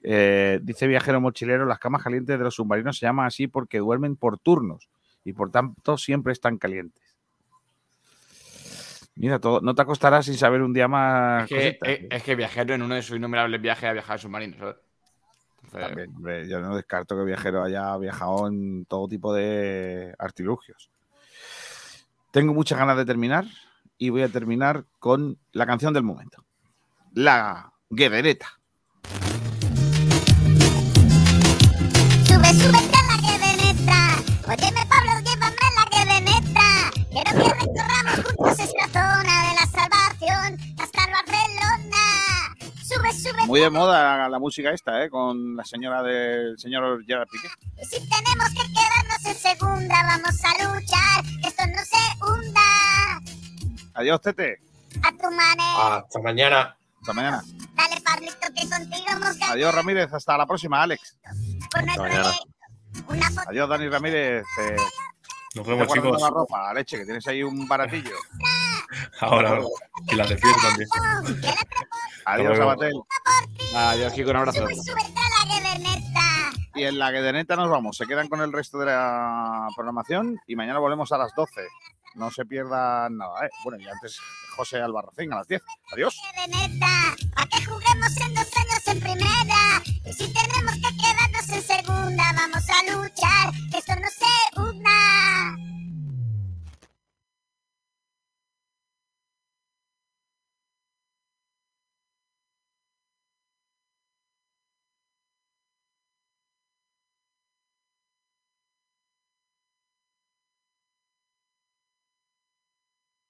Eh, dice Viajero Mochilero, las camas calientes de los submarinos se llaman así porque duermen por turnos y por tanto siempre están calientes. Mira, todo, no te acostarás sin saber un día más. Es que, es, que Viajero en uno de sus innumerables viajes ha viajado en submarinos. También, yo no descarto que Viajero haya viajado en todo tipo de artilugios. Tengo muchas ganas de terminar y voy a terminar con la canción del momento. La guedereta. Sube, sube Sube, sube. Muy de moda la, música esta, ¿eh? Con la señora del señor Gerard Piqué. Si tenemos que quedarnos en segunda, vamos a luchar. Esto no se Adiós, Tete. A tu manera. Hasta mañana. Hasta mañana. Dale, Pablito, que contigo hemos Adiós, Ramírez. Hasta la próxima, Alex. Hasta mañana. Adiós, Dani Ramírez. Eh, Nos vemos, chicos. La ropa, leche, que tienes ahí un baratillo. ahora, ahora. Y la de también. Adiós, Abatel. Adiós, Kiko, un abrazo. Y en la Guedeneta nos vamos. Se quedan con el resto de la programación y mañana volvemos a las 12. No se pierdan nada, ¿eh? Bueno, y antes José Albarracín a las 10. Adiós. ¿Para que juguemos en dos años en primera? Y si tenemos que quedarnos en segunda, vamos a luchar. Esto no se